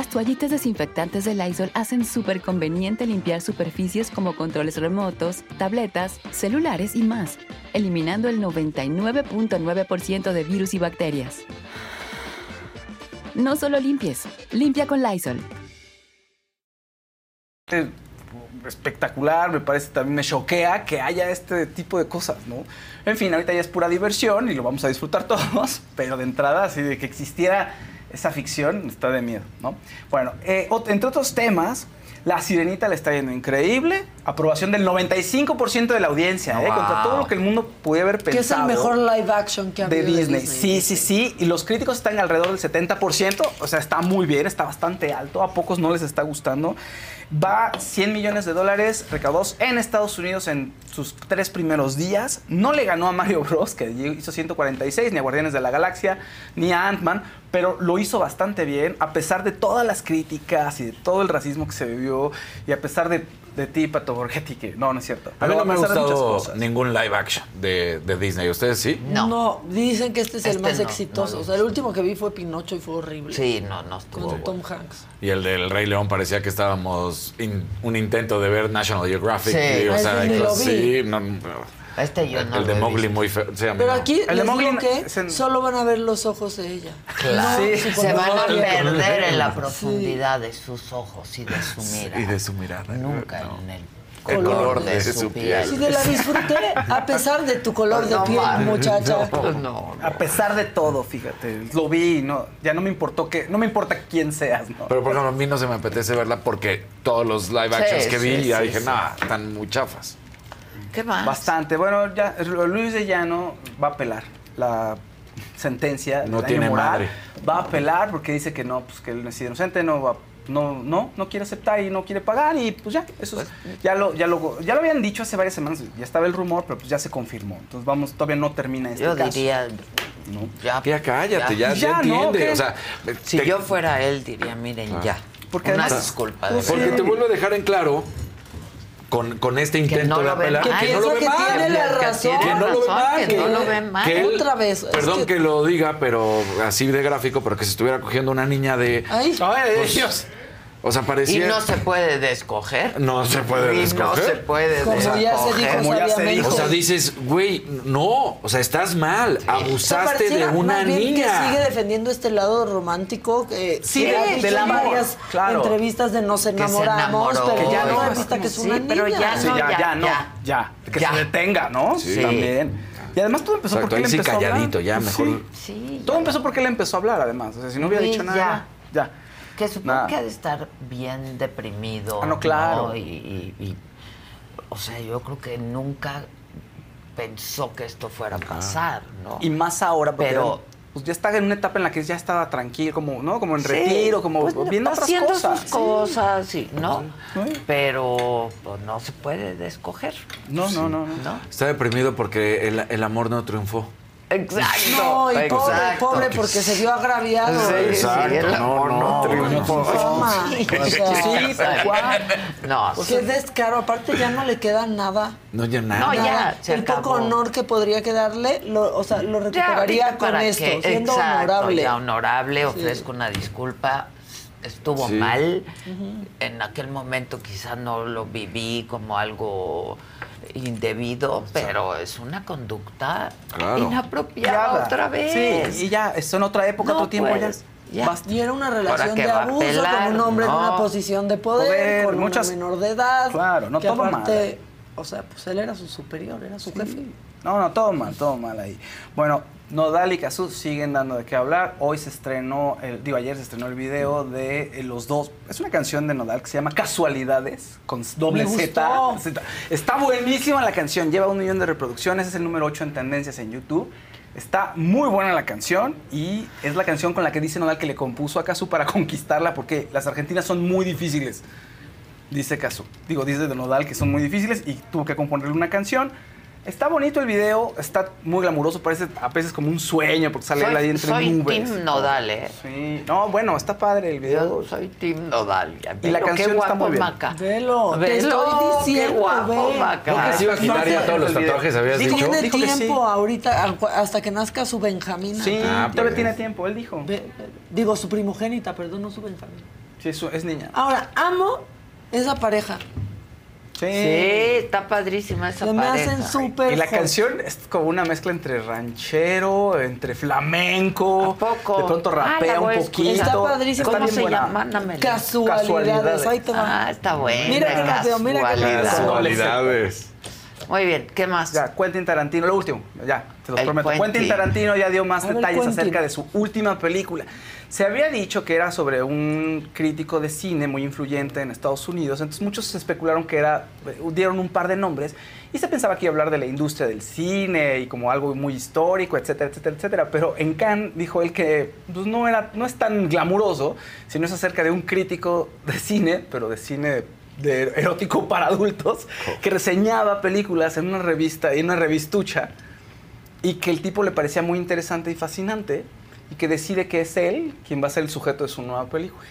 Las toallitas desinfectantes de Lysol hacen súper conveniente limpiar superficies como controles remotos, tabletas, celulares y más, eliminando el 99.9% de virus y bacterias. No solo limpies, limpia con Lysol. espectacular, me parece también me choquea que haya este tipo de cosas, ¿no? En fin, ahorita ya es pura diversión y lo vamos a disfrutar todos, pero de entrada, así de que existiera esa ficción, está de miedo, ¿no? Bueno, eh, entre otros temas, La Sirenita le está yendo increíble, aprobación del 95% de la audiencia, ¿eh? Contra todo lo que el mundo pudiera haber Que es el pensado mejor live action que ha de habido Disney. Sí, sí, sí. Y los críticos están alrededor del 70%. O sea, está muy bien, está bastante alto. A pocos no les está gustando. Va 100 millones de dólares recaudados en Estados Unidos en sus tres primeros días. No le ganó a Mario Bros, que hizo 146, ni a Guardianes de la Galaxia, ni a Ant-Man, pero lo hizo bastante bien, a pesar de todas las críticas y de todo el racismo que se vivió, y a pesar de, de ti, Pato Borghetti, que no, no es cierto. A mí no me ha gustado ningún live action de, de Disney. ¿Ustedes sí? No. dicen que este es el Este más no, exitoso. no o sea, el último que vi fue Pinocho y fue horrible. Sí, no, no estuvo Con Tom Hanks. Y el del Rey León parecía que estábamos in- un intento de ver National Geographic. Sí. y, o Ah, sea, así, no, Este yo el, no el de Mowgli muy feo. sí, a mí Pero no. aquí El de les digo que es en- solo van a ver los ojos de ella. Claro. No, Sí, su Se van a perder en la Sí. profundidad de sus ojos y de su mirada. Y de su mirada. Nunca no. en el El color, de, de su, su piel. Sí, te la disfruté a pesar de tu color de No piel, mames, muchacha. No, no. A pesar de todo, fíjate, lo vi, no, ya no me importó que, no me importa quién seas, ¿no? Pero por ejemplo, a mí no se me apetece verla porque todos los live Sí, actions que vi, sí, ya sí, dije, sí. nah, están muy chafas. ¿Qué más? Bastante. Bueno, ya Luis de Llano va a apelar la sentencia No tiene moral. madre. Va a apelar porque dice que no, pues que él es inocente, no va no, no, no quiere aceptar y no quiere pagar y pues ya, eso es- ya lo, ya lo, ya lo habían dicho hace varias semanas, ya estaba el rumor, pero pues ya se confirmó. Entonces vamos, todavía no termina este Yo caso. diría, ¿no? ya, Ya cállate, ya, ya, entiende. O sea, Si te- yo fuera él, diría, miren, Ah. ya. Porque Una además- disculpa. de Pues. Porque te vuelvo a dejar en claro con, con este intento no de apelar. Que que no lo ve mal. Que no lo ve mal, que no lo ve mal. que él- Otra vez, es Perdón que- que... lo diga, pero así de gráfico, pero que se estuviera cogiendo una niña de Ay, Ay, Pues, Dios. O sea, Y parecía... no se puede descoger. No se puede Y descoger. no se puede Como descoger. ya se dijo Como ya se dijo. O sea, dices, güey, no, o sea, estás mal, O sea, abusaste de una más bien niña. que sigue defendiendo este lado romántico. Que Sí, que en amor, varias claro. entrevistas de nos se enamoramos, enamoró. pero Que ya no resulta que es Sí, una niña. pero ya Sí, no, ya, ya, ya, no, ya. ya. Que Ya. se detenga, ¿no? Sí. También. Y además todo empezó Exacto, porque él sí empezó a hablar. calladito, ya, mejor- sí. Sí, Todo empezó porque él empezó a hablar, además. O sea, si no hubiera Sí, dicho nada, ya. Que supongo Nada. que ha de estar bien deprimido. Ah, no, claro. Y, y- y- o sea, yo creo que nunca pensó que esto fuera a pasar, ¿no? Y más ahora, porque Pero- pues ya está en una etapa en la que ya estaba tranquilo, como, ¿no? Como en Sí, retiro, como pues, viendo otras haciendo cosas. sus Sí. cosas, sí, ¿no? Sí. Pero pues, no se puede escoger. No, no, no, no. ¿no? Está deprimido porque el, el amor no triunfó. Exacto. No, y pobre, exacto. pobre porque se vio agraviado. Sí, Exacto, sí, el no, amor no, triunfó. Toma. O sea, Sí, tal cual. No, Qué descaro. Aparte ya no le queda nada. No, ya nada. No, ya, se el poco acabó. honor que podría quedarle, lo, o sea, lo Ya, recuperaría ahorita con esto, qué. siendo Exacto, honorable. Ya honorable, ofrezco una disculpa. Estuvo Sí. mal. En aquel momento quizás no lo viví como algo indebido, pero es una conducta Claro. inapropiada Ya, otra vez. Sí, y ya, esto en otra época, No otro tiempo puedes, ya. Y era una relación de abuso pelar, con un hombre en una posición de poder, Poder, con muchas- una menor de edad. Claro, no que todo aparte, O sea, pues él era su superior, era su jefe. No, no, todo mal, todo mal ahí. Bueno, Nodal y Cazú siguen dando de qué hablar. Hoy se estrenó, el, digo, ayer se estrenó el video de eh, los dos. Es una canción de Nodal que se llama Casualidades, con doble Z. Z. Está buenísima la canción, lleva un millón de reproducciones, es el número 8 en tendencias en YouTube. Está muy buena la canción y es la canción con la que dice Nodal que le compuso a Cazú para conquistarla porque las argentinas son muy difíciles. Dice Cazú. Digo, dice de Nodal que son muy difíciles y tuvo que componerle una canción. Está bonito el video, está muy glamuroso, parece a veces como un sueño porque sale él ahí Soy, entre soy nubes. Team Nodal, ¿eh? Sí, no, bueno, está padre el video. Yo soy Team Nodal. Y la canción qué está guapo muy bien. Maca. Velo, te Velo, estoy qué diciendo, guapo ve. Maca. ¿No que se iba a quitar ya todos los el video. tatuajes, habías Dijo- dicho? Tiene Dijo que sí. tiempo ahorita, hasta que nazca su Benjamina. Sí, Ah, todavía pues. tiene tiempo, él dijo. Ve- digo, su primogénita, perdón, no su Benjamina. Sí, es, es niña. Ahora, amo esa pareja. Sí. Sí, está padrísima esa Se me pareja. hacen súper Y la canción es como una mezcla entre ranchero, entre flamenco. ¿A poco? De pronto Ah, rapea voy a un poquito. Está padrísimo. Está ¿Cómo bien se buena. llama? Mándamela. Casualidades. Ahí te va. Ah, está buena. Mira qué rápido, mira rápido. Casualidades. Muy bien, ¿qué más? Ya, Quentin Tarantino, lo último, ya, te lo El prometo. Quentin. Quentin Tarantino ya dio más ver, detalles Quentin. acerca de su última película. Se había dicho que era sobre un crítico de cine muy influyente en Estados Unidos, entonces muchos especularon que era, dieron un par de nombres y se pensaba que iba a hablar de la industria del cine y como algo muy histórico, etcétera, etcétera, etcétera. Pero en Cannes dijo él que pues, no, era, no es tan glamuroso, sino es acerca de un crítico de cine, pero de cine de erótico para adultos, que reseñaba películas en una revista, en una revistucha, y que el tipo le parecía muy interesante y fascinante, y que decide que es él quien va a ser el sujeto de su nueva película.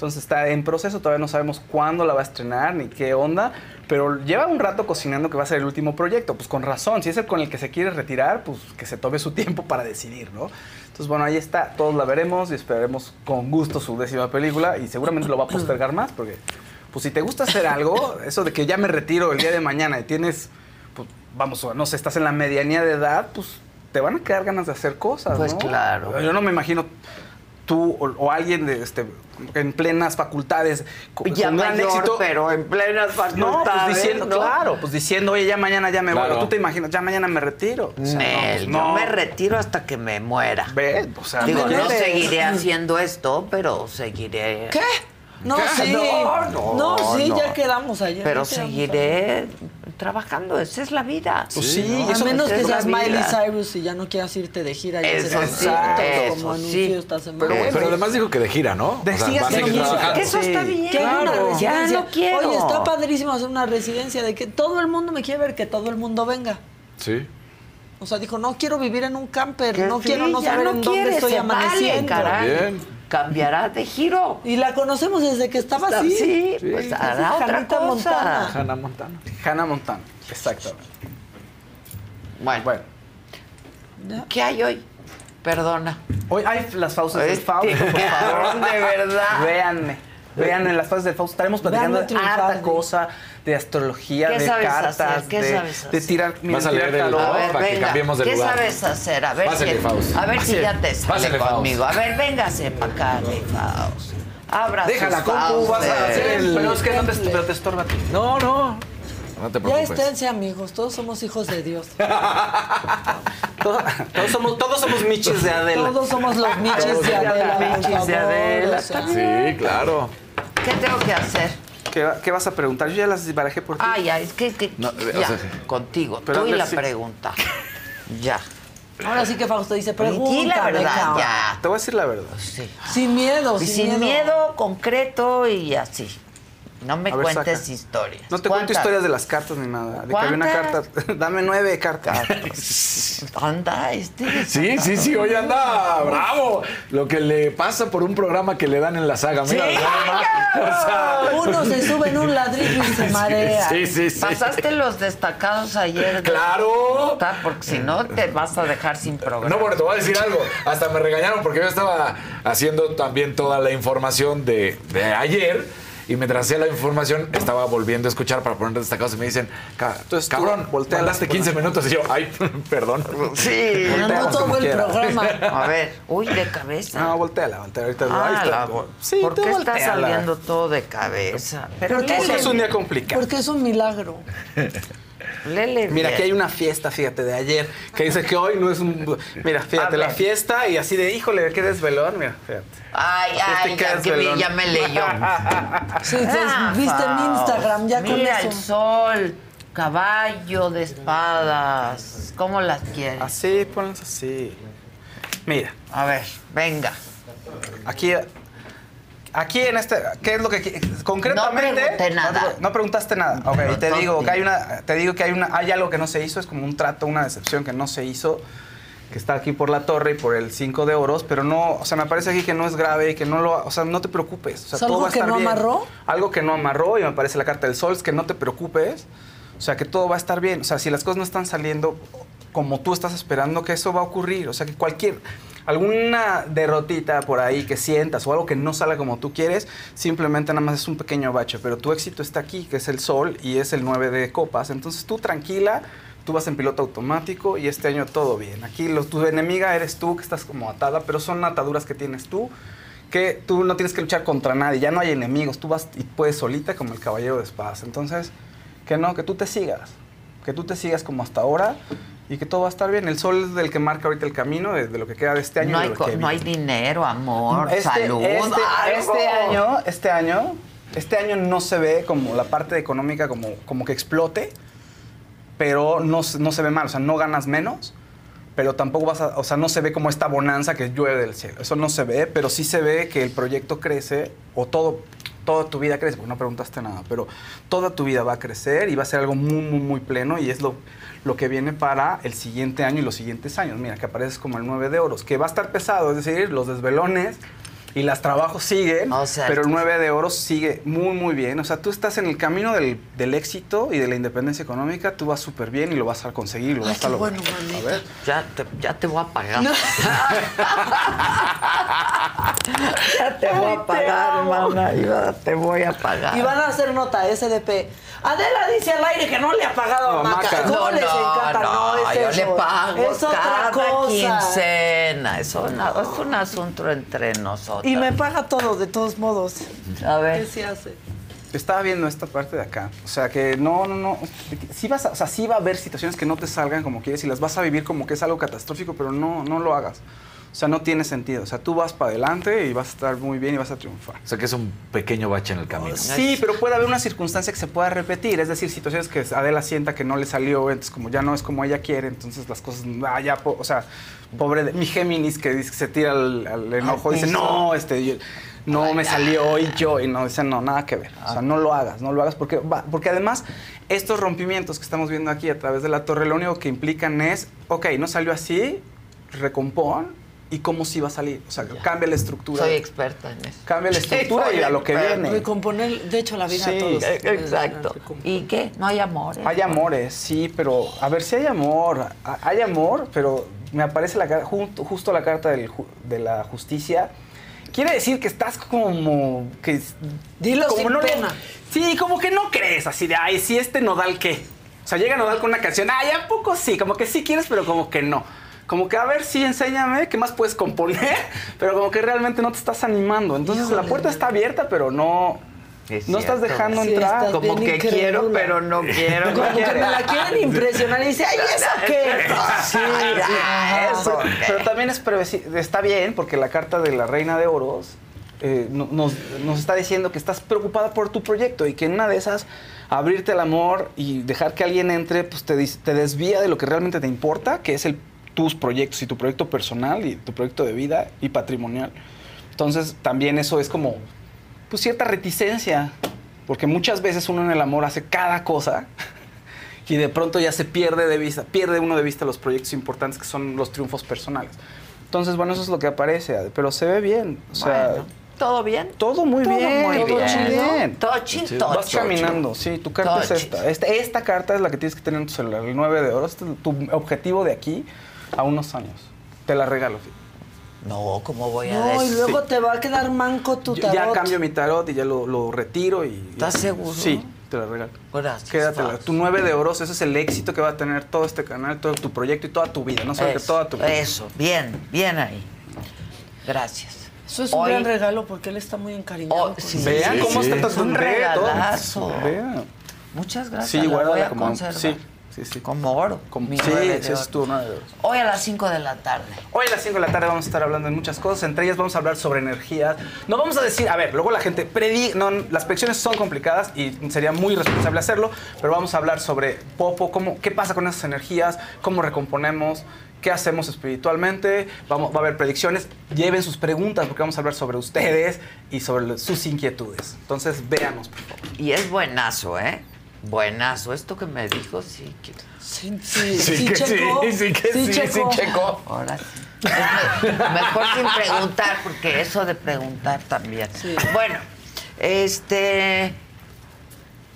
Entonces está en proceso, todavía no sabemos cuándo la va a estrenar ni qué onda, pero lleva un rato cocinando que va a ser el último proyecto. Pues con razón, si es el con el que se quiere retirar, pues que se tome su tiempo para decidir, ¿no? Entonces, bueno, ahí está, todos la veremos y esperaremos con gusto su décima película y seguramente lo va a postergar más porque, pues si te gusta hacer algo, eso de que ya me retiro el día de mañana y tienes, pues vamos, no sé, estás en la medianía de edad, pues te van a quedar ganas de hacer cosas, Pues ¿no? claro. Yo no me imagino tú o, o alguien de este en plenas facultades co- con, Ya gran mayor, éxito pero en plenas facultades. no pues diciendo ¿no? claro pues diciendo oye ya mañana ya me voy Claro. tú te imaginas ya mañana me retiro O sea, no, Nel, pues, yo no. me retiro hasta que me muera. Ve, o sea, Digo, no seguiré haciendo esto, pero seguiré. ¿Qué? No, ¿Qué? sí. No, no, No, sí, no. ya quedamos ayer. Pero ya quedamos seguiré trabajando, esa es la vida. Pues sí, a menos que seas Miley. Cyrus y ya no quieras irte de gira. y Eso hacer sí, eso como sí. anunció esta semana. Pero Pero además dijo que de gira, ¿no? De-. Que eso está bien. Claro. Ya no quiero. Oye, está padrísimo hacer una residencia de que todo el mundo me quiere ver, que todo el mundo venga. Sí. O sea, dijo, no quiero vivir en un camper, Que no quiero no ya saber no en dónde estoy vale, amaneciendo. Cambiará de giro. y la conocemos desde que estaba así. Sí, pues hará Sí, otra Janita cosa. Montana. Hannah Montana. Hannah Montana exactamente Bueno, bueno ¿qué hay hoy? Perdona. hoy hay las fauces del Fausto por favor de verdad. véanme Vean en las fases del Fausto, estaremos platicando harta cosa, de astrología, ¿Qué de sabes cartas, hacer? ¿Qué de, sabes de hacer? tirar, mira, Vas a leer el tarot. ver, para que venga, cambiemos de ¿qué lugar. sabes hacer? A ver, Pásale, si, Faust. a ver si ya te sale Pásale, Faust. conmigo. A ver, véngase para acá, mi Faust. Abra Deja la sus compu, vas a hacer el... Pero es que no te, pero te estorba a ti. No, no. No te Ya preocupes. esténse amigos, todos somos hijos de Dios. Todos, todos somos, todos somos michis de Adela. Todos somos los michis de Adela. michis de Adela. Sí, claro. ¿Qué tengo que hacer? ¿Qué, va- qué vas a preguntar? Yo ya las barajé por ti. Ay, ay, es que, que- No, o ya, sea, contigo. pero Tú y la pregunta. Ya. Ahora sí que Fausto dice, Di pregunta. la verdad, ya. Te voy a decir la verdad. Sí. Sin miedo, Y sin, sin miedo, concreto y así. No me ver, cuentes saca. historias. No te cuento historias de las cartas ni nada. De que había una carta. Dame nueve cartas. Anda, este. Sí, sí, sí, hoy anda bravo. Lo que le pasa por un programa que le dan en la saga. Mira, Sí. O sea, Uno se sube en un ladrillo y se marea. Sí, sí, sí. Pasaste los destacados ayer. de- Claro. Porque si no, te vas a dejar sin programa. No, bueno, te voy a decir algo. Hasta me regañaron porque yo estaba haciendo también toda la información de, de ayer. Y mientras hacía la información, estaba volviendo a escuchar para poner destacados y me dicen, "Ca- Entonces tú cabrón, mandaste por 15 minutos. Y yo, ay, perdón. Sí. No, todo el quieras. programa. A ver, uy, de cabeza. No, volteala, volteala. Ahorita Ah, ahí está. la- Sí, ¿Por qué está saliendo todo de cabeza? Pero ¿Por qué Porque es un día complicado. Porque es un milagro. lele Mira, bien. aquí hay una fiesta, fíjate, de ayer, que dice que hoy no es un... Mira, fíjate, la ver. fiesta y así de, híjole, qué desvelón, mira, fíjate. Ay, ay, que ya, que ya me leyó. Sí, Ah, viste mi Faust. Instagram ya con Mira eso. el sol, caballo de espadas. ¿Cómo las quieres? Así, ponlas así. Mira, A ver, venga. aquí... Aquí en este, ¿qué es lo que concretamente? No pregunté nada. No, no preguntaste nada. Ok, Pero te digo que hay una, te digo que hay una, hay algo que no se hizo, es como un trato, una decepción que no se hizo, que está aquí por la torre y por el 5 de oros, pero no, o sea, me parece aquí que no es grave y que no lo, o sea, no te preocupes. O sea, ¿Es algo todo va a que estar no bien. amarró? Algo que no amarró y me parece la carta del sol, es que no te preocupes. O sea, que todo va a estar bien. O sea, si las cosas no están saliendo como tú estás esperando, que eso va a ocurrir. O sea, que cualquier, alguna derrotita por ahí que sientas o algo que no salga como tú quieres, simplemente nada más es un pequeño bache. Pero tu éxito está aquí, que es el sol y es el 9 de copas. Entonces tú tranquila, tú vas en piloto automático y este año todo bien. Aquí los, tu enemiga eres tú, que estás como atada, pero son ataduras que tienes tú que tú no tienes que luchar contra nadie, ya no hay enemigos, tú vas y puedes solita como el caballero de espadas. Entonces, que no, que tú te sigas, que tú te sigas como hasta ahora y que todo va a estar bien. El sol es el que marca ahorita el camino de, de lo que queda de este año. No hay, que no hay dinero, amor, Este- salud, este, este año, este año, este año no se ve como la parte económica como, como que explote, pero no, se- no se ve mal, o sea, no ganas menos, pero tampoco vas a, o sea, no se ve como esta bonanza que llueve del cielo. Eso no se ve, pero sí se ve que el proyecto crece o todo toda tu vida crece, porque no preguntaste nada, pero toda tu vida va a crecer y va a ser algo muy, muy, muy pleno y es lo, lo que viene para el siguiente año y los siguientes años. Mira, que apareces como el 9 de oros, que va a estar pesado, es decir, los desvelones y las trabajos siguen, O sea, pero el 9 de oros sigue muy, muy bien. O sea, tú estás en el camino del, del éxito y de la independencia económica, tú vas súper bien y lo vas a conseguir, lo Ay, vas a lograr. bueno, a ver. Ya te, ya te voy a pagar. No. ya te voy a pagar, hermana. Ya te voy a pagar. Y van a hacer nota, SDP. Adela dice al aire que no le ha pagado a No, Maca. Maca. ¿Cómo No, les no, encanta? no, es yo eso. le pago Es otra cada cosa. quincena. Es, una- es un asunto entre nosotros. Y me paga todo, de todos modos. A ver. ¿Qué se hace? Estaba viendo esta parte de acá. O sea, que no, no, no. Sí, vas a- o sea, sí va a haber situaciones que no te salgan como quieres y las vas a vivir como que es algo catastrófico, pero no, no lo hagas. O sea, no tiene sentido. O sea, tú vas para adelante y vas a estar muy bien y vas a triunfar. O sea que es un pequeño bache en el camino. Sí, pero puede haber una circunstancia que se pueda repetir. Es decir, situaciones que Adela sienta que no le salió, entonces como ya no es como ella quiere, entonces las cosas, ah, ya, o sea, pobre de mi Géminis que dice que se tira al, al enojo, Al dice, no, este, yo- no me salió y yo, y no, dice, no, nada que ver. O sea, no lo hagas, no lo hagas, porque, va- porque además estos rompimientos que estamos viendo aquí a través de la torre, lo único que implican es, ok, no salió así, recompón, y cómo sí va a salir. O sea, cambia la estructura. Soy experta en eso. Cambia la estructura y a lo que viene. Recomponer, de hecho, la vida Sí, a todos. Eh, Exacto. ¿Y qué? ¿No hay amor? eh? Hay amores, sí, pero a ver si hay amor. Hay amor, pero me aparece la, junto- justo la carta del de la justicia quiere decir que estás como que Dilo como sin no pena. sí, como que no crees así de, ay, sí este Nodal qué. O sea, llega Nodal con una canción, ay, a poco sí, como que sí quieres, pero como que no. Como que a ver, sí, enséñame qué más puedes componer, pero como que realmente no te estás animando. Entonces la puerta está abierta, pero no no estás dejando Sí, entrar. estás Como que quiero, pero no quiero. Como no que quiero. me la quieren impresionar y dice, ay, ¿eso qué? Sí, eso. Pero también es está bien porque la carta de la Reina de Oros eh, no- nos, nos está diciendo que estás preocupada por tu proyecto y que en una de esas abrirte al amor y dejar que alguien entre, pues te, te desvía de lo que realmente te importa, que es el, tus proyectos y tu proyecto personal y tu proyecto de vida y patrimonial. Entonces también eso es como pues cierta reticencia, porque muchas veces uno en el amor hace cada cosa y de pronto ya se pierde de vista, pierde uno de vista los proyectos importantes que son los triunfos personales. Entonces, bueno, eso es lo que aparece, pero se ve bien. O sea, Bueno, ¿Todo bien? todo muy Todo bien. muy todo bien. chido. Todo chido, Sí, todo Vas chido. caminando, sí, tu carta Todo es esta. esta. Esta carta es la que tienes que tener en tu celular, el 9 de oro. Este es tu objetivo de aquí a unos años. Te la regalo. Fí. No, ¿cómo voy a No, y luego te va a quedar manco tu Yo tarot. ya cambio mi tarot y ya lo, lo retiro y... ¿Estás seguro? Sí, te la regalo. Gracias. Quédatela. Faz. Tu 9 de oros, ese es el éxito que va a tener todo este canal, todo tu proyecto y toda tu vida, no solo que Eso, toda tu vida. Eso, bien, bien ahí. Gracias. Eso es un Hoy- gran regalo porque él está muy encariñado. Oh, con sí, eso. Vean sí, cómo sí. está Es un ve todo. regalazo. Vean. Muchas gracias. Sí, la voy guárdala a como... conservar. Sí, sí, sí. Como oro. Como, mi sí, de ese es oro. tu 9 de oros. Hoy a las 5 de la tarde. Hoy a las 5 de la tarde vamos a estar hablando de muchas cosas. Entre ellas vamos a hablar sobre energías. No vamos a decir, a ver, luego la gente predi... No, las predicciones son complicadas y sería muy responsable hacerlo, pero vamos a hablar sobre Popo, cómo, qué pasa con esas energías, cómo recomponemos, qué hacemos espiritualmente. Vamos, va a haber predicciones. Lleven sus preguntas porque vamos a hablar sobre ustedes y sobre sus inquietudes. Entonces, véanos, por favor. Y es buenazo, ¿eh? Buenazo. Esto que me dijo, sí. Que... Sí, sí, Sí sí, que sí, checó. sí que sí, sí checó. checó. Ahora sí. Es mejor sin preguntar, porque eso de preguntar también. Bueno, este.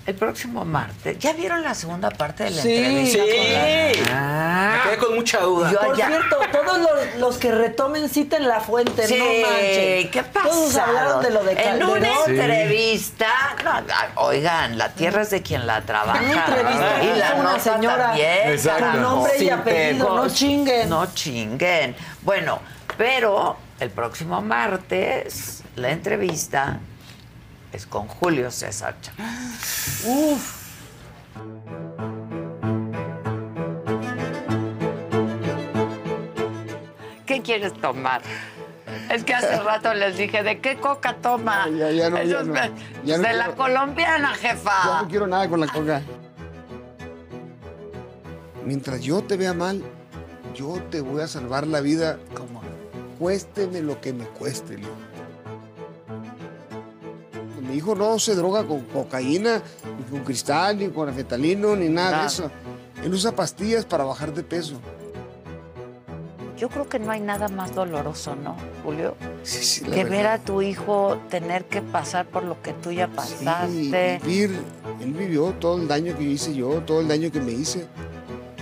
El próximo martes. ¿Ya vieron la segunda parte de la Sí. entrevista? Sí. con la- Ah. Me quedé con mucha duda. Yo Por ya- cierto, todos los, los que retomen cita en la fuente, Sí, no manchen. ¿qué pasa? Todos hablaron de lo de En Calderón. una Sí. entrevista, no, ah, oigan, la tierra es de quien la trabaja. Una entrevista y la una nota señora también, Exacto. con nombre y apellido, no chinguen. No chinguen. Bueno, pero el próximo martes la entrevista con Julio César Chávez. Uf. ¿Qué quieres tomar? Es que hace rato les dije, ¿de qué coca toma? Ya, ya no, ya no. de- Ya no de la quiero- colombiana, jefa. Ya no quiero nada con la coca. Mientras yo te vea mal, yo te voy a salvar la vida. ¿Cómo? Cuésteme lo que me cueste, Leo. Mi hijo no se droga con cocaína, ni con cristal, ni con anfetalino, ni nada, Nada. de eso. Él usa pastillas para bajar de peso. Yo creo que no hay nada más doloroso, ¿no, Julio? Sí, sí, la que verdad. ver a tu hijo tener que pasar por lo que tú ya Sí, pasaste. vivir. Él vivió todo el daño que hice yo, todo el daño que me hice.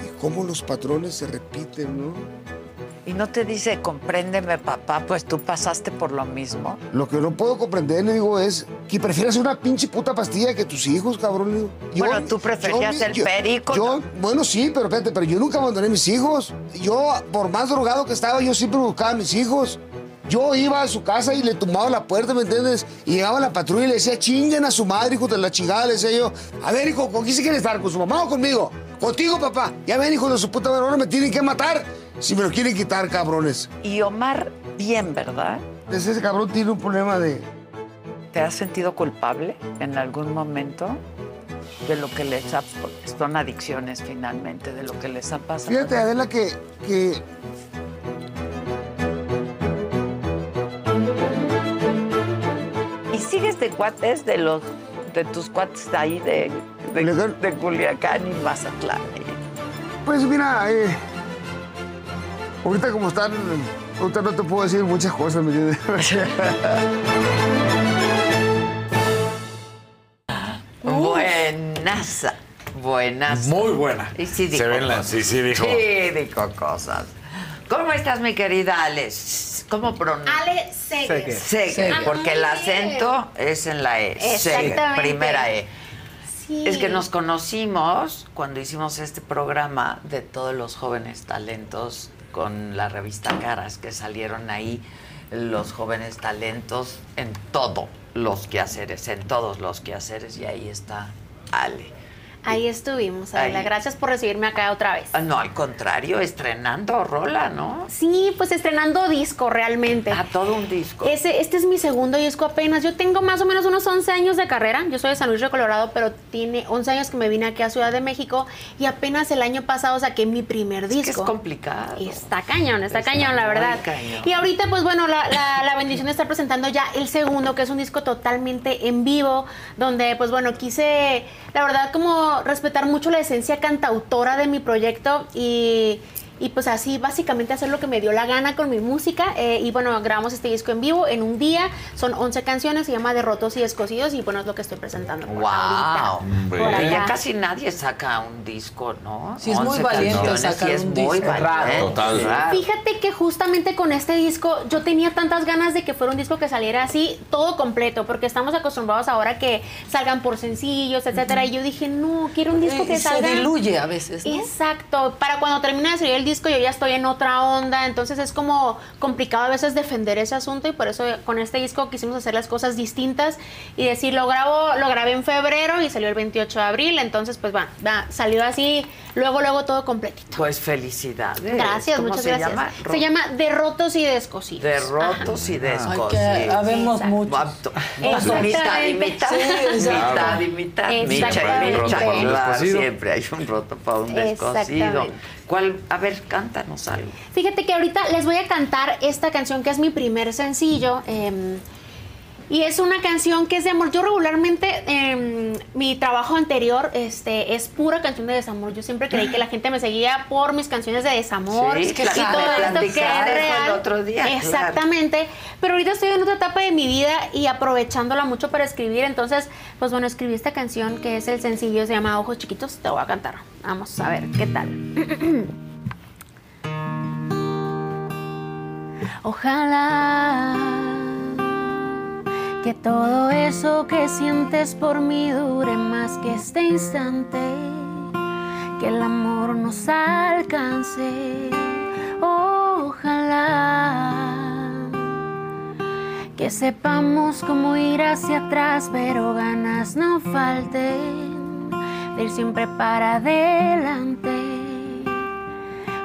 Y cómo los patrones se repiten, ¿no? Y no te dice, compréndeme, papá, pues tú pasaste por lo mismo. Lo que no puedo comprender, le digo, es que prefieras una pinche puta pastilla que tus hijos, cabrón. le digo. Bueno, tú preferías el perico, Yo, bueno, sí, pero espérate, pero yo nunca abandoné a mis hijos. Yo, por más drogado que estaba, yo siempre buscaba a mis hijos. Yo iba a su casa y le tumbaba la puerta, ¿me entiendes? Y llegaba la patrulla y le decía, chinguen a su madre, hijo de la chingada. Le decía yo, a ver, hijo, ¿con quién se quiere estar? ¿Con su mamá o conmigo? Contigo, papá. Ya ven, hijo de su puta madre, ahora me tienen que matar. Si me lo quieren quitar, cabrones. Y Omar, bien, ¿verdad? Ese cabrón tiene un problema de... ¿Te has sentido culpable en algún momento de lo que les ha... Son adicciones finalmente, de lo que les ha pasado. Fíjate, Adela, que, que ¿Y sigues de cuates de los de tus cuates ahí de, de, de Culiacán y Mazatlán? Pues mira, eh, ahorita como están, ahorita no te puedo decir muchas cosas, ¿me entiendes? Buenaza, buenaza. Muy buena. Y sí dijo Se ven las- cosas. sí, sí dijo. Sí dijo cosas. ¿Cómo estás, mi querida Alex? ¿Cómo pronuncias? Ale Seger. Seger, Seger. porque el acento es en la E. Seger, Exactamente. primera E. Sí. Es que nos conocimos cuando hicimos este programa de todos los jóvenes talentos con la revista Caras, que salieron ahí los jóvenes talentos en todos los quehaceres, en todos los quehaceres, y ahí está Ale. Ahí estuvimos, Adela. Ahí. Gracias por recibirme acá otra vez. Ah, No, al contrario, estrenando Rola, ¿no? Sí, pues estrenando disco realmente. Ah, todo un disco. Ese, este es mi segundo disco apenas. Yo tengo más o menos unos 11 años de carrera. Yo soy de San Luis de Colorado, pero tiene 11 años que me vine aquí a Ciudad de México y apenas el año pasado saqué mi primer disco. Es que es complicado. Está cañón, está, Está cañón, la verdad. cañón. Y ahorita, pues bueno, la, la- la bendición de estar presentando ya el segundo, que es un disco totalmente en vivo, donde, pues bueno, quise, la verdad, como respetar mucho la esencia cantautora de mi proyecto y. Y pues así, básicamente hacer lo que me dio la gana con mi música. eh, y bueno, grabamos este disco en vivo en un día. Son 11 canciones, se llama Derrotos y Descosidos. Y bueno, es lo que estoy presentando. por ahorita. ¡Wow! Por ya casi nadie saca un disco, ¿no? Sí, es muy 11 valiente sacar sí es un muy disco. valiente. Total. Raro. Fíjate que justamente con este disco yo tenía tantas ganas de que fuera un disco que saliera así, todo completo, porque estamos acostumbrados ahora que salgan por sencillos, etcétera. Y yo dije, no, quiero un disco Y que se salga. diluye a veces, ¿no? Exacto. Para cuando termine de salir el disco, yo ya estoy en otra onda. Entonces es como complicado a veces defender ese asunto. Y por eso con este disco quisimos hacer las cosas distintas y decir, lo grabo, lo grabé en febrero y salió el 28 de abril. Entonces, pues va, va, salió así, luego, luego todo completito. Pues felicidades. Gracias, ¿Cómo muchas se gracias. llama? Se llama Derrotos y Descosidos. Derrotos y Ay, descosidos. que habemos muchos. Mitad y mitad. Sí, mitad y mitad. Micha y Exactamente. micha. Claro. Siempre hay un roto para un descosido. ¿Cuál? A ver, cántanos algo. Fíjate que ahorita les voy a cantar esta canción que es mi primer sencillo. eh, y es una canción que es de amor. Yo regularmente, eh, mi trabajo anterior este, es pura canción de desamor. Yo siempre creí que la gente me seguía por mis canciones de desamor Sí, y claro, todo esto que es platicaste el real. otro día, claro. Exactamente. Pero ahorita estoy en otra etapa de mi vida y aprovechándola mucho para escribir. Entonces, pues bueno, escribí esta canción que es el sencillo, se llama Ojos Chiquitos. Te voy a cantar. Vamos a ver qué tal. Ojalá que todo eso que sientes por mí dure más que este instante, que el amor nos alcance. Ojalá que sepamos cómo ir hacia atrás, pero ganas no falten de ir siempre para adelante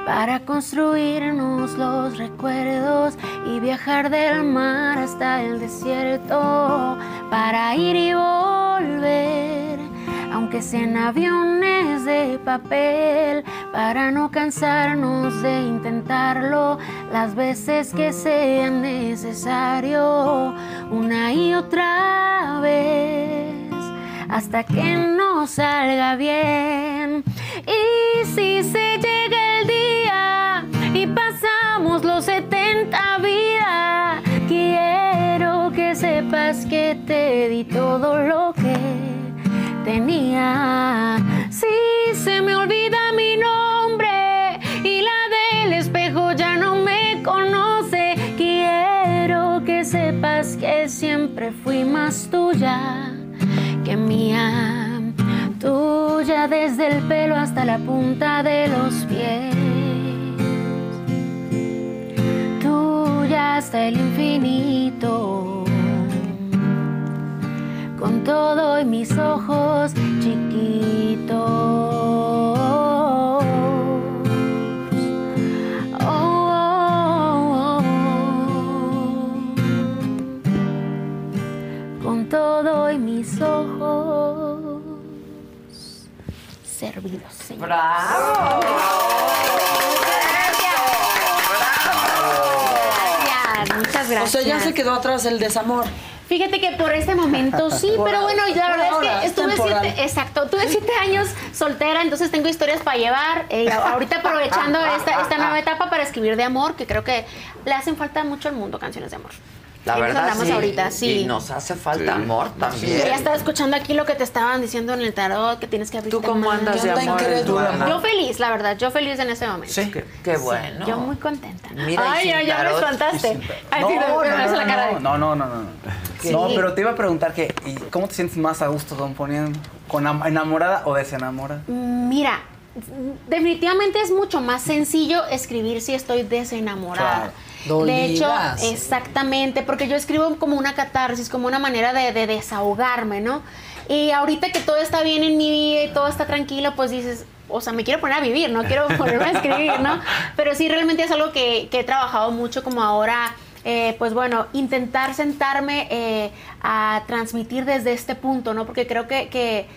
para construirnos los recuerdos y viajar del mar hasta el desierto, para ir y volver, aunque sean aviones de papel, para no cansarnos de intentarlo las veces que sean necesario, una y otra vez hasta que no salga bien. Y si se Si se me olvida mi nombre y la del espejo ya no me conoce, quiero que sepas que siempre fui más tuya que mía, tuya desde el pelo hasta la punta de los pies, tuya hasta el infinito, con todo y mis ojos chiquitos. Oh, oh, oh. con todo y mis ojos servidos. señor. ¡Bravo! Gracias, muchas gracias. O sea, ya se quedó atrás el desamor. Fíjate que por este momento sí, Por- pero bueno, la verdad ahora, es que es estuve temporal. siete, exacto, tuve siete años soltera, entonces tengo historias para llevar. eh, ahorita aprovechando esta, esta nueva etapa para escribir de amor, que creo que le hacen falta mucho al mundo canciones de amor. La verdad andamos sí. ahorita, sí. Y nos hace falta Sí. amor Sí, también. ya estaba escuchando aquí lo que te estaban diciendo en el tarot, que tienes que abrir. ¿Tú cómo andas de amor? Yo feliz, la verdad, yo feliz en ese momento. Sí. Qué, qué bueno. Yo muy contenta. Mira, Ay, ya, ya me espantaste. Ay, No, sí, no, me- me hace la cara de- no, no, no, no, no. Sí. No, pero te iba a preguntar que, ¿y cómo te sientes más a gusto componiendo? ¿Con am- enamorada o desenamorada? Mira, definitivamente es mucho más sencillo escribir si estoy desenamorada. Claro. De hecho, exactamente, porque yo escribo como una catarsis, como una manera de, de desahogarme, ¿no? Y ahorita que todo está bien en mi vida y todo está tranquilo, pues dices, o sea, me quiero poner a vivir, no quiero ponerme a escribir, ¿no? Pero sí, realmente es algo que, que he trabajado mucho como ahora. eh, pues bueno, intentar sentarme eh, a transmitir desde este punto, ¿no? Porque creo que, que,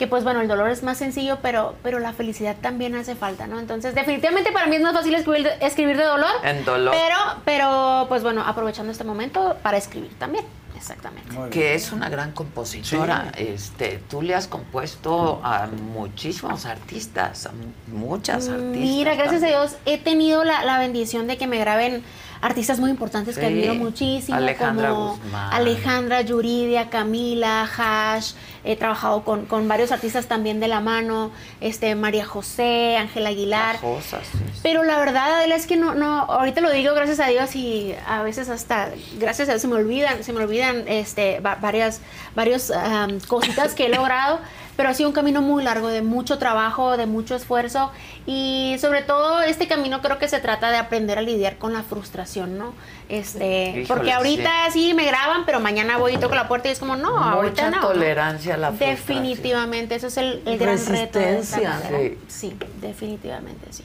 que, pues bueno, el dolor es más sencillo, pero, pero la felicidad también hace falta, ¿no? Entonces, definitivamente para mí es más fácil escribir de, escribir de dolor. En dolor. Pero, pero, pues bueno, aprovechando este momento para escribir también. Exactamente. que es una gran compositora. Este, tú le has compuesto a muchísimos artistas, a muchas artistas. Mira, gracias también. a Dios he tenido la, la bendición de que me graben artistas muy importantes que Sí. admiro muchísimo, Alejandra como Guzmán. Alejandra Yuridia, Camila, Hash. He trabajado con, con varios artistas también de la mano, este María José, Ángela Aguilar. Cosas, sí. Pero la verdad, Adela, es que no, no, ahorita lo digo gracias a Dios y a veces hasta, gracias a Dios se me olvidan, se me olvidan este, va- varias, varios am, cositas que he logrado, pero ha sido un camino muy largo, de mucho trabajo, de mucho esfuerzo y sobre todo este camino creo que se trata de aprender a lidiar con la frustración, ¿no? Este, Híjole, porque ahorita sí. me graban, pero mañana voy y toco la puerta y es como, no, ahorita Mucha no. tolerancia a la frustración. Definitivamente, eso es el, el gran reto. de. Sí, definitivamente sí.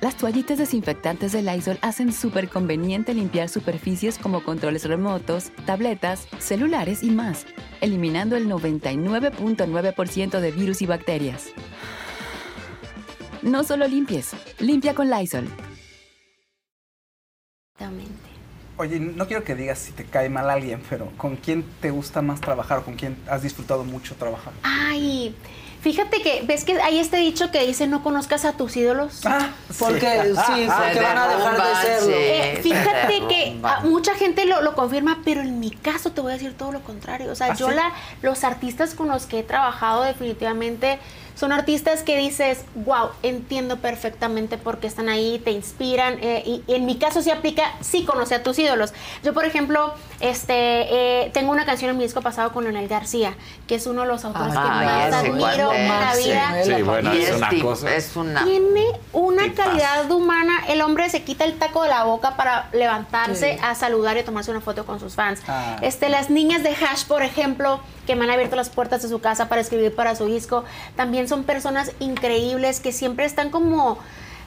Las toallitas desinfectantes de Lysol hacen súper conveniente limpiar superficies como controles remotos, tabletas, celulares y más, eliminando el 99.9% de virus y bacterias. No solo limpies, limpia con Lysol. Oye, no quiero que digas si te cae mal alguien, pero ¿con quién te gusta más trabajar o con quién has disfrutado mucho trabajar? Ay, fíjate que, ¿ves que hay este dicho que dice no conozcas a tus ídolos? Porque sí, porque van a dejar de serlo. Eh, fíjate que ah, mucha gente lo, lo confirma, pero en mi caso te voy a decir todo lo contrario. O sea, ¿Ah, yo sí? la, los artistas con los que he trabajado definitivamente son artistas que dices, wow, entiendo perfectamente por qué están ahí, te inspiran. eh, y, y en mi caso sí aplica, sí conoce a tus ídolos. Yo, por ejemplo, este, eh, tengo una canción en mi disco pasado con Leonel García, que es uno de los autores que Ay, más admiro en la vida. Sí, bueno, Y es una tip- cosa. Es una. Tiene una Tipazo. calidad humana. El hombre se quita el taco de la boca para levantarse Sí. a saludar y tomarse una foto con sus fans. Ah. Este, las niñas de Hash, por ejemplo, que me han abierto las puertas de su casa para escribir para su disco, también son personas increíbles que siempre están como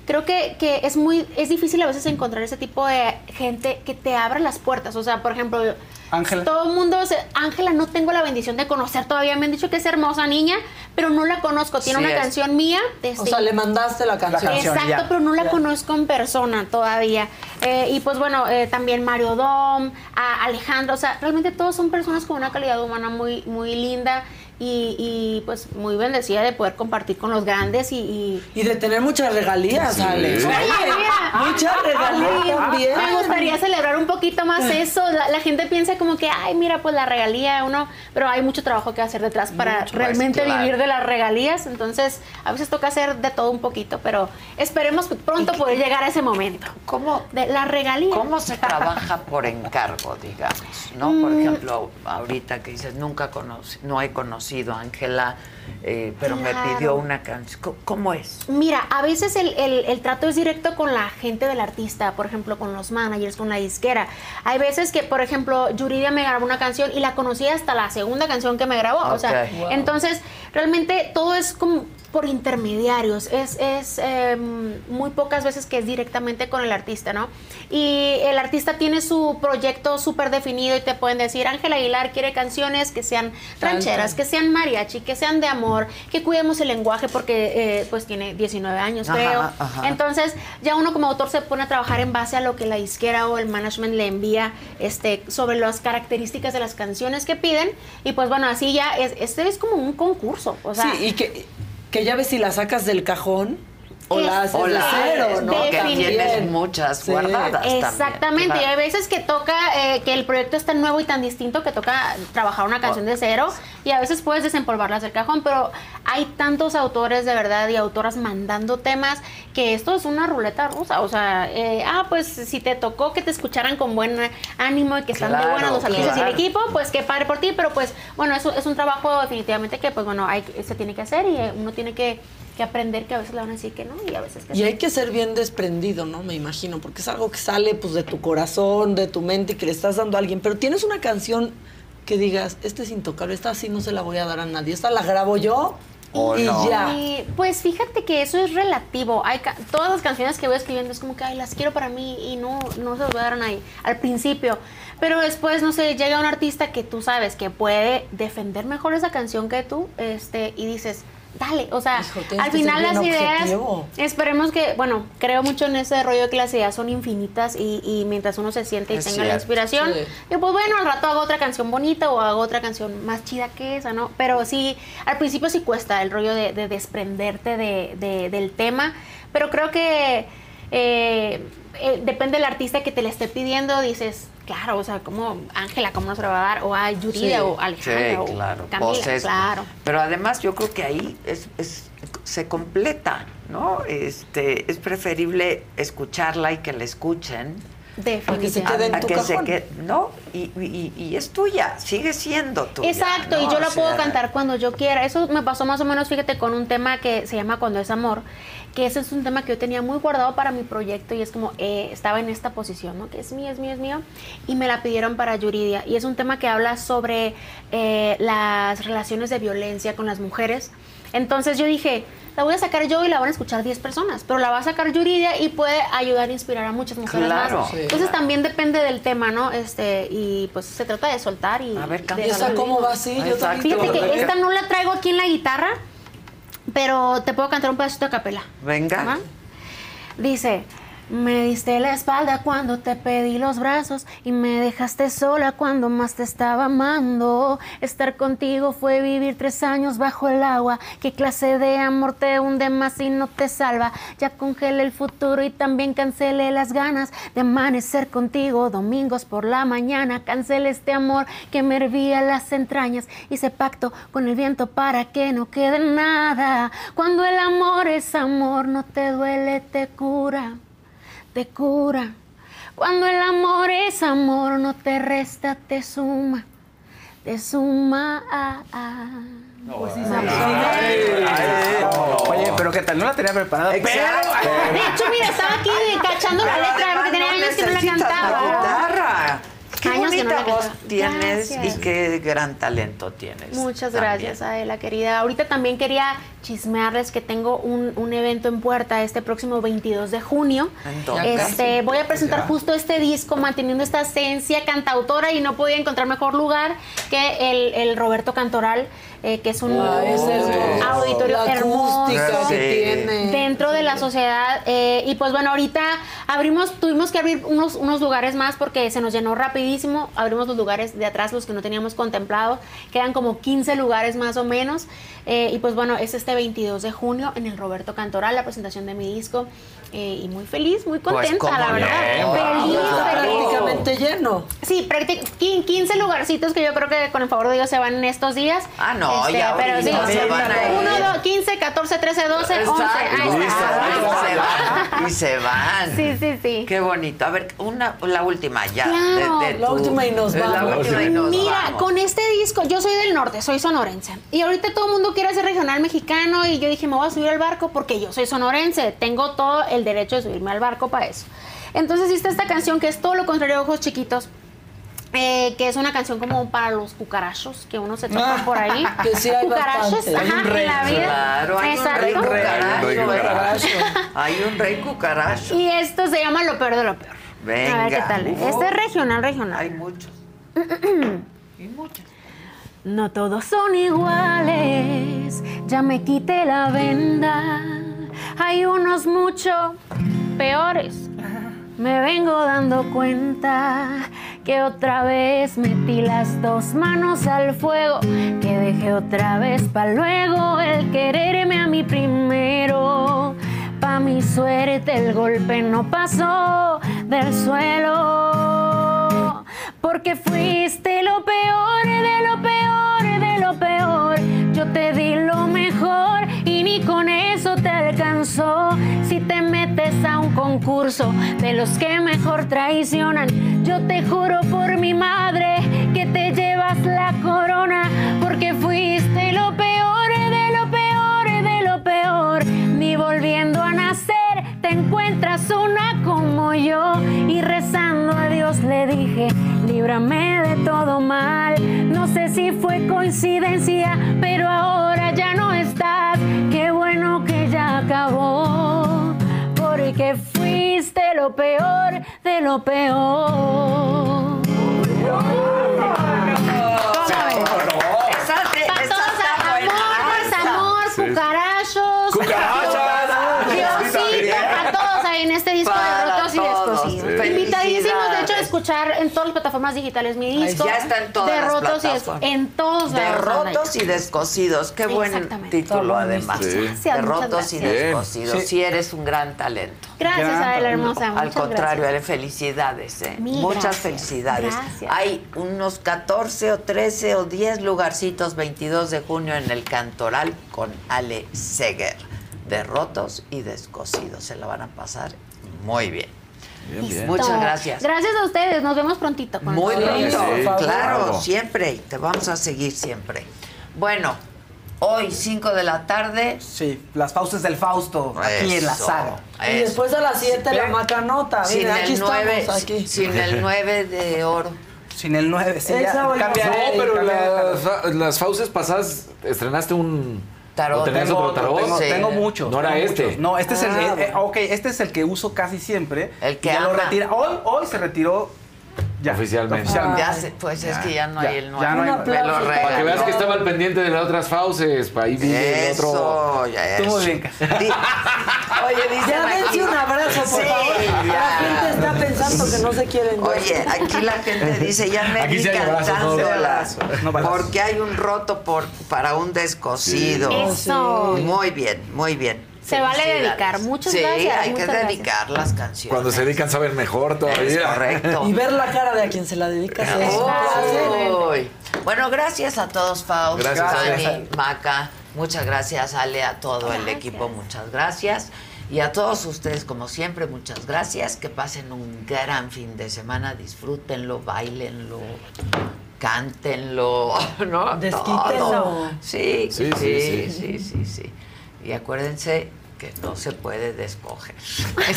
creo que, que es muy es difícil a veces encontrar ese tipo de gente que te abra las puertas. O sea, por ejemplo, Ángela. todo el mundo, se- Ángela no tengo la bendición de conocer todavía. Me han dicho que es hermosa niña, pero no la conozco. Tiene Sí una es. canción mía. de O sea, le mandaste la canción. Exacto, pero no la Ya. conozco en persona todavía. Eh, y pues bueno, eh, también Mario Dom, a Alejandro, o sea, realmente todos son personas con una calidad humana muy, muy linda y, y, pues muy bendecida de poder compartir con los grandes y... y- Y de tener muchas regalías, Alex. Oye, mira. muchas regalías también. Me gustaría celebrar un poquito más eso. La, la gente piensa como que, ay, mira, pues la regalía, uno, pero hay mucho trabajo que hacer detrás para Mucho, realmente pues, claro. vivir de las regalías. Entonces, a veces toca hacer de todo un poquito, pero esperemos pronto poder llegar a ese momento. ¿Cómo? De la regalía. ¿Cómo se trabaja por encargo, digamos? ¿No? Por Mm. ejemplo, ahorita que dices, nunca conocí, no he conocido conocido, Ángela, eh, pero me pidió una canción. ¿Cómo- ¿Cómo es? Mira, a veces el, el- el trato es directo con la gente del artista, por ejemplo, con los managers, con la disquera. Hay veces que, por ejemplo, Yuridia me grabó una canción y la conocí hasta la segunda canción que me grabó. O sea. Wow. entonces, realmente todo es como por intermediarios. Es, es em, muy pocas veces que es directamente con el artista, ¿no? Y el artista tiene su proyecto súper definido y te pueden decir, Ángela Aguilar quiere canciones que sean rancheras, que sean mariachi, que sean de amor, que cuidemos el lenguaje porque eh, pues tiene 19 años, Ajá, creo. ajá. Entonces, ya uno como autor se pone a trabajar en base a lo que la disquera o el management le envía este, sobre las características de las canciones que piden. Y pues bueno, así ya es, este es como un concurso. O sea, sí, y que, que ya ves si la sacas del cajón o Es- la haces O de la cero, ¿no? Que tienes muchas Sí. guardadas también. Exactamente, y hay veces que toca eh, que el proyecto es tan nuevo y tan distinto que toca trabajar una canción de cero y a veces puedes desempolvarlas del cajón, pero hay tantos autores de verdad y autoras mandando temas que esto es una ruleta rusa, o sea, eh, ah, pues si te tocó que te escucharan con buen ánimo y que están Claro, muy buenos los artistas y claro. el equipo, pues qué padre por ti, pero pues bueno, eso es un trabajo definitivamente que pues bueno, hay, se tiene que hacer y eh, uno tiene que, que aprender que a veces le van a decir que no y a veces que Y sí. hay que ser bien desprendido, ¿no? Me imagino, porque es algo que sale pues de tu corazón, de tu mente y que le estás dando a alguien. Pero tienes una canción que digas, esta es intocable, esta sí no se la voy a dar a nadie, esta la grabo yo ¿O y no? ya. Y, pues fíjate que eso es relativo. Hay ca- todas las canciones que voy escribiendo es como que ay, las quiero para mí y no, no se las voy a dar a nadie al principio. Pero después, no sé, llega un artista que tú sabes que puede defender mejor esa canción que tú este, y dices, dale. O sea, Hijo, al final las ideas, objetivo. esperemos que, bueno, creo mucho en ese rollo que las ideas son infinitas y, y mientras uno se siente y Es tenga la inspiración, Sí. y pues bueno, al rato hago otra canción bonita o hago otra canción más chida que esa, ¿no? Pero sí, al principio sí cuesta el rollo de, de desprenderte de, de- del tema, pero creo que eh, eh, depende del artista que te le esté pidiendo, dices, claro, o sea, como Ángela, ¿cómo no se la va a dar? O a Yuridia Sí, o Alejandra sí, o claro, Camila, voces. claro. Pero además yo creo que ahí es, es- se completa, ¿no? Este, es preferible escucharla y que la escuchen. que se quede en a tu que se cajón. quede- no, y, y- y es tuya, sigue siendo tuya. Exacto, ¿no? y yo la O puedo cantar cuando yo quiera. Eso me pasó más o menos, fíjate, con un tema que se llama Cuando es amor, que ese es un tema que yo tenía muy guardado para mi proyecto y es como, eh, estaba en esta posición, ¿no? Que es mío, es mío, es mío. Y me la pidieron para Yuridia. Y es un tema que habla sobre eh, las relaciones de violencia con las mujeres. Entonces yo dije, la voy a sacar yo y la van a escuchar 10 personas, pero la va a sacar Yuridia y puede ayudar a inspirar a muchas mujeres Claro. más. Sí, Entonces claro. también depende del tema, ¿no? Este, y pues se trata de soltar y... A ver. ¿Y esa cómo va así? Yo Exacto. también Fíjate que esta no la traigo aquí en la guitarra, pero te puedo cantar un pedacito de capela. Venga. ¿Va? Dice, me diste la espalda cuando te pedí los brazos y me dejaste sola cuando más te estaba amando. Estar contigo fue vivir tres años bajo el agua. ¿Qué clase de amor te hunde más y no te salva? Ya congelé el futuro y también cancelé las ganas de amanecer contigo domingos por la mañana. Cancelé este amor que me hervía las entrañas. Hice pacto con el viento para que no quede nada. Cuando el amor es amor, no te duele, te cura te cura. Cuando el amor es amor, no te resta, te suma, te suma. ah, ah. Pues sí, Oye, pero ¿qué tal? No la tenía preparada. De hecho, mira, estaba aquí cachando la letra porque tenía no años que no la cantaba. la guitarra. Qué Años que no bonita la voz cantaba. tienes Gracias. y qué gran talento tienes. Muchas también. gracias, Adela, querida. Ahorita también quería chismearles que tengo un, un evento en puerta este próximo 22 de junio. ¿En dónde? Este, voy a presentar Ya. justo este disco manteniendo esta esencia cantautora y no podía encontrar mejor lugar que el, el Roberto Cantoral, eh, que es un Ah, es auditorio La hermoso que tiene. dentro de la sociedad eh, y pues bueno ahorita abrimos tuvimos que abrir unos unos lugares más porque se nos llenó rapidísimo abrimos los lugares de atrás los que no teníamos contemplado quedan como 15 lugares más o menos eh, y pues bueno es este 22 de junio en el Roberto Cantoral la presentación de mi disco eh, y muy feliz muy Pues, contenta la no, verdad feliz, feliz. prácticamente lleno. Sí, prácti- quin- 15 lugarcitos que yo creo que con el favor de Dios se van en estos días. Este, Ah, no, ya pero sí, se van a ir. 1, 2, 15, 14, 13, 12, 11. Ahí Exacto. está. Y se van. Y se van. Sí, sí, sí. Qué bonito. A ver, una, la última ya. Claro. de- de La tu- última y nos de La vamos. última y nos Mira, vamos. con este disco yo soy del norte, soy sonorense. Y ahorita todo el mundo quiere ser regional mexicano y yo dije, me voy a subir al barco porque yo soy sonorense, tengo todo el derecho de subirme al barco para eso. Entonces hiciste esta canción que es todo lo contrario a Ojos Chiquitos. eh, que es una canción como para los cucarachos que uno se topa por ahí. Que sí hay cucarachos, bastante. ajá, Hay un en rey, la vida. Claro, hay un rey cucaracho. Rey cucaracho. Hay un rey cucaracho. Y esto se llama Lo peor de lo peor. Venga. A ver qué tal. Este es regional, regional. Hay muchos. Y muchos. No todos son iguales, ya me quité la venda. Hay unos mucho peores. Me vengo dando cuenta que otra vez metí las dos manos al fuego, que dejé otra vez pa' luego el quererme a mí primero. Pa' mi suerte el golpe no pasó del suelo, porque fuiste lo peor de lo peor de lo peor. Yo te di lo mejor y ni con eso te alcanzó. Si te metes a un concurso de los que mejor traicionan, yo te juro por mi madre que te llevas la corona, porque fuiste lo peor de lo peor de lo peor. Ni volviendo a nacer te encuentras una como yo y rezando a Dios le dije, líbrame de todo mal. No sé si fue coincidencia, pero ahora ya no estás. Qué bueno que ya acabó, porque fuiste lo peor de lo peor. Cucarachos. ¡Cucarachas! Diosito, a todos ahí en este disco Para de escuchar en todas las plataformas digitales mi Ay, disco. ya está en todas de las y plataformas. en todos De lados anda rotos y descosidos. Qué buen título, además. Sí. Gracias, de muchas rotos y descosidos. Sí. Sí. eres un gran talento. Gracias, Gran Adela hermosa. Al contrario, gracias. Ale, felicidades. ¿eh? Muchas gracias. felicidades. Gracias. Hay unos 14 o 13 o 10 lugarcitos 22 de junio en el Cantoral con Ale Seger. De rotos y descosidos. Se la van a pasar muy bien. Bien, bien. Muchas gracias. Gracias a ustedes. Nos vemos prontito. Muy pronto, Sí, claro, siempre. Te vamos a seguir siempre. Bueno, hoy 5 de la tarde. Sí, las pausas del Fausto, aquí en la Eso, saga. Y eso. después a las 7 la macanota. sin Mira, aquí el 9, estamos, aquí. sin el 9 de oro. Sin el 9, sí, ya cambia. No, pero las, fa- las fauces pasadas estrenaste un. Tarot. ¿O tenías Tengo, otro tarot? tengo, Sí. tengo muchos. No era tengo este. muchos. No, este es el. Ah, eh, eh, bueno. ok, este es el que uso casi siempre. El que Ya lo retira. Hoy, hoy se retiró. Ya. Oficialmente. Ya se- pues es que ya no Ya, hay el ya 9. no hay- aplauso. Para que veas que estaba al pendiente de las otras fauces. para Ahí vi el Eso, otro. ya Estuvo eso. bien, Casa. Di- Oye, dicen Ya aquí- dense un abrazo, por Sí, favor. ya. La gente está pensando que no se quieren. ver. Oye, aquí la gente dice, ya me Aquí vi sí hay abrazos, no porque hay un roto por, para un descosido. Eso. Muy bien, muy bien. Se vale dedicar. Muchas sí, gracias, hay que gracias. dedicar las canciones. Cuando se dedican saben mejor Es todavía. correcto. Y ver la cara de a quien se la dedica. Uy. Bueno, gracias a todos, Faust, Gracias, Dani. Maca. Muchas gracias, Ale, a todo el equipo. Muchas gracias. Y a todos ustedes, como siempre, muchas gracias. Que pasen un gran fin de semana. Disfrútenlo, bailenlo, cántenlo, ¿no? Desquítenlo. Todo. Sí, Sí, sí, sí, sí, sí, sí, sí. Y acuérdense que no se puede descoger.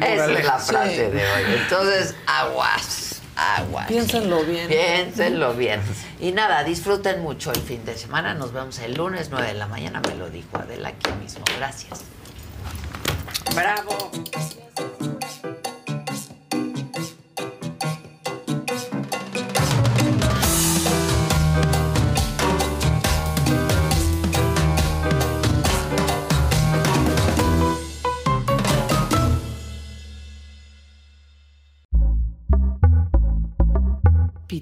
Esa es la frase de hoy. Entonces, aguas, aguas. Piénsenlo bien. Piénsenlo bien. Y nada, disfruten mucho el fin de semana. Nos vemos el lunes 9 de la mañana. Me lo dijo Adela aquí mismo. Gracias. Bravo.